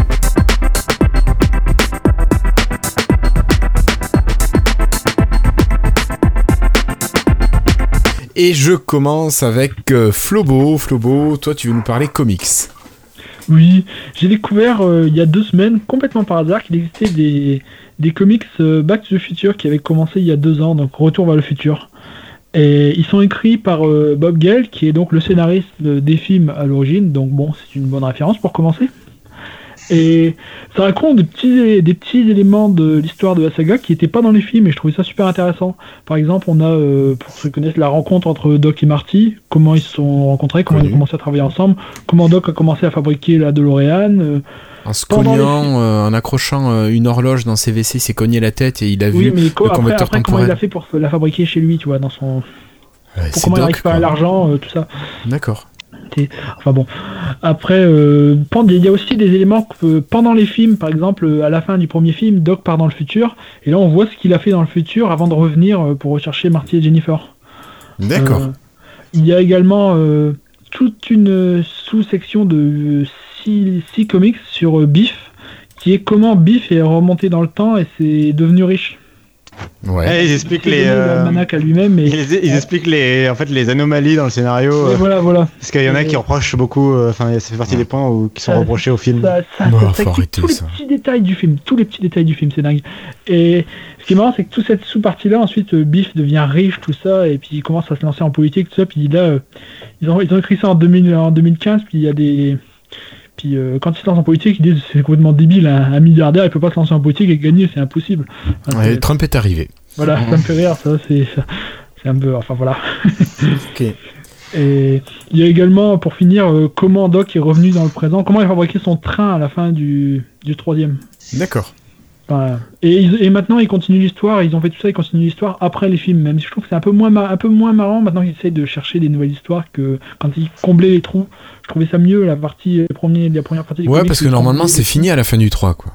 Et je commence avec euh, Flobo. Flobo, toi tu veux nous parler comics. Oui, j'ai découvert euh, il y a deux semaines, complètement par hasard, qu'il existait des, des comics euh, Back to the Future qui avaient commencé il y a deux ans, donc Retour vers le futur. Et ils sont écrits par euh, Bob Gale, qui est donc le scénariste des films à l'origine, donc bon, c'est une bonne référence pour commencer. Et ça raconte des petits, des petits éléments de l'histoire de la saga qui n'étaient pas dans les films et je trouvais ça super intéressant. Par exemple, on a, euh, pour ceux qui connaissent, la rencontre entre Doc et Marty, comment ils se sont rencontrés, comment ils Connu. ont commencé à travailler ensemble, comment Doc a commencé à fabriquer la DeLorean. euh, En se les cognant, euh, en accrochant euh, une horloge dans ses WC, il s'est cogné la tête et il a oui, vu mais le après, convecteur après, comment il temporel. a fait pour la fabriquer chez lui, tu vois, dans son... Ouais, Pour comment il Doc, récupère quoi. l'argent, euh, tout ça. D'accord. Enfin bon. Après, euh, il y a aussi des éléments que pendant les films, par exemple, à la fin du premier film, Doc part dans le futur, et là on voit ce qu'il a fait dans le futur avant de revenir pour rechercher Marty et Jennifer. D'accord. Euh, il y a également euh, toute une sous-section de 6 comics sur euh, Biff, qui est comment Biff est remonté dans le temps et c'est devenu riche. Ouais. Eh, ils expliquent les. euh, à lui-même et, ils, ils expliquent les, en fait, les anomalies dans le scénario. et euh, voilà, voilà. Parce qu'il y en a Et- qui reprochent beaucoup. euh, Enfin, ça fait partie des points où, qui sont Ça- reprochés au film. Ça, ça, Bah, ça tous ça. les petits détails du film, tous les petits détails du film, c'est dingue. Et ce qui est marrant, c'est que toute cette sous-partie-là, ensuite, euh, Biff devient riche, tout ça, et puis il commence à se lancer en politique, tout ça, puis là, euh, ils, ont, ils ont écrit ça en, 2000, en 2015, puis il y a des... Puis euh, quand ils se lancent en politique, ils disent c'est complètement débile, un, un milliardaire, il peut pas se lancer en politique et gagner, c'est impossible. Enfin, Ouais, Trump est arrivé. voilà, ça me fait rire, ça, c'est... ça- C'est un peu... Enfin voilà. [LAUGHS] Ok. Et il y a également, pour finir, euh, comment Doc est revenu dans le présent, comment il a fabriqué son train à la fin du, du troisième? D'accord. Enfin, et, ils- et maintenant ils continuent l'histoire, ils ont fait tout ça, ils continuent l'histoire après les films, même si je trouve que c'est un peu moins un peu moins marrant maintenant qu'ils essayent de chercher des nouvelles histoires que quand ils comblaient les trous. Je trouvais ça mieux la partie premier, la première partie. des Ouais, comics, parce que normalement c'est fini à la fin du 3, quoi.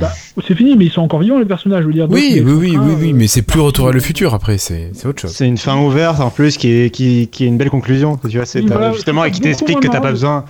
Bah, c'est fini, mais ils sont encore vivants les personnages, je veux dire. Oui, oui, oui, train, oui, oui, euh, mais c'est plus retour à le futur après, c'est c'est autre chose. C'est une fin ouverte en plus qui est, qui, qui est une belle conclusion. Tu vois, c'est Oui, voilà, justement et qui t'explique que t'as pas besoin.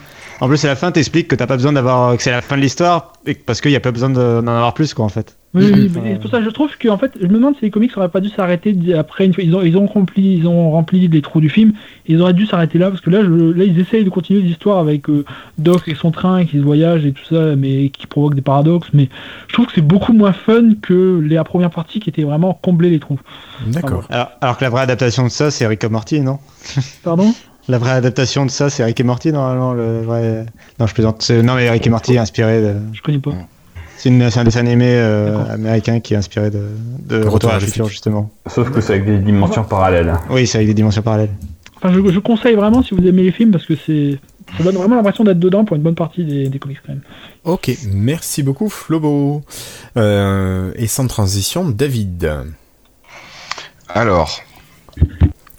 En plus, à la fin, t'explique que t'as pas besoin d'avoir que c'est la fin de l'histoire et parce qu'il y a pas besoin de- d'en avoir plus quoi en fait. Oui, oui, Enfin, mais c'est pour ça que je trouve que en fait, je me demande si les comics auraient pas dû s'arrêter après une fois. Ils ont, ils ont rempli, ils ont rempli les trous du film. Ils auraient dû s'arrêter là parce que là, je, là, ils essayent de continuer l'histoire avec euh, Doc et son train qui se voyage et tout ça, mais qui provoque des paradoxes. Mais je trouve que c'est beaucoup moins fun que les- la première partie qui était vraiment combler les trous. D'accord. Alors, alors que la vraie adaptation de ça, c'est Rick et Morty, non? Pardon? La vraie adaptation de ça, c'est Rick et Morty normalement. Le vrai... Non, je plaisante. C'est- Non, mais Rick et Morty est inspiré de. Je connais pas. C'est une- c'est un dessin animé euh, américain qui est inspiré de, de Retour Retour à futur. justement. Sauf que c'est avec des dimensions parallèles. Oui, c'est avec des dimensions parallèles. Enfin, je, je conseille vraiment si vous aimez les films parce que c'est, ça donne vraiment l'impression d'être dedans pour une bonne partie des, des comics quand même. Ok, merci beaucoup Flobo. Euh, et sans transition, David. Alors,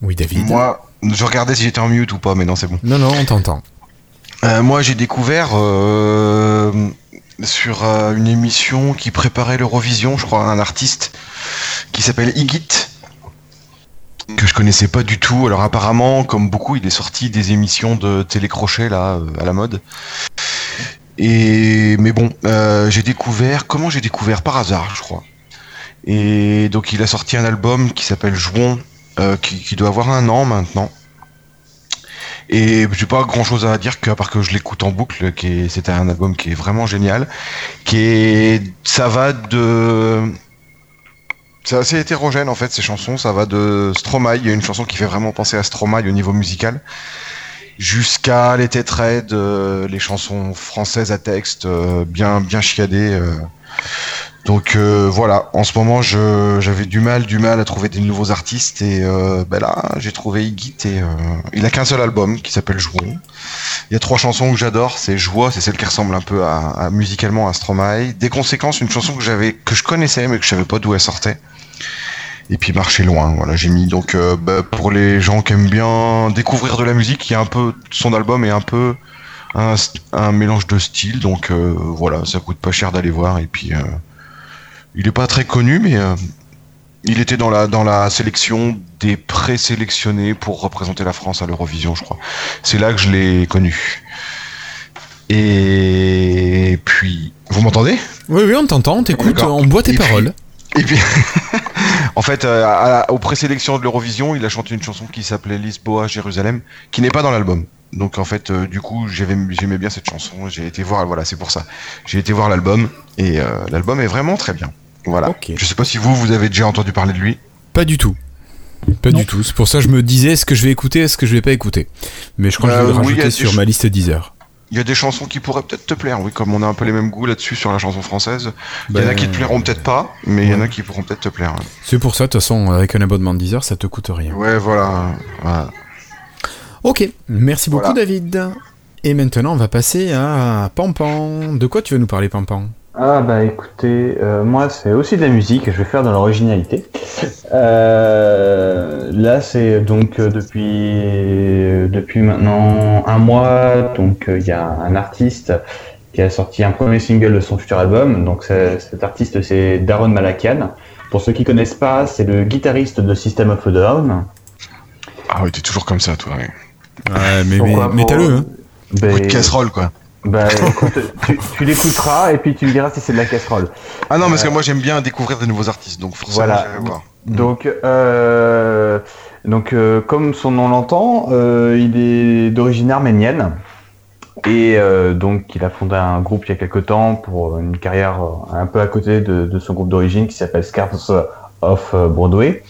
Oui, David. moi, je regardais si j'étais en mute ou pas, mais non, c'est bon. Non, non, on t'entend. Euh, moi, j'ai découvert euh, sur euh, une émission qui préparait l'Eurovision, je crois, un artiste qui s'appelle Igit, que je connaissais pas du tout. Alors apparemment, comme beaucoup, il est sorti des émissions de télécrochet là à la mode. Et mais bon, j'ai découvert comment j'ai découvert? Par hasard, je crois. Et donc il a sorti un album qui s'appelle Jouons, euh, qui, doit avoir un an maintenant. Et j'ai pas grand chose à dire qu'à part que je l'écoute en boucle, qui est, c'est un album qui est vraiment génial, qui est, ça va de, c'est assez hétérogène en fait ces chansons, ça va de Stromae, il y a une chanson qui fait vraiment penser à Stromae au niveau musical, jusqu'à les têtes raides, euh, les chansons françaises à texte, euh, bien bien chiadées. Donc euh, voilà, en ce moment j'avais du mal, du mal à trouver des nouveaux artistes et euh, ben là j'ai trouvé Iggy et euh, il a qu'un seul album qui s'appelle Jouons. Il y a trois chansons que j'adore, c'est Joie, c'est celle qui ressemble un peu à, musicalement à Stromae. Des conséquences, une chanson que j'avais que je connaissais mais que je savais pas d'où elle sortait. Et puis marcher loin, voilà j'ai mis donc bah, pour les gens qui aiment bien découvrir de la musique, il y a un peu son album est un peu un, un mélange de styles donc euh, voilà ça coûte pas cher d'aller voir et puis il est pas très connu, mais euh, il était dans la, dans la sélection des présélectionnés pour représenter la France à l'Eurovision, je crois. C'est là que je l'ai connu. Et puis, vous m'entendez? Oui, oui, on t'entend, on t'écoute, on boit tes Et puis- paroles. Et puis, [LAUGHS] En fait, euh, à- aux présélections de l'Eurovision, il a chanté une chanson qui s'appelait Lisboa, Jérusalem, qui n'est pas dans l'album. Donc en fait, euh, du coup, j'avais- j'aimais bien cette chanson. J'ai été voir, voilà, c'est pour ça. J'ai été voir l'album et euh, l'album est vraiment très bien. Voilà. Ok. Je sais pas si vous, vous avez déjà entendu parler de lui. Pas du tout. Pas Non. du tout. C'est pour ça que je me disais est-ce que je vais écouter, est-ce que je vais pas écouter? Mais je crois que je vais Euh, le rajouter sur ma liste Deezer. Il y a des chansons qui pourraient peut-être te plaire, oui, comme on a un peu les mêmes goûts là-dessus sur la chanson française. Il y en a Ben, qui te plairont peut-être pas, mais il y en a qui pourront peut-être te plaire. C'est pour ça, de toute façon, avec un abonnement Deezer, ça te coûte rien. Ouais, voilà. voilà. Ok, merci beaucoup Voilà. David. Et maintenant, on va passer à Pampan. De quoi tu vas nous parler, Pampan? Ah bah écoutez, euh, moi c'est aussi de la musique, je vais faire dans l'originalité. Euh, là c'est donc euh, depuis depuis maintenant un mois, donc euh, il y a un artiste qui a sorti un premier single de son futur album. Donc c'est- cet artiste c'est Daron Malakian. Pour ceux qui connaissent pas, c'est le guitariste de System of a Down. Ah oui, t'es toujours comme ça, toi. ouais. Ouais, mais, mais, Pourquoi mais pour- t'as-le, hein Ben, de casserole, quoi. Bah, écoute, tu, tu l'écouteras et puis tu me diras si c'est de la casserole. Ah non, parce que moi j'aime bien découvrir de nouveaux artistes, donc forcément Voilà. Donc, euh, donc euh, comme son nom l'entend, euh, il est d'origine arménienne. Et euh, donc, il a fondé un groupe il y a quelque temps pour une carrière euh, un peu à côté de, de son groupe d'origine qui s'appelle Scars of Broadway.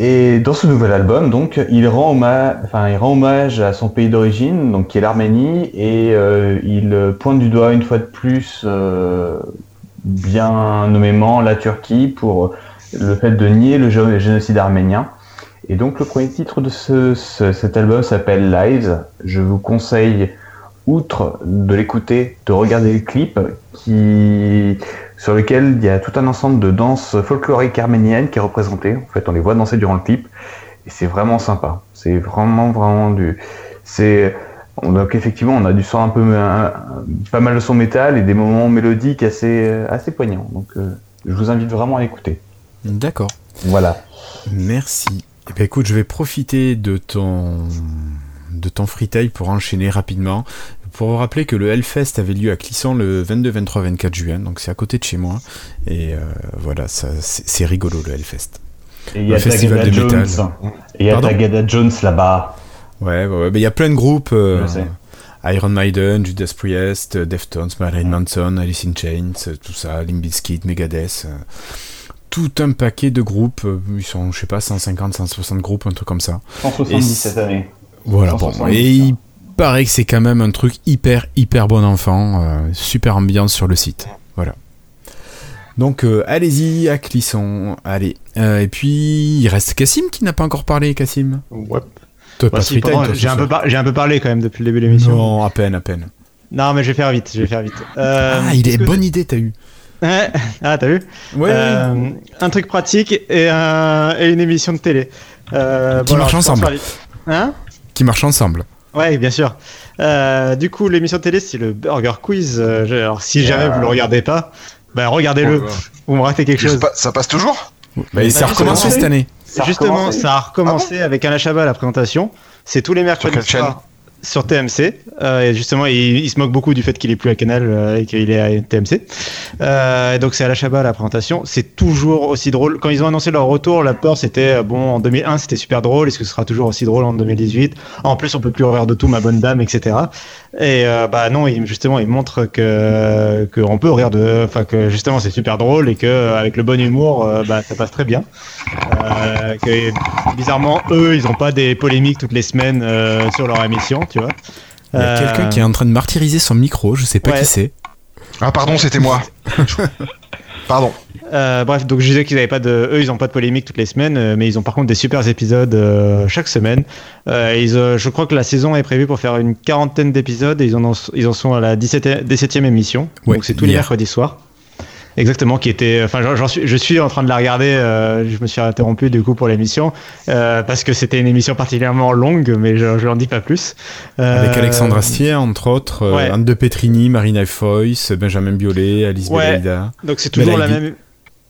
Et dans ce nouvel album, donc, il rend hommage, enfin, il rend hommage à son pays d'origine, donc qui est l'Arménie, et euh, il pointe du doigt une fois de plus, euh, bien nommément, la Turquie pour le fait de nier le gé- génocide arménien. Et donc le premier titre de ce- cet album s'appelle Lives. Je vous conseille, outre de l'écouter, de regarder le clip qui, sur lequel il y a tout un ensemble de danses folkloriques arméniennes qui est représenté. En fait, on les voit danser durant le clip et c'est vraiment sympa. C'est vraiment vraiment du, c'est on- donc effectivement, on a du son un peu, un- pas mal de son métal et des moments mélodiques assez, assez poignants. Donc, euh, je vous invite vraiment à l'écouter. D'accord. Voilà. Merci. Eh ben, écoute, je vais profiter de ton de ton freetail pour enchaîner rapidement. Pour vous rappeler que le Hellfest avait lieu à Clisson le 22, 23, 24 juin, donc c'est à côté de chez moi. Et euh, voilà, c'est rigolo le Hellfest. Et il y Le a festival Tagada de Jones. métal. Et il y a Tagada Jones là-bas. Ouais, ouais, ouais. Ben, il y a plein de groupes. euh, Je sais. Iron Maiden, Judas Priest, euh, Deftones, Marilyn Manson, Alice in Chains, euh, tout ça, Limp Bizkit, Megadeth. euh, tout un paquet de groupes. Ils sont, je sais pas, 150, 160 groupes, un truc comme ça. 170 Et cette année. Voilà, bon. 170, Et il paraît que c'est quand même un truc hyper, hyper bon enfant. euh, super ambiance sur le site. Voilà. Donc, euh, allez-y à Clisson. Allez. Euh, et puis, il reste Cassim qui n'a pas encore parlé, Cassim. Ouais. Toi, Bah, si, j'ai un, peu soir. par- j'ai un peu parlé quand même depuis le début de l'émission. Non. Non, à peine, à peine. mais je vais faire vite, je vais faire vite. Ah, il est bonne idée, t'as eu. [LAUGHS] Ah, t'as vu Ouais. Euh, Un truc pratique et, un- et une émission de télé. Euh, Qui alors, je pense ensemble. Hein? Qui marchent ensemble. Ouais, bien sûr. Euh, du coup, l'émission télé, c'est le Burger Quiz. Euh, je- Alors, si jamais vous le regardez pas, bah regardez-le. Oh. Vous me ratez quelque chose. ça passe toujours? Bah, a Bah, recommencé justement. cette année. Ça a Justement, recommencé ça a recommencé avec Alain Chabat à la présentation. C'est tous les mercredis quelle chaîne soirs sur TMC. Euh, et justement, il, il se moque beaucoup du fait qu'il est plus à Canal euh, et qu'il est à TMC. Euh, donc c'est Alain Chabat à la présentation. C'est toujours aussi drôle. Quand ils ont annoncé leur retour, la peur c'était euh, bon en 2001 c'était super drôle. Est-ce que ce sera toujours aussi drôle en 2018 En plus, on peut plus rire de tout, ma bonne dame, etc. Et euh, bah non, il, justement, il montre que qu'on peut rire de, enfin que justement c'est super drôle et que avec le bon humour, euh, bah ça passe très bien. Euh, que bizarrement, eux, ils ont pas des polémiques toutes les semaines euh, sur leur émission, tu vois. Il y a quelqu'un qui est en train de martyriser son micro, je sais pas ouais. qui c'est. Ah, pardon, c'était moi. [LAUGHS] Pardon. Euh, bref, donc je disais qu'ils avaient pas de, eux, ils ont pas de polémique toutes les semaines, euh, mais ils ont par contre des super épisodes euh, chaque semaine. Euh, ils, euh, je crois que la saison est prévue pour faire une quarantaine d'épisodes et ils en, ont- ils en sont à la 17e, 17e émission. Ouais, donc c'est tous les mercredis soirs. Exactement, qui était, enfin, j'en- j'en suis, je suis en train de la regarder. euh, je me suis interrompu du coup pour l'émission euh, parce que c'était une émission particulièrement longue, mais je, je n'en dis pas plus. Euh, Avec Alexandre Astier, entre autres, ouais. Anne de Petrini, Marina Foyce, Benjamin Biolay, Alice Ouais. Belaïda. Donc c'est toujours la même.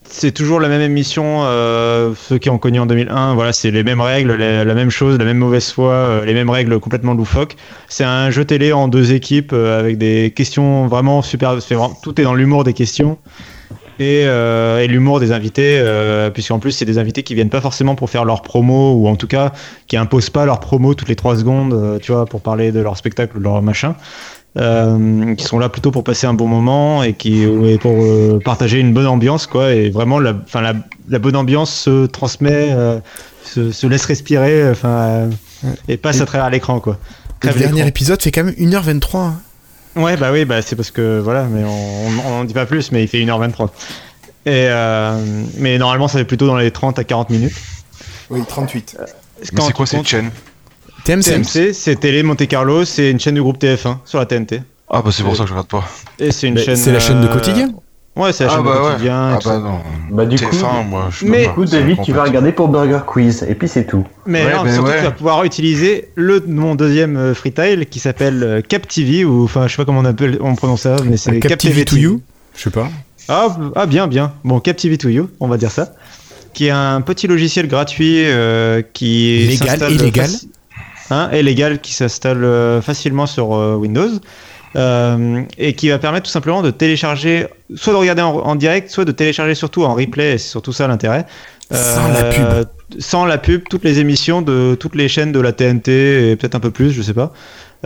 C'est toujours la même émission. euh, ceux qui ont connu en 2001, voilà, c'est les mêmes règles, les- la même chose, la même mauvaise foi, euh, les mêmes règles complètement loufoques. C'est un jeu télé en deux équipes euh, avec des questions vraiment super. vraiment- tout est dans l'humour des questions. Et, euh, et l'humour des invités, euh, puisqu'en plus c'est des invités qui viennent pas forcément pour faire leur promo ou en tout cas qui imposent pas leur promo toutes les trois secondes, euh, tu vois, pour parler de leur spectacle ou de leur machin. Euh, qui sont là plutôt pour passer un bon moment et qui et pour partager une bonne ambiance quoi et vraiment la, la, la bonne ambiance se transmet se, se laisse respirer enfin et passe à travers l'écran quoi Le dernier épisode fait quand même 1h23. hein. Ouais, bah oui, bah c'est parce que voilà, mais on, on, on dit pas plus, mais il fait 1h23. Et euh, mais normalement, ça fait plutôt dans les 30 à 40 minutes. Oui, 38. Mais Quand c'est quoi cette chaîne TMC. TMC, c'est Télé Monte Carlo, c'est une chaîne du groupe TF1 sur la TNT. Ah bah c'est pour ça que je regarde pas. Et c'est une Mais chaîne. c'est la chaîne de euh, quotidien Ouais, c'est la Ah chaîne bah de ouais. quotidien. et Ah bah non. Bah, du coup- TF1, moi je Mais- Du coup, David, tu vas regarder pour Burger Quiz, et puis c'est tout. Mais Ouais, non, ben surtout ouais. tu vas pouvoir utiliser le mon deuxième euh, freetile qui s'appelle euh, CapTV ou enfin je sais pas comment on appelle on prononce ça mais c'est Cap TV to you Je sais pas. Ah, ah, bien, bien. Bon, CapTV to you, on va dire ça. Qui est un petit logiciel gratuit euh, qui Légal s'installe et légal. faci- Hein, et légal qui s'installe euh, facilement sur euh, Windows. Euh, et qui va permettre tout simplement de télécharger, soit de regarder en, en direct, soit de télécharger surtout en replay, et c'est surtout ça l'intérêt. Sans la pub. Sans la pub, toutes les émissions de toutes les chaînes de la TNT et peut-être un peu plus, je sais pas.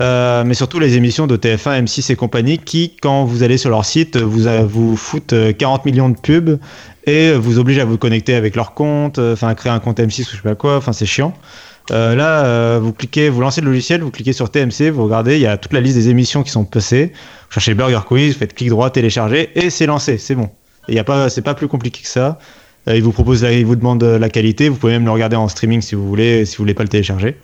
Euh, mais surtout les émissions de TF1, M6 et compagnie qui, quand vous allez sur leur site, vous, vous foutent euh, 40 millions de pubs et vous obligent à vous connecter avec leur compte, euh, enfin à créer un compte M6 ou je sais pas quoi, enfin c'est chiant. Euh, là, euh, vous cliquez, vous lancez le logiciel, vous cliquez sur TMC, vous regardez, il y a toute la liste des émissions qui sont passées. Vous cherchez Burger Quiz, vous faites clic droit, télécharger et c'est lancé, c'est bon. Il y a pas, c'est pas plus compliqué que ça. Euh, il vous propose, il vous demande la qualité. Vous pouvez même le regarder en streaming si vous voulez, si vous voulez pas le télécharger.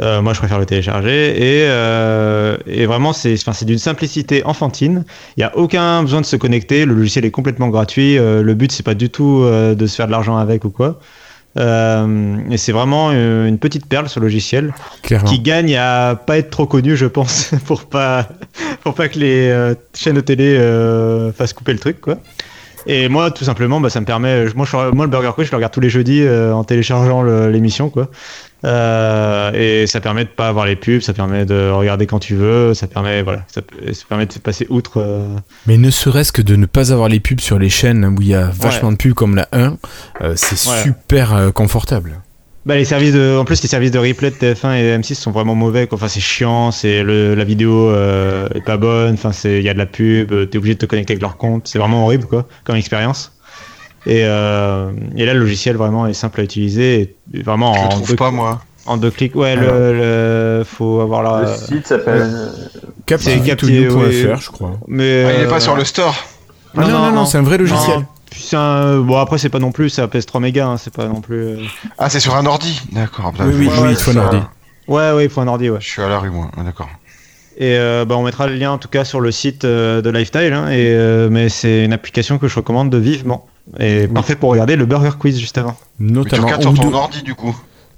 Euh, moi, je préfère le télécharger et, euh, et vraiment, c'est d'une simplicité enfantine. Il n'y a aucun besoin de se connecter. Le logiciel est complètement gratuit. Euh, le but, c'est pas du tout euh, de se faire de l'argent avec ou quoi. Euh, et c'est vraiment euh, une petite perle ce logiciel Clairement. qui gagne à pas être trop connu, je pense, [LAUGHS] pour pas pour pas que les euh, chaînes de télé euh, fassent couper le truc, quoi. Et moi, tout simplement, bah, ça me permet. Moi, je, moi le Burger Quiz, je le regarde tous les jeudis euh, en téléchargeant l'émission, quoi. Euh, et ça permet de pas avoir les pubs, ça permet de regarder quand tu veux, ça permet, voilà, ça, ça permet de passer outre. euh, Mais ne serait-ce que de ne pas avoir les pubs sur les chaînes où il y a vachement de pubs comme la 1, euh, c'est Ouais. super euh, confortable. Bah, les services de, en plus les services de replay de TF1 et M6 sont vraiment mauvais. Quoi. Enfin c'est chiant, c'est le, la vidéo euh, est pas bonne. Enfin c'est il y a de la pub, euh, t'es obligé de te connecter avec leur compte. C'est vraiment horrible quoi comme expérience. Et, euh, et là le logiciel vraiment est simple à utiliser. Et vraiment Je le en trouve deux, pas moi. en deux clics. Ouais Alors. le, le- faut avoir la. Le site s'appelle. euh, C'est captivitoyou.fr, oui. je crois. Mais Ah, il est euh, pas sur le store. Ah non, non, non, c'est un vrai logiciel. Puis c'est un- bon après c'est pas non plus ça pèse 3 mégas. hein, c'est pas non plus. euh, Ah c'est sur un ordi. D'accord. Oui, oui, oui, ouais, il faut un ordi. Ouais ouais il faut un ordi ouais. Je suis à la rue moi. Ah, D'accord. Et euh, bah, on mettra le lien en tout cas sur le site euh, de Lifestyle. hein, et, euh, mais c'est une application que je recommande vivement. Et parfait pour regarder le Burger Quiz juste avant. Mais tu Notamment. regardes sur ton de- ordi du coup.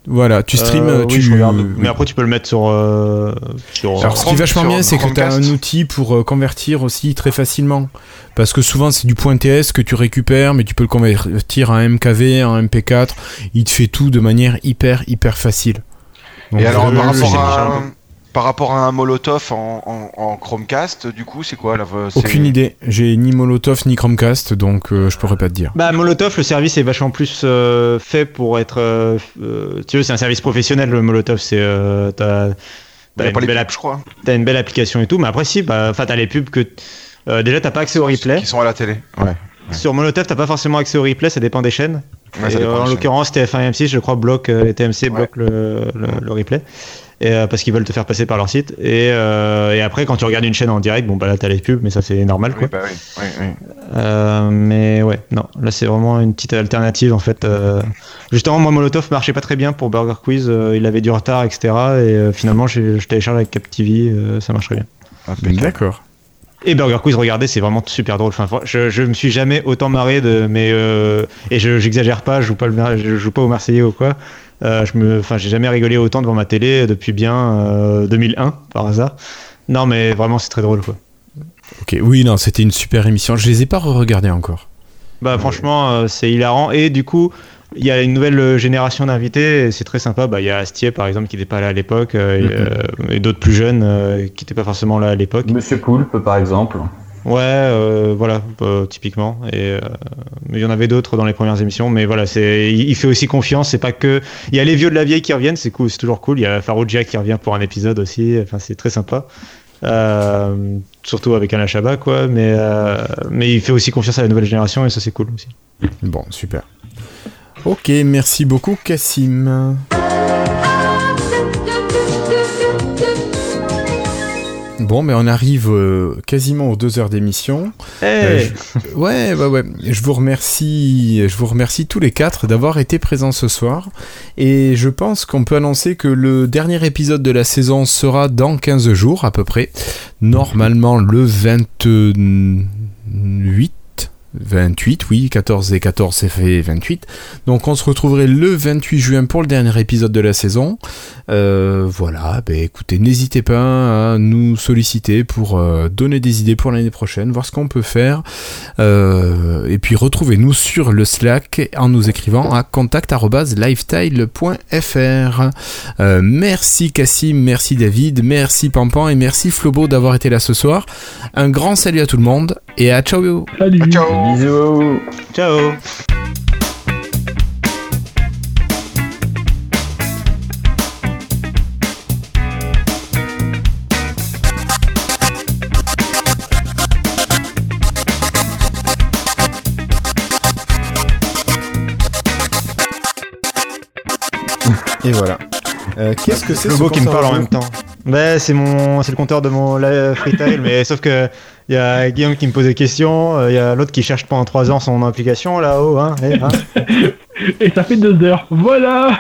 Voilà, tu streams, Euh, oui, tu. regarde. Mais après tu peux le mettre sur. euh, sur Alors, ce qui est vachement bien, c'est que tu as un outil pour euh, convertir aussi très facilement. Parce que souvent, c'est du point TS que tu récupères, mais tu peux le convertir en MKV, en MP4. Il te fait tout de manière hyper, hyper facile. Donc, Et alors par rapport à par rapport à un Molotov en, en, en Chromecast, du coup c'est quoi c'est- Aucune idée. J'ai ni Molotov ni Chromecast, donc euh, je pourrais pas te dire. Bah Molotov, le service est vachement plus euh, fait pour être. euh, euh, tu veux, c'est un service professionnel le Molotov. C'est euh, t'as une, pas les belle pubs, app- je crois. t'as une belle application et tout. Mais après si, bah, enfin t'as les pubs que. euh, déjà t'as pas accès au replay. Qui sont à la télé. Ouais. Sur Molotov, t'as pas forcément accès au replay, ça dépend des chaînes. Ouais, ça Et, dépend euh, des en chaînes. l'occurrence, TF1 et M6, je crois, bloquent, euh, les TMC bloquent le, le, le replay. Et, euh, parce qu'ils veulent te faire passer par leur site. Et, euh, et après, quand tu regardes une chaîne en direct, bon, bah là, t'as les pubs, mais ça, c'est normal, quoi. Oui, bah oui. oui, oui. Euh, mais ouais, non, là, c'est vraiment une petite alternative, en fait. Euh, justement, moi, Molotov marchait pas très bien pour Burger Quiz. euh, il avait du retard, etc. Et euh, finalement, j'ai- je télécharge avec CapTV, euh, ça marche très bien. Impeccable. D'accord. Et Burger Quiz, regardez, c'est vraiment super drôle. Enfin, je, je me suis jamais autant marré de, mais euh, et je j'exagère pas, je joue pas le, je joue pas au Marseillais ou quoi. Euh, je me, enfin, j'ai jamais rigolé autant devant ma télé depuis bien euh, 2001 par hasard. Non, mais vraiment, c'est très drôle quoi. Ok, oui, non, c'était une super émission. Je les ai pas re-regardés encore. Bah franchement, euh, c'est hilarant. Et du coup, il y a une nouvelle euh, génération d'invités. C'est très sympa. Bah, il y a Astier par exemple qui n'était pas là à l'époque, euh, et, euh, et d'autres plus jeunes euh, qui n'étaient pas forcément là à l'époque. Monsieur Poulpe, par exemple. Ouais, euh, voilà, euh, typiquement. Et euh, il y en avait d'autres dans les premières émissions, mais voilà, c'est il, fait aussi confiance. C'est pas que il y a les vieux de la vieille qui reviennent, c'est cool, c'est toujours cool. Il y a Farouja qui revient pour un épisode aussi. Enfin, c'est très sympa. Euh, surtout avec Alain Chabat, quoi. Mais mais il fait aussi confiance à la nouvelle génération et ça c'est cool aussi. Bon, super. Ok, merci beaucoup, Cassim. Bon, mais on arrive euh, quasiment aux deux heures d'émission. Euh, je- ouais, ouais, ouais. Je vous remercie, je vous remercie tous les quatre d'avoir été présents ce soir. Et je pense qu'on peut annoncer que le dernier épisode de la saison sera dans 15 jours à peu près. Normalement le 28. 28, oui, 14 et 14, ça fait 28. Donc on se retrouverait le 28 juin pour le dernier épisode de la saison. Euh, voilà, ben écoutez, n'hésitez pas à nous solliciter pour euh, donner des idées pour l'année prochaine, voir ce qu'on peut faire. Euh, et puis retrouvez-nous sur le Slack en nous écrivant à contact.lifetile.fr. Euh, merci Cassim, merci David, merci Pampan et merci Flobo d'avoir été là ce soir. Un grand salut à tout le monde et à ciao Salut. Ciao Bisous. Ciao. Et voilà. Euh, Qu'est-ce que c'est Le ce mot qui me parle en même temps. Bah, c'est mon, c'est le compteur de mon la- freetail, mais sauf que il y a Guillaume qui me pose des questions, euh, il y a l'autre qui cherche pendant 3 ans son application là-haut, hein, eh, hein. [LAUGHS] Et ça fait deux heures. Voilà.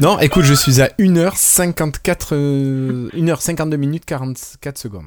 Non, écoute, je suis à 1h54, euh, 1h52 minutes 44 secondes.